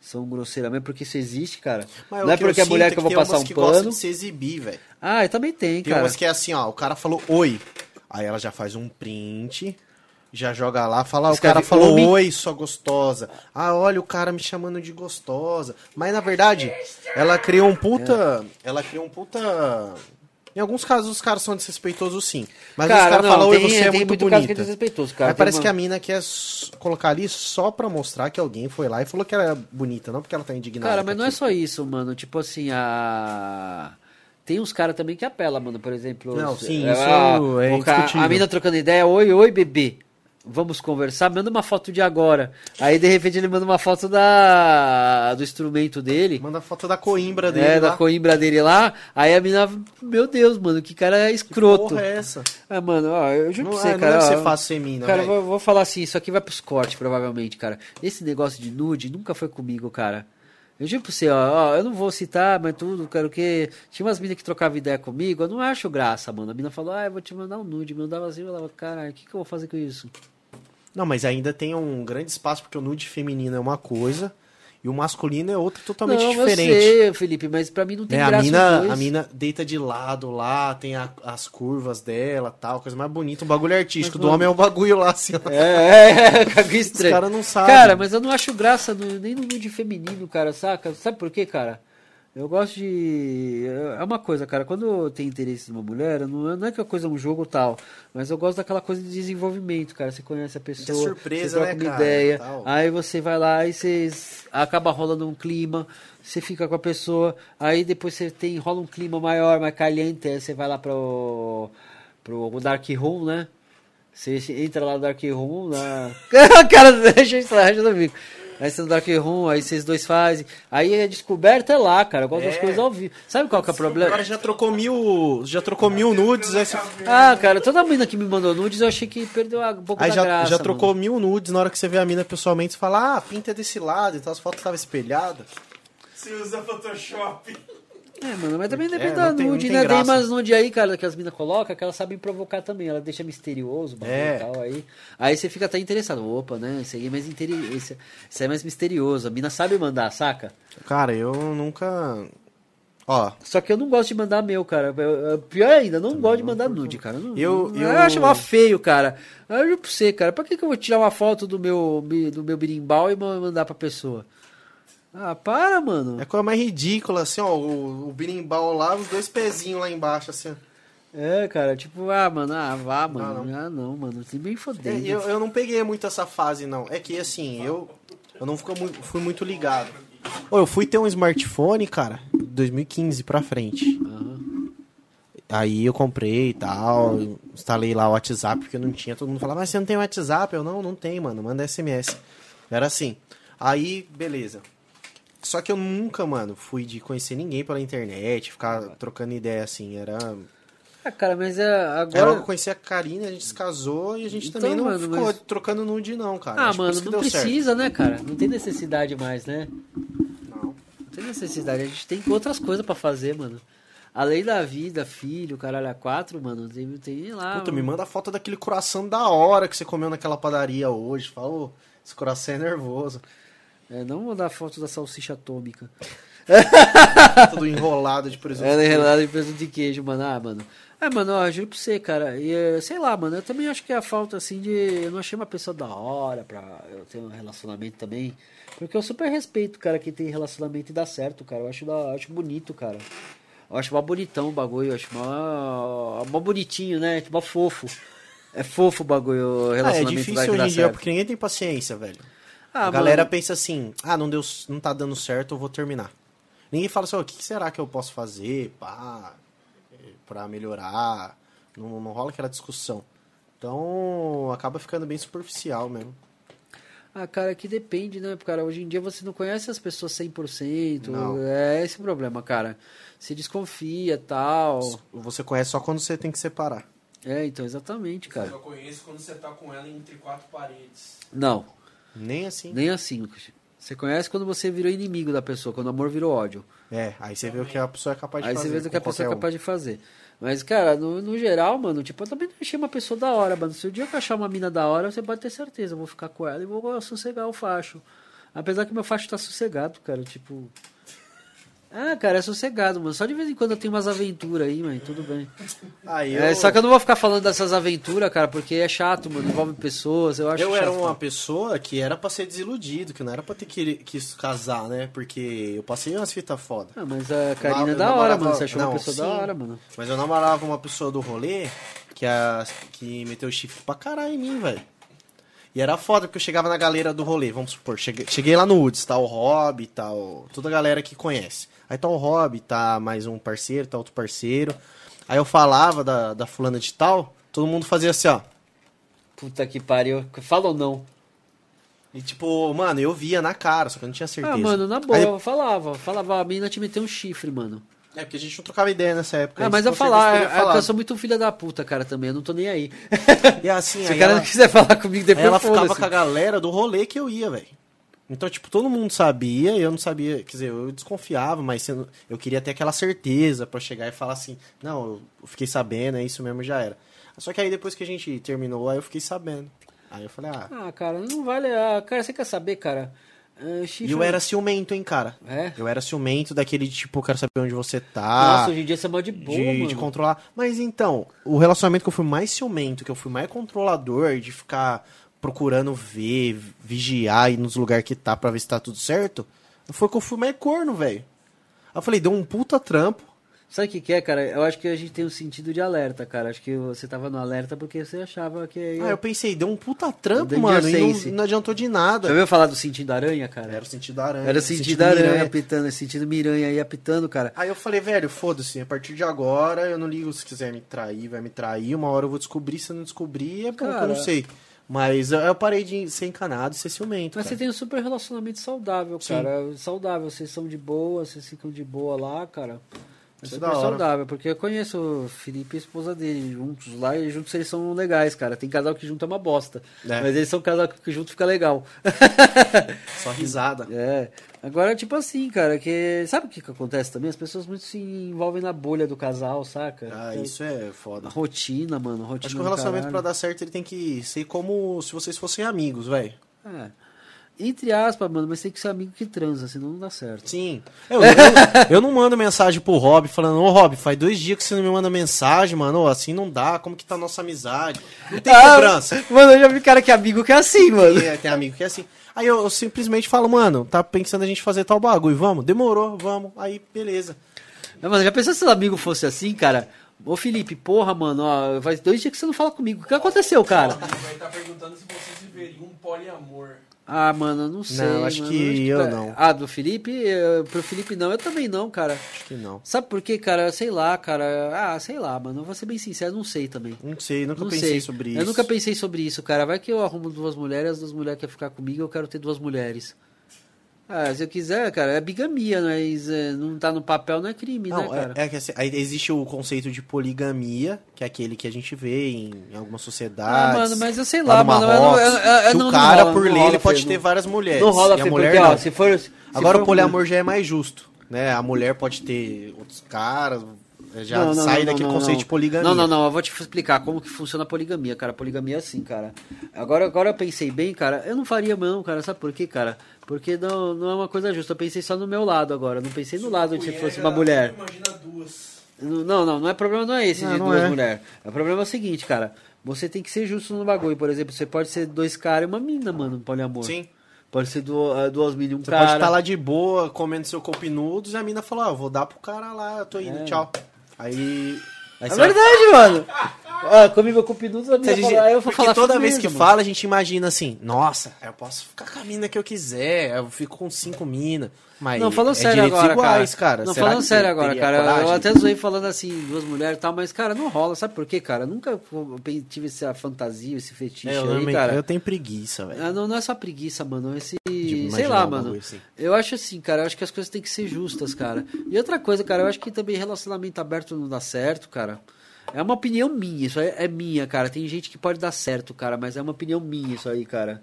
São grosseiras mesmo, porque isso existe, cara. Mas não é o que eu porque a sinto mulher que eu vou tem passar umas um que pano. de se exibir, velho. Ah, eu também tem, Tem cara. umas que é assim, ó, o cara falou oi. Aí ela já faz um print, já joga lá, fala, ah, o Escreve cara falou homem. oi, sua gostosa. Ah, olha o cara me chamando de gostosa. Mas na verdade, ela criou um puta. É. Ela criou um puta. Em alguns casos os caras são desrespeitosos sim. Mas Cara, os caras falam, oi, você é muito muito caso que é bonita. desrespeitoso, cara. Mas parece uma- que a mina quer colocar ali só pra mostrar que alguém foi lá e falou que ela é bonita, não porque ela tá indignada. Cara, mas não é só isso, mano. Tipo assim, a. Tem uns caras também que apelam, mano. Por exemplo. Não, sim, é, isso a, é o cara-. A mina trocando ideia, oi, oi, bebê. Vamos conversar, manda uma foto de agora. Aí de repente ele manda uma foto da do instrumento dele. Manda foto da coimbra dele É, lá. da coimbra dele lá. Aí a mina, meu Deus, mano, que cara escroto. Porra é essa? Ah, mano, ó, eu juro Não, pra você, é, não cara. deve ó, ser fácil ser mina, Cara, vou, vou falar assim, isso aqui vai pros cortes, provavelmente, cara. Esse negócio de nude nunca foi comigo, cara. Eu juro pra você, ó, ó, eu não vou citar, mas tudo, cara, o que. Tinha umas minas que trocavam ideia comigo, eu não acho graça, mano. A mina falou, ah, eu vou te mandar um nude. Me mandava assim, eu falava, caralho, o que, que eu vou fazer com isso? Não, mas ainda tem um grande espaço, porque o nude feminino é uma coisa e o masculino é outra totalmente não, diferente. eu sei, Felipe, mas pra mim não tem a, graça os mina, a mina deita de lado lá, tem a- as curvas dela tal, coisa mais bonita, um bagulho artístico. Mas, do homem é um bagulho lá assim, ó. É, é, cago estranho. caras não sabem. Cara, mas eu não acho graça no- nem no nude feminino, cara, saca? Sabe por quê, cara? Eu gosto de. É uma coisa, cara, quando eu tenho interesse numa mulher, não é, que a coisa é um jogo tal, mas eu gosto daquela coisa de desenvolvimento, cara. Você conhece a pessoa, surpresa, você troca né, uma cara, ideia, tal. aí você vai lá e você acaba rolando um clima, você fica com a pessoa, aí depois você tem, rola um clima maior, mais caliente, aí você vai lá pro, pro Dark Room, né? Você entra lá no Dark Room, lá. cara, deixa eu estranhar, deixa eu amigo. Aí você no Dark Room, aí vocês dois fazem. Aí a descoberta é lá, cara. Eu gosto das É. coisas ao vivo. Sabe qual que é o problema? Agora já trocou mil. Já trocou mil nudes, aí, você- Ah, cara, toda mina que me mandou nudes eu achei que perdeu a- um pouco aí da já, graça. já trocou mano. mil nudes, na hora que você vê a mina pessoalmente, você fala, ah, pinta desse lado, então as fotos estavam espelhadas. Você usa Photoshop. É, mano, mas também depende É, da tem- nude, tem né? Tem graça. umas nude aí, cara, que as minas colocam, que elas sabem provocar também. Ela deixa misterioso, bagulho É. e tal. Aí, aí você fica até interessado. Opa, né? Isso aí é mais interi... esse aí é mais misterioso. A mina sabe mandar, saca? Cara, eu nunca. Ó, Só que eu não gosto de mandar meu, cara. Eu- pior ainda, não gosto de mandar nude, cara. Eu, não- Eu- eu, eu- acho mó feio, cara. Eu juro pra você, cara. Pra que, que eu vou tirar uma foto do meu, do meu birimbau e ma- mandar pra pessoa? Ah, para, mano. é coisa mais ridícula, assim, ó, o, o birimbau lá, os dois pezinhos lá embaixo, assim. É, cara, tipo, ah, mano, ah, vá, mano. não. Ah, não, mano. Tem bem É, fodendo. eu, eu não peguei muito essa fase, não. É que, assim, eu, eu não fico muito, fui muito ligado. Ô, eu fui ter um smartphone, cara, 2015 pra frente. Aham. Aí eu comprei e tal, instalei lá o WhatsApp, porque eu não tinha. Todo mundo falava, mas você não tem WhatsApp? Eu, não, não tenho, mano, manda SMS. Era assim. Aí, beleza. Só que eu nunca, mano, fui de conhecer ninguém pela internet, ficar trocando ideia assim. Era. Ah, cara, mas é, Agora agora... eu conheci a Karina, a gente se casou e a gente Então, também não mano, ficou mas- trocando nude, não, cara. Ah, Acho mano, não deu certo. precisa, né, cara? Não tem necessidade mais, né? Não. Não tem necessidade. A gente tem outras coisas pra fazer, mano. Além da vida, filho, caralho, a quatro, mano, tem, tem lá... Puta, me manda a foto daquele coração da hora que você comeu naquela padaria hoje. Fala, ô, esse coração é nervoso. É, não mandar foto da salsicha atômica. Tudo enrolado de presunto. Ela é relada em presunto de queijo, mano. Ah, mano. É, mano, ó, juro pra você, cara. E, eh, sei lá, mano, eu também acho que é a falta, assim, de. Eu não achei uma pessoa da hora pra eu ter um relacionamento também. Porque eu super respeito, cara, que tem relacionamento e dá certo, cara. Eu acho, da, eu acho bonito, cara. Eu acho mó bonitão o bagulho, eu acho mó, mó bonitinho, né? Mó fofo. É fofo o bagulho, o Ah, é relacionamento vai difícil hoje em dia certo. porque ninguém tem paciência, velho. Ah, a galera mano, pensa assim, ah, não deu, não tá dando certo, eu vou terminar. Ninguém fala assim, o que será que eu posso fazer, pá, pra melhorar? Não, não rola aquela discussão. Então, acaba ficando bem superficial mesmo. Ah, cara, que depende, né? Cara, hoje em dia você não conhece as pessoas 100%. Não. É esse o problema, cara. Se desconfia tal. Você conhece só quando você tem que separar. É, então, exatamente, Eu cara. só conheço quando você tá com ela entre quatro paredes. Não, Nem assim. nem assim, Lucas. Você conhece quando você virou inimigo da pessoa, quando o amor virou ódio. É, aí você vê o que a pessoa é capaz de Aí fazer. você vê o que a pessoa é um. capaz de fazer. Mas, cara, no, no geral, mano, tipo, eu também não achei uma pessoa da hora, mano. Se o dia que eu achar uma mina da hora, você pode ter certeza, eu vou ficar com ela e vou sossegar o facho. Apesar que meu facho tá sossegado, cara, tipo. Ah, cara, é sossegado, mano. Só de vez em quando eu tenho umas aventuras aí, mano, tudo bem. Aí É, eu, só que eu não vou ficar falando dessas aventuras, cara, porque é chato, mano. Envolve pessoas, eu acho eu chato. era uma pessoa que era pra ser desiludido, que não era pra ter que, que casar, né? Porque eu passei umas fitas foda. Ah, mas a Karina é da hora, namorava- mano. Você achou Não, uma pessoa da sim. hora, mano. Mas eu namorava uma pessoa do rolê que, a, que meteu chifre pra caralho em mim, velho. E era foda, porque eu chegava na galera do rolê, vamos supor, cheguei, cheguei lá no Woods, tá o Rob, tá o, toda a galera que conhece. Aí tá o Rob, tá mais um parceiro, tá outro parceiro. Aí eu falava da, da fulana de tal, todo mundo fazia assim, ó. Puta que pariu. Fala ou não? E tipo, mano, eu via na cara, só que eu não tinha certeza. Ah, mano, na boa, Aí- eu falava. Falava, a menina te meteu um chifre, mano. É porque a gente não trocava ideia nessa época. Ah, aí mas eu falar, é, é que eu sou muito filha da puta, cara, também. Eu não tô nem aí. E assim, Se o cara ela- não quiser falar comigo depois, ela ficava foda-se. com a galera do rolê que eu ia, velho. Então, tipo, todo mundo sabia, eu não sabia, quer dizer, eu desconfiava, mas eu queria ter aquela certeza pra chegar e falar assim, não, eu fiquei sabendo, é isso mesmo, já era. Só que aí depois que a gente terminou, aí eu fiquei sabendo. Aí eu falei, ah. Ah, cara, não vale. Ah, cara, você quer saber, cara? Chifre... E eu era ciumento, hein, cara. É? Eu era ciumento daquele tipo, eu quero saber onde você tá. Nossa, hoje em dia você é mó de boa, de, de controlar. Mas então, o relacionamento que eu fui mais ciumento, que eu fui mais controlador, de ficar procurando ver, vigiar e nos lugares que tá pra ver se tá tudo certo, foi que eu fui mais corno, velho. Aí eu falei, deu um puta trampo. Sabe o que, que é, cara? Eu acho que a gente tem um sentido de alerta, cara. Acho que você tava no alerta porque você achava que ia... Ah, eu pensei, deu um puta trampo, mano, não, não adiantou de nada. ouviu falar do sentido aranha, cara? Era o sentido aranha. Era o sentido aranha miranha. apitando, sentido miranha aí apitando, cara. Aí eu falei, velho, foda-se, a partir de agora eu não ligo se quiser me trair, vai me trair, uma hora eu vou descobrir, se eu não descobrir, é bom que eu não sei. Mas eu- eu parei de ser encanado e ser ciumento. Mas cara. você tem um super relacionamento saudável, Sim. cara. Saudável, vocês são de boa, vocês ficam de boa lá, cara. É Isso é super saudável, porque eu conheço o Felipe e a esposa dele juntos lá e juntos eles são legais, cara. Tem casal que junto é uma bosta. É. Mas eles são casal que junto fica legal. Só risada. é. Agora, tipo assim, cara, que. Sabe o que, que acontece também? As pessoas muito se envolvem na bolha do casal, saca? Ah, isso é foda. A rotina, mano. Rotina Acho que o relacionamento pra caralho. dar certo ele tem que ser como se vocês fossem amigos, velho. É. Entre aspas, mano, mas tem que ser amigo que transa, senão não dá certo. Sim. Eu, eu, eu não mando mensagem pro Rob falando, ô Rob, faz dois dias que você não me manda mensagem, mano. Assim não dá, como que tá a nossa amizade? Não tem Ah, cobrança. Mano, eu já vi cara que é amigo que é assim, mano. E, tem amigo que é assim. Aí eu, eu simplesmente falo, mano, tá pensando a gente fazer tal bagulho, vamos? Demorou, vamos. Aí, beleza. Não, mas já pensou se seu amigo fosse assim, cara? Ô Felipe, porra, mano, ó, faz dois dias que você não fala comigo. O que aconteceu, cara? Vai estar perguntando se vocês viveriam um poliamor. Ah, mano, eu não sei. Não, acho mano, que eu não. Ah, do Felipe? Eu- pro Felipe não, eu também não, cara. Acho que não. Sabe por quê, cara? Sei lá, cara. Ah, sei lá, mano. Eu vou ser bem sincero, não sei também. Não sei, nunca não pensei sei. sobre isso. Eu nunca pensei sobre isso, cara. Vai que eu arrumo duas mulheres, as duas mulheres querem ficar comigo, eu quero ter duas mulheres. Ah, se eu quiser, cara, é bigamia, mas é, não tá no papel, não é crime, Não, né, cara? é, é que assim, aí existe o conceito de poligamia, que é aquele que a gente vê em, em algumas sociedades. Ah, mano, mas eu sei lá lá, no mano. Marrocos, eu- eu- eu não- o cara, rola, por lei, rola, ele pode ter várias mulheres. Não rola, e a Fê, mulher porque, ó, se for... se Agora for o poliamor já é mais justo, né? A mulher pode ter outros caras, já Não, não, sai não, daquele não, conceito não. de poligamia. Não, não, não, eu vou te explicar como que funciona a poligamia, cara. A poligamia é assim, cara. Agora, agora eu pensei bem, cara, eu não faria não, cara, sabe por quê, cara? Porque não, não é uma coisa justa, eu pensei só no meu lado agora, não pensei no lado de se fosse uma mulher. Imagina duas. Não, não, não é problema não é esse Não, de não duas é. mulheres. O problema é o seguinte, cara, você tem que ser justo no bagulho, por exemplo, você pode ser dois caras e uma mina, mano, poliamor. Sim. Pode ser duas, ah, duas minas e um Você cara. pode estar lá de boa, comendo seu copinudos, e a mina falou, ah, eu vou dar pro cara lá, eu tô indo, É. tchau. Aí... aí É você vai- verdade, mano. Ah, comi meu cupinudo, a Se mina a gente- fala, aí eu vou porque falar toda vez que mano. fala, a gente imagina assim, nossa, eu posso ficar com a mina que eu quiser, eu fico com cinco minas. Mas Não, falando é sério agora, iguais, cara. cara. Não, Será falando que sério agora, cara. Eu coragem? até zoei falando assim, duas mulheres e tal, mas, cara, não rola. Sabe por quê, cara? Nunca tive essa fantasia, esse fetiche É, eu, aí, cara. eu tenho preguiça, velho. Ah, não, não é só preguiça, mano. Esse. Sei lá, mano. assim. Eu acho assim, cara. Eu acho que as coisas têm que ser justas, cara. E outra coisa, cara. Eu acho que também relacionamento aberto não dá certo, cara. É uma opinião minha. Isso aí é minha, cara. Tem gente que pode dar certo, cara. Mas é uma opinião minha isso aí, cara.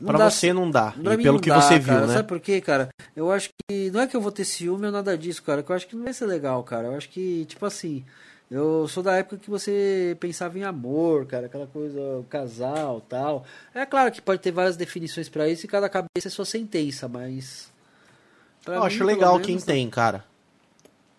Não Pra dá você não dá. E pelo não que dá, você viu, cara. né? Sabe por quê, cara? Eu acho que. Não é que eu vou ter ciúme ou nada disso, cara. Que eu acho que não vai ser legal, cara. Eu acho que, tipo assim. Eu sou da época que você pensava em amor, cara, aquela coisa, casal tal. É claro que pode ter várias definições pra isso e cada cabeça é sua sentença, mas. Eu mim, acho legal menos, quem não- tem, cara.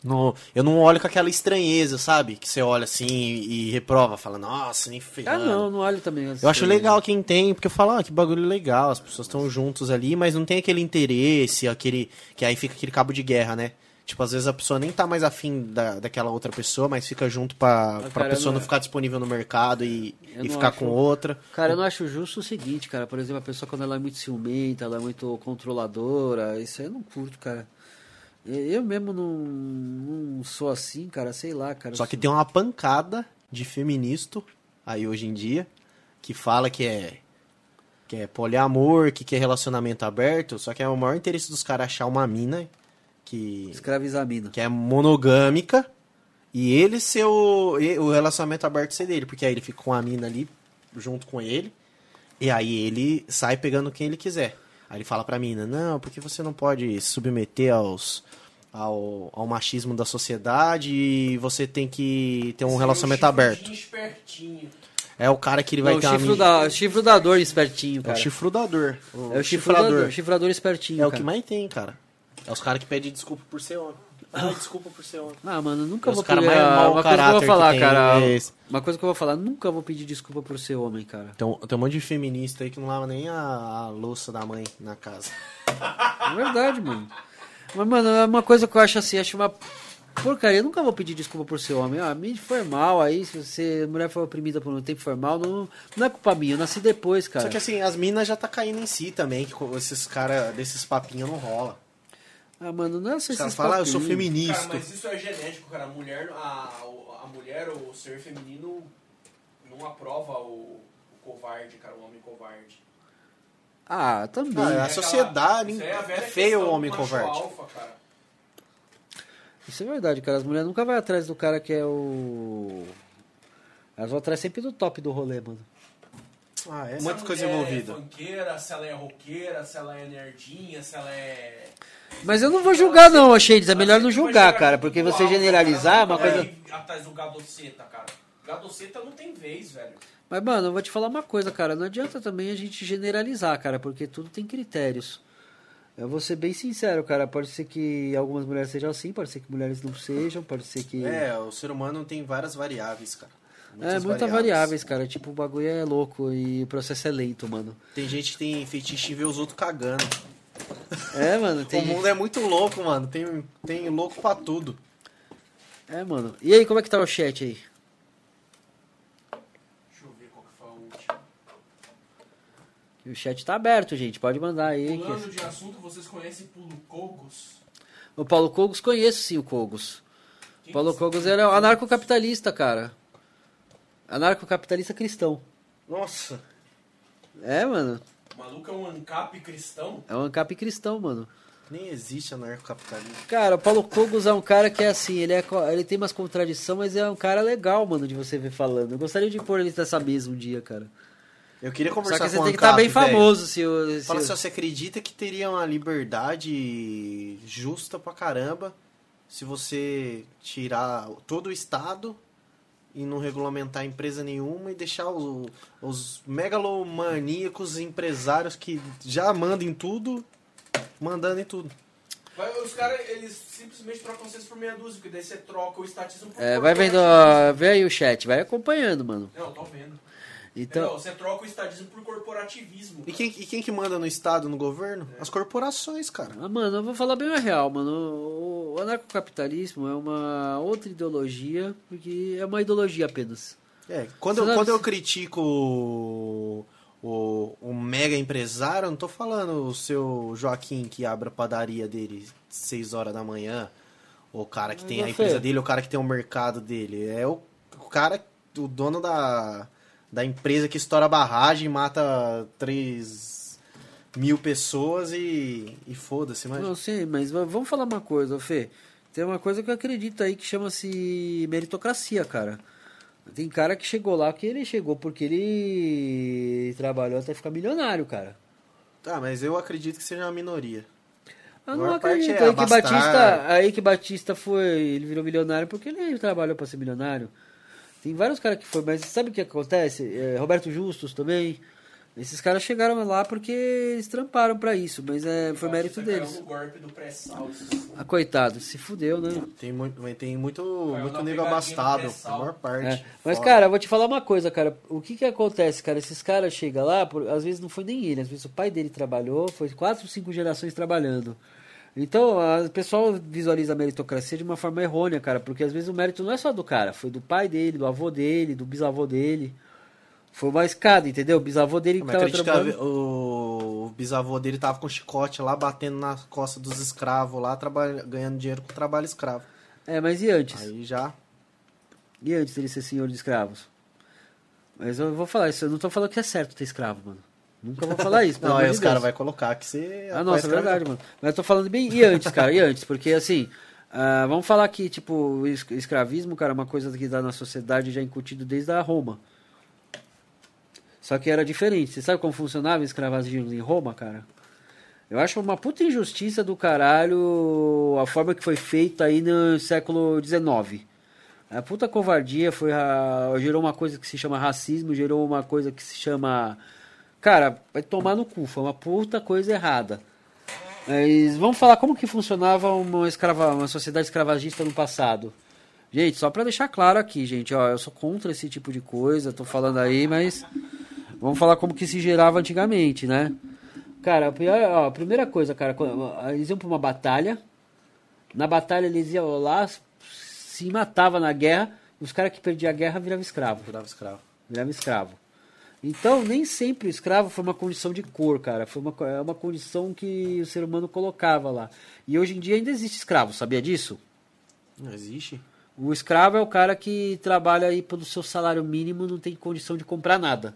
No, eu não olho com aquela estranheza, sabe? Que você olha assim e, e reprova, fala, nossa, nem Ah, ferrando. não, não olho também. Eu acho legal quem tem, porque eu falo, ah, que bagulho legal, as pessoas estão juntos ali, mas não tem aquele interesse, aquele. Que aí fica aquele cabo de guerra, né? Tipo, às vezes a pessoa nem tá mais afim da, daquela outra pessoa, mas fica junto pra, Ah, pra pessoa não- não ficar disponível no mercado e, e ficar acho- com outra. Cara, eu não acho justo o seguinte, cara. Por exemplo, a pessoa quando ela é muito ciumenta, ela é muito controladora, isso aí eu não curto, cara. Eu mesmo não, não sou assim, cara, sei lá, cara. Só que tem uma pancada de feministo aí hoje em dia que fala que é que é poliamor, que quer relacionamento aberto, só que é o maior interesse dos caras achar uma mina que Escravizar a mina. que é monogâmica e ele ser o, o relacionamento aberto ser dele, porque aí ele fica com a mina ali junto com ele e aí ele sai pegando quem ele quiser. Aí ele fala pra mina, não, porque você não pode se submeter aos ao, ao machismo da sociedade e você tem que ter um Esse relacionamento é um aberto. É o cara que ele vai Não, o ter uma mina- da, chifre dador espertinho, É o cara. chifrudador. É o chifrador, chifrador espertinho, É o cara. que mais tem, cara. É os caras que pedem desculpa por ser homem. Ah, desculpa por ser homem. Ah, mano, nunca Os vou pedir... Uma coisa que eu vou falar, tem cara. é. Uma coisa que eu vou falar, nunca vou pedir desculpa por ser homem, cara. Tem um, tem um monte de feminista aí que não lava nem a, a louça da mãe na casa. É verdade, mano. Mas, mano, é uma coisa que eu acho assim, acho uma porcaria. Eu nunca vou pedir desculpa por ser homem. Ah, me foi mal aí, se você, a mulher foi oprimida por um tempo foi mal, não, não é culpa minha, eu nasci depois, cara. Só que assim, as minas já tá caindo em si também, que esses caras desses papinhos não rola. Ah, mano, não é só Os ah, eu sou feminista. Cara, mas isso é genético, cara. A mulher, a, a mulher, o ser feminino, não aprova o, o covarde, cara, o homem covarde. Ah, também. Ah, é. A aquela- sociedade a velha é feio o homem covarde. alfa, cara. Isso é verdade, cara. As mulheres nunca vão atrás do cara que é o. Elas vão atrás sempre do top do rolê, mano. Ah, é Se muita coisa envolvida. É funkeira, se ela é roqueira, se ela é nerdinha, se ela é. Mas eu não vou julgar, não, Shades. É melhor não julgar, cara. Porque você generalizar é uma não coisa. atrás do gadoceta, cara. Gadoceta não tem vez, velho. Mas, mano, eu vou te falar uma coisa, cara. Não adianta também a gente generalizar, cara, porque tudo tem critérios. Eu vou ser bem sincero, cara. Pode ser que algumas mulheres sejam assim, pode ser que mulheres não sejam, pode ser que. É, o ser humano tem várias variáveis, cara. É, muitas variáveis, cara. Tipo, o bagulho é louco e o processo é lento, mano. Tem gente que tem fetiche em ver os outros cagando. É, mano, tem. O mundo é muito louco, mano. Tem, tem louco pra tudo. É, mano. E aí, como é que tá o chat aí? Deixa eu ver qual que foi a última. O chat tá aberto, gente. Pode mandar aí. Pulando que- de assunto, vocês conhecem Pulo Cogos? O Paulo Cogos conheço sim o Cogos. Quem O Paulo que- Cogos era anarcocapitalista, cara. Anarcocapitalista cristão. Nossa. É, mano. O maluco é um ANCAP cristão? É um ANCAP cristão, mano. Nem existe anarcocapitalismo. Cara, o Paulo Cogos é um cara que é assim, ele, é, ele tem umas contradições, mas é um cara legal, mano, de você ver falando. Eu gostaria de pôr ele nessa mesa um dia, cara. Eu queria Só conversar que você com o tem que estar ANCAP, bem velho. famoso se o. se Fala o- se você acredita que teria uma liberdade justa pra caramba se você tirar todo o Estado e não regulamentar empresa nenhuma e deixar os, os megalomaníacos empresários que já mandam em tudo, mandando em tudo. Vai- os caras, eles simplesmente trocam vocês por meia dúzia, porque daí você troca o estatismo por É, vai vendo, ó, vê aí o chat, vai acompanhando, mano. Não, tô vendo. Então, Não, você troca o estatismo por corporativismo. E quem, e quem que manda no Estado, no governo? É. As corporações, cara. ah, mano, eu vou falar bem a real, mano. O, o anarcocapitalismo é uma outra ideologia, porque é uma ideologia apenas. É, quando, Você eu, quando eu critico o, o, o mega empresário, eu não tô falando o seu Joaquim que abre a padaria dele 6 horas da manhã, o cara que Mas, tem a empresa dele, o cara que tem o mercado dele. É o, o cara, o dono da, da empresa que estoura a barragem, mata 3 mil pessoas e, e foda-se, mas... Não sei, mas va- vamos falar uma coisa, Fê. Tem uma coisa que eu acredito aí que chama-se meritocracia, cara. Tem cara que chegou lá que ele chegou porque ele trabalhou até ficar milionário, cara. Tá, mas eu acredito que seja uma minoria. Eu não acredito. é aí, que. Batista, aí que Batista foi. Ele virou milionário porque ele trabalhou pra ser milionário. Tem vários caras que foi, mas sabe o que acontece? É, Roberto Justus também. Esses caras chegaram lá porque eles tramparam pra isso, mas é, foi mérito deles. caiu no golpe do pré-sal. Ah, coitado, se fudeu, né? Tem muito, tem muito, Caiu muito do abastado, a maior parte. É, Mas, Fora. cara, eu vou te falar uma coisa, cara. O que que acontece, cara? Esses caras chegam lá, por- às vezes não foi nem ele, às vezes o pai dele trabalhou, foi quatro, cinco gerações trabalhando. Então, o pessoal visualiza a meritocracia de uma forma errônea, cara, porque às vezes o mérito não é só do cara, foi do pai dele, do avô dele, do bisavô dele. Foi uma escada, entendeu? O bisavô dele que Mas tava trabalhando. o, o bisavô dele tava com chicote lá, batendo na costa dos escravos lá, trabalha, ganhando dinheiro com trabalho escravo. É, mas e antes? Aí já. E antes dele ser senhor de escravos? Mas eu vou falar isso, eu não tô falando que é certo ter escravo, mano. Nunca vou falar isso. Não, aí de os caras vão colocar que você. Ah, nossa, é verdade, mano. Mas eu tô falando bem. E antes, cara? E antes? Porque assim. ah, vamos falar que, tipo, o es- escravismo, cara, é uma coisa que dá na sociedade já incutido desde a Roma. Só que era diferente. Você sabe como funcionava o escravagismo em Roma, cara? Eu acho uma puta injustiça do caralho a forma que foi feita aí no século XIX. A puta covardia foi a- gerou uma coisa que se chama racismo, gerou uma coisa que se chama. Cara, vai tomar no cu, foi uma puta coisa errada. Mas vamos falar como que funcionava uma, escrava, uma sociedade escravagista no passado. Gente, só pra deixar claro aqui, gente, ó, eu sou contra esse tipo de coisa, tô falando aí, mas vamos falar como que se gerava antigamente, né? Cara, a, pior- ó, a primeira coisa, cara, eles iam pra uma batalha, na batalha eles iam lá, se matavam na guerra, e os caras que perdiam a guerra viravam escravo Virava escravo. virava escravo. Então, nem sempre o escravo foi uma condição de cor, cara. Foi uma, é uma condição que o ser humano colocava lá. E hoje em dia ainda existe escravo, sabia disso? Não existe? O escravo é o cara que trabalha aí pelo seu salário mínimo não tem condição de comprar nada.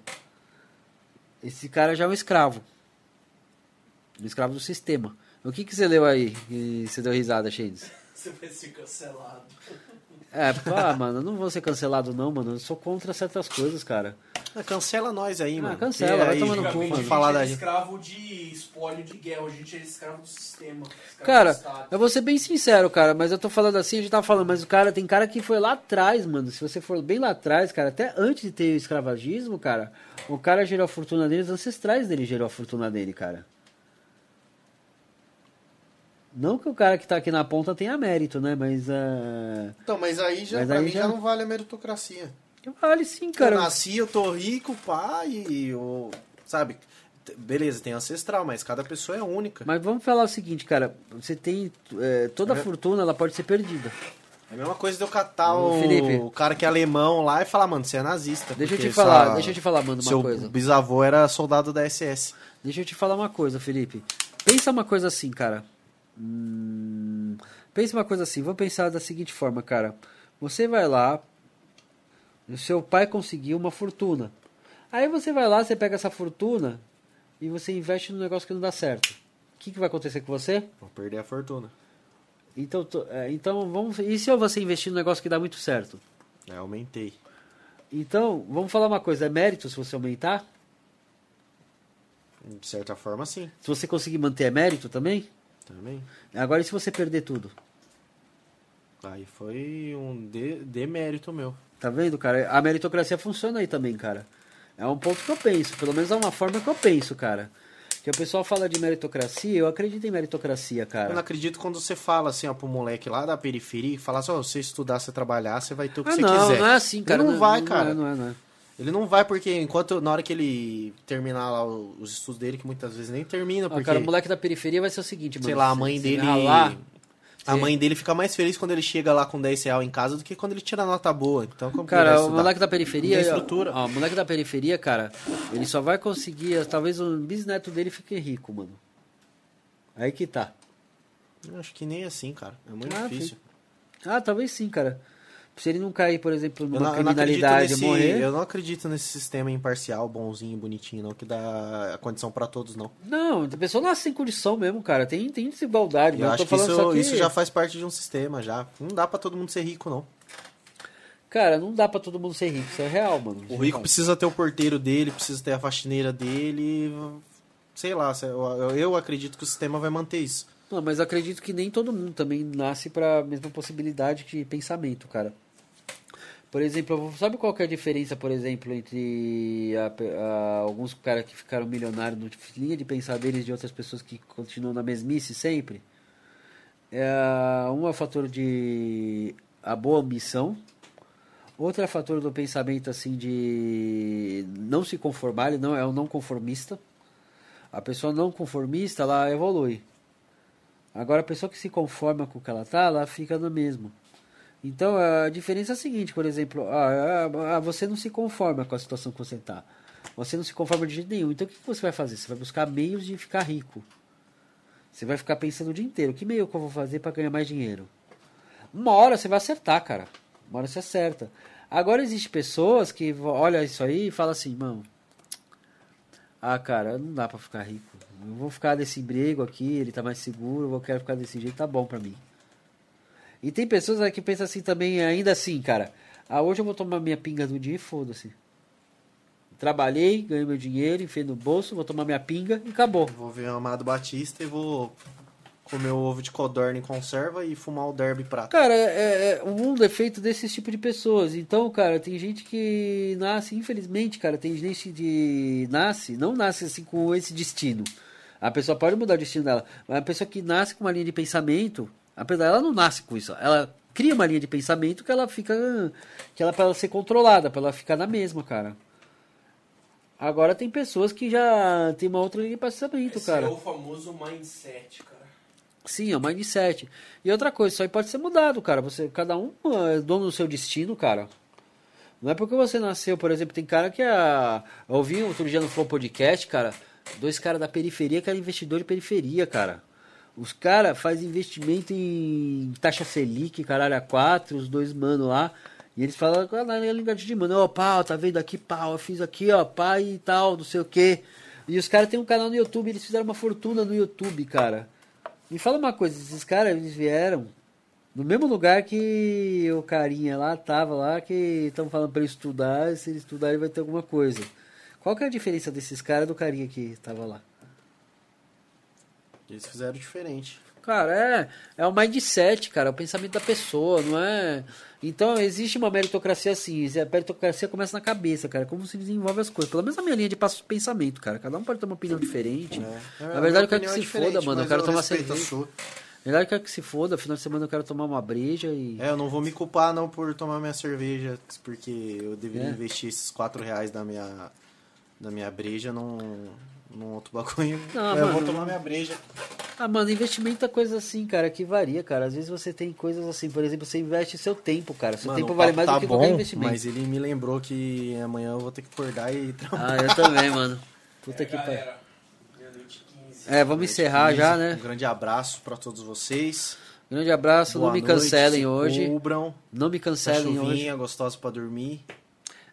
Esse cara já é um escravo. Um escravo do sistema. O que, que você leu aí? E você deu risada, Shades? Você vai ser cancelado. É, ah, mano, eu não vou ser cancelado não, mano. Eu sou contra certas coisas, cara. Ah, cancela nós aí, Ah, mano. cancela, vai tomar no cu, mano. a Falar da gente. escravo de espólio de guerra, a gente é escravo do sistema. escravo Cara, do eu vou ser bem sincero, cara, mas eu tô falando assim, a gente tava falando, mas o cara, tem cara que foi lá atrás, mano. Se você for bem lá atrás, cara, até antes de ter o escravagismo, cara, o cara gerou a fortuna dele, os ancestrais dele gerou a fortuna dele, cara. Não que o cara que tá aqui na ponta tenha mérito, né? Mas é. Então, mas aí já, Mas pra aí mim já... não vale a meritocracia. Vale sim, Cara, eu nasci, eu tô rico, e eu, sabe, beleza, tem ancestral, mas cada pessoa é única. Mas vamos falar o seguinte, cara. Você tem. é, toda a É. fortuna ela pode ser perdida. É a mesma coisa de eu catar o, Felipe. o cara que é alemão lá e falar, mano, você é nazista. Deixa eu te falar, sua- deixa eu te falar, mano, uma Seu coisa. bisavô era soldado da SS. Deixa eu te falar uma coisa, Felipe. Pensa uma coisa assim, cara. Hum, pensa uma coisa assim. Vou pensar da seguinte forma, cara. Você vai lá, o seu pai conseguiu uma fortuna. Aí você vai lá, você pega essa fortuna e você investe num negócio que não dá certo. O que, que vai acontecer com você? Vou perder a fortuna. Então, é, então vamos. E se você investir num negócio que dá muito certo? É, aumentei. Então, vamos falar uma coisa. É mérito se você aumentar? De certa forma, sim. Se você conseguir manter, é mérito também? Também. Agora, e se você perder tudo? Aí foi um de- demérito meu. Tá vendo, cara? A meritocracia funciona aí também, cara. É um ponto que eu penso. Pelo menos é uma forma que eu penso, cara. Que o pessoal fala de meritocracia, eu acredito em meritocracia, Eu não cara. acredito quando você fala assim, ó, pro moleque lá da periferia, que fala assim, ó, você estudar, você trabalhar, você vai ter o que Ah, você não, quiser. não é assim, cara. Ele não, vai, não cara. é, não é, não é. Ele não vai porque enquanto, na hora que ele terminar lá os estudos dele, que muitas vezes nem termina, porque, cara, o moleque da periferia vai ser o seguinte, mano. sei lá, a mãe você dele... ralar, A Sim. mãe dele fica mais feliz quando ele chega lá com 10 reais em casa do que quando ele tira nota boa. Então, como que ele vai Cara, o moleque da periferia. Tem estrutura. Ó, o moleque da periferia, cara, ele só vai conseguir. Talvez o bisneto dele fique rico, mano. Aí que tá. Eu acho que nem assim, cara. É muito Ah, difícil. Ah, talvez sim, cara. Se ele não cair, por exemplo, numa não, eu não acredito criminalidade nesse, morrer. eu não acredito nesse sistema imparcial, bonzinho, bonitinho, não, que dá a condição pra todos, não. Não, a pessoa nasce sem condição mesmo, cara. Tem, tem desigualdade. Eu mas acho que isso, que, isso já faz parte de um sistema, já. Não dá pra todo mundo ser rico, não. Cara, não dá pra todo mundo ser rico. Isso é real, mano. O rico precisa ter o porteiro dele, precisa ter a faxineira dele. Sei lá, eu, eu acredito que o sistema vai manter isso. Não, mas acredito que nem todo mundo também nasce pra mesma possibilidade de pensamento, cara. Por exemplo, sabe qual é a diferença, por exemplo, entre a a- alguns caras que ficaram milionários no linha de pensar deles de outras pessoas que continuam na mesmice sempre? É, um é o fator de a boa ambição, outro é o fator do pensamento assim de não se conformar, ele não é um não conformista. A pessoa não conformista, ela evolui. Agora a pessoa que se conforma com o que ela tá, ela fica no mesmo. Então a diferença é a seguinte, por exemplo, ah, ah, ah, você não se conforma com a situação que você tá. Você não se conforma de jeito nenhum. Então o que você vai fazer? Você vai buscar meios de ficar rico. Você vai ficar pensando o dia inteiro, que meio que eu vou fazer para ganhar mais dinheiro? Uma hora você vai acertar, cara. Uma hora você acerta. Agora existe pessoas que olham isso aí e falam assim, mano, ah, cara, não dá pra ficar rico. Eu vou ficar desse emprego aqui, ele tá mais seguro, eu vou- quero ficar desse jeito, tá bom pra mim. E tem pessoas que pensam assim também, ainda assim, cara. Ah, hoje eu vou tomar minha pinga do dia e foda-se. Trabalhei, ganhei meu dinheiro, enfiei no bolso, vou tomar minha pinga e acabou. Vou ver o Amado Batista e vou comer o ovo de codorna em conserva e fumar o derby prata. Cara, é, é- o mundo é feito desses tipo de pessoas. Então, cara, tem gente que nasce, infelizmente, cara, tem gente que nasce, não nasce assim com esse destino. A pessoa pode mudar o destino dela, mas a pessoa que nasce com uma linha de pensamento, apesar ela não nasce com isso, ela cria uma linha de pensamento que ela fica que ela para ela ser controlada, para ela ficar na mesma, cara. Agora tem pessoas que já tem uma outra linha de pensamento, Esse cara. é o famoso mindset, cara. Sim, é o mindset. E outra coisa, isso aí pode ser mudado, cara. Você, cada um é dono do seu destino, cara. Não é porque você nasceu, por exemplo, tem cara que é. Eu ouvi outro dia no Flow Podcast, cara. Dois caras da periferia eram investidor de periferia, cara. Os caras fazem investimento em taxa Selic, caralho, a 4, os dois mano lá. E eles falam ah, na linguagem de mano, ó, pau, tá vendo aqui, pau, eu fiz aqui, ó, pai e tal, não sei o quê. E os caras têm um canal no YouTube, eles fizeram uma fortuna no YouTube, cara. Me fala uma coisa, esses caras, eles vieram no mesmo lugar que o carinha lá tava lá, que estão falando ele estudar, se ele estudar ele vai ter alguma coisa. Qual que é a diferença desses caras do carinha que tava lá? Eles fizeram diferente. Cara, é, é o mindset, cara, é o pensamento da pessoa, não é? Então, existe uma meritocracia assim, a meritocracia começa na cabeça, cara, como se desenvolve as coisas. Pelo menos a minha linha de passo de pensamento, cara, cada um pode ter uma opinião diferente. É. Na A verdade, eu quero que é se foda, mano, eu quero tomar respeito a cerveja. Na verdade, eu quero que se foda, final de semana eu quero tomar uma breja e... É, eu não vou me culpar não por tomar minha cerveja, porque eu deveria É. investir esses 4 reais da minha, da minha breja num, num outro bagulho. Não, eu vou mano. tomar minha breja. Ah, mano, investimento é coisa assim, cara, que varia, cara. Às vezes você tem coisas assim, por exemplo, você investe seu tempo, cara. Seu Mano, tempo vale mais tá do que bom, qualquer investimento. Mas ele me lembrou que amanhã eu vou ter que acordar e trabalhar. Ah, eu também, mano. Puta É, que pariu. 15. É, vamos encerrar já, né? Um grande abraço pra todos vocês. Grande abraço, Boa não me noite, cancelem hoje. Cubram. Não me cancelem hoje. gostosa pra dormir.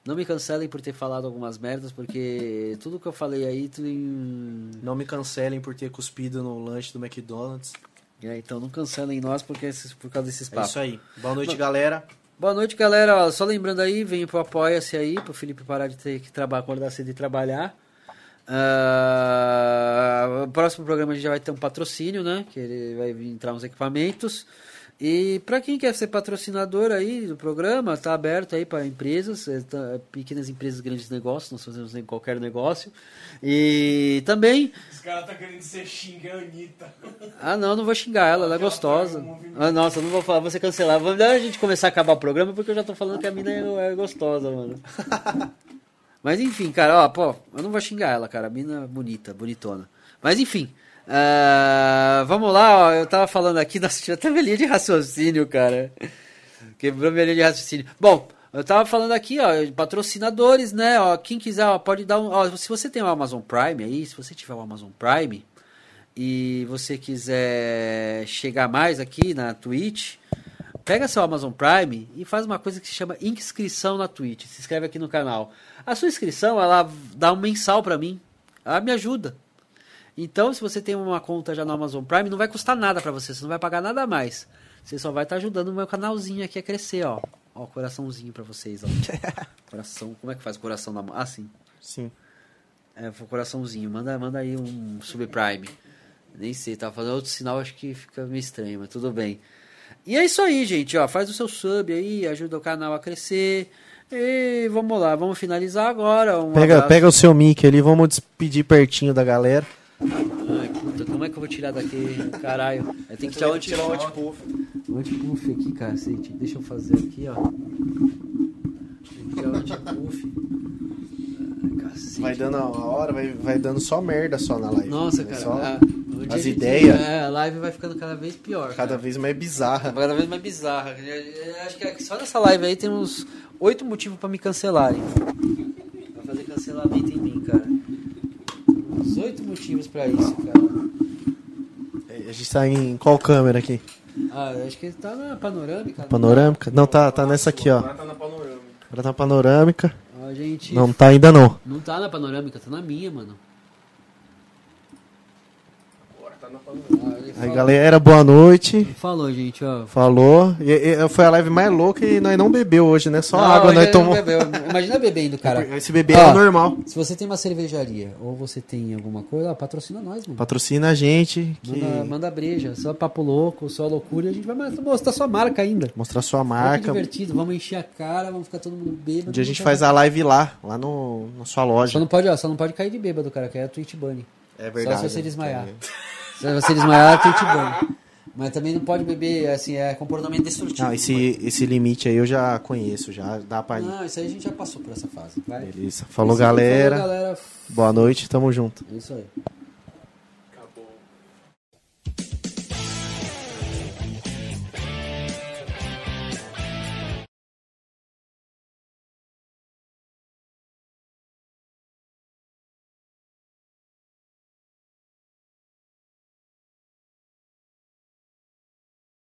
Não me cancelem por ter falado algumas merdas, porque tudo que eu falei aí, tudo em... Não me cancelem por ter cuspido no lanche do McDonald's. É, então não cancelem nós porque por causa desses É papos. isso aí. Boa noite, galera. Boa noite, galera. Só lembrando aí, venha pro Apoia-se aí, pro Felipe parar de ter que trabalhar, acordar cedo e trabalhar. O próximo programa a gente já vai ter um patrocínio, né? Que ele vai entrar uns equipamentos. E para quem quer ser patrocinador aí do programa, tá aberto aí para empresas, eh, tá- pequenas empresas, grandes negócios, nós fazemos em qualquer negócio. E também Os caras tá querendo ser xingar a Anitta. ah, não, não vou xingar ela, ela é gostosa. Ah, nossa, eu não vou falar, vou ser cancelar. Vamos dar a gente começar a acabar o programa porque eu já tô falando que a mina é, é gostosa, mano. Mas enfim, cara, ó, pô, eu não vou xingar ela, cara. A mina é bonita, bonitona. Mas enfim, ah, vamos lá, ó, eu tava falando aqui, nossa, tinha até minha linha de raciocínio, cara. Quebrou minha linha de raciocínio. Bom, eu tava falando aqui, ó, patrocinadores, né? Ó, quem quiser, ó, pode dar um. Ó, se você tem o Amazon Prime aí, se você tiver o Amazon Prime e você quiser chegar mais aqui na Twitch, pega seu Amazon Prime e faz uma coisa que se chama inscrição na Twitch. Se inscreve aqui no canal. A sua inscrição, ela dá um mensal pra mim. Ela me ajuda. Então, se você tem uma conta já no Amazon Prime, não vai custar nada pra você, você não vai pagar nada mais. Você só vai estar ajudando o meu canalzinho aqui a crescer, ó. Ó, coraçãozinho pra vocês, ó. Coração, como é que faz coração na mão? Ah, sim. Sim. É, coraçãozinho. Manda, manda aí um subprime. Nem sei, tava fazendo outro sinal, acho que fica meio estranho, mas tudo bem. E é isso aí, gente, ó. Faz o seu sub aí, ajuda o canal a crescer. E vamos lá, vamos finalizar agora. Um Pega, abraço. pega o seu mic ali, vamos despedir pertinho da galera. Como é que eu vou tirar daqui? Caralho. Eu tenho que tirar o antipuff. O antipuff aqui, cacete. Deixa eu fazer aqui, ó. Tem que tirar o antipuff. Ai, cacete. Vai dando a hora, vai, vai dando só merda só na live. Nossa, É cara. só a- onde as a gente- ideias. É, a live vai ficando cada vez pior. cada cara. vez mais bizarra. Cada vez mais bizarra. Eu- Acho que só nessa live aí tem uns oito motivos pra me cancelarem. Pra fazer cancelamento em mim, cara. Uns oito motivos pra isso, cara. A gente tá em qual câmera aqui? Ah, eu acho que ele tá na panorâmica. né? Panorâmica? Não, tá, tá nessa aqui, ó. Agora tá na panorâmica. Agora tá panorâmica. A gente. Não tá ainda não. Não tá na panorâmica, tá na minha, mano. Agora tá na panorâmica. Ah, ele Aí galera, boa noite. Falou, gente, ó. Falou. E, e- foi a live mais louca e nós não bebeu hoje, né? Só Não, água nós tomamos. Imagina bebendo, cara. Esse bebê Ó, é normal. Se você tem uma cervejaria ou você tem alguma coisa, ó, patrocina nós, mano. Patrocina a gente. Que... Manda, manda breja, só papo louco, só loucura e a gente vai mostrar sua marca ainda. Mostrar sua Olha marca. divertido, vamos encher a cara, vamos ficar todo mundo bêbado. Um dia a gente faz a live lá, lá no, na sua Só loja. não pode, ó, só não pode cair de bêbado, cara, que é a Twitch Bunny. É Só se você desmaiar. Se você desmaiar, é Twitch Bunny. Mas também não pode beber, assim, é comportamento destrutivo. Não, esse, esse limite aí eu já conheço, já dá pra ir. Não, isso aí a gente já passou por essa fase. Vai. Beleza. Falou, galera. Falou, galera. Boa noite, tamo junto. É isso aí.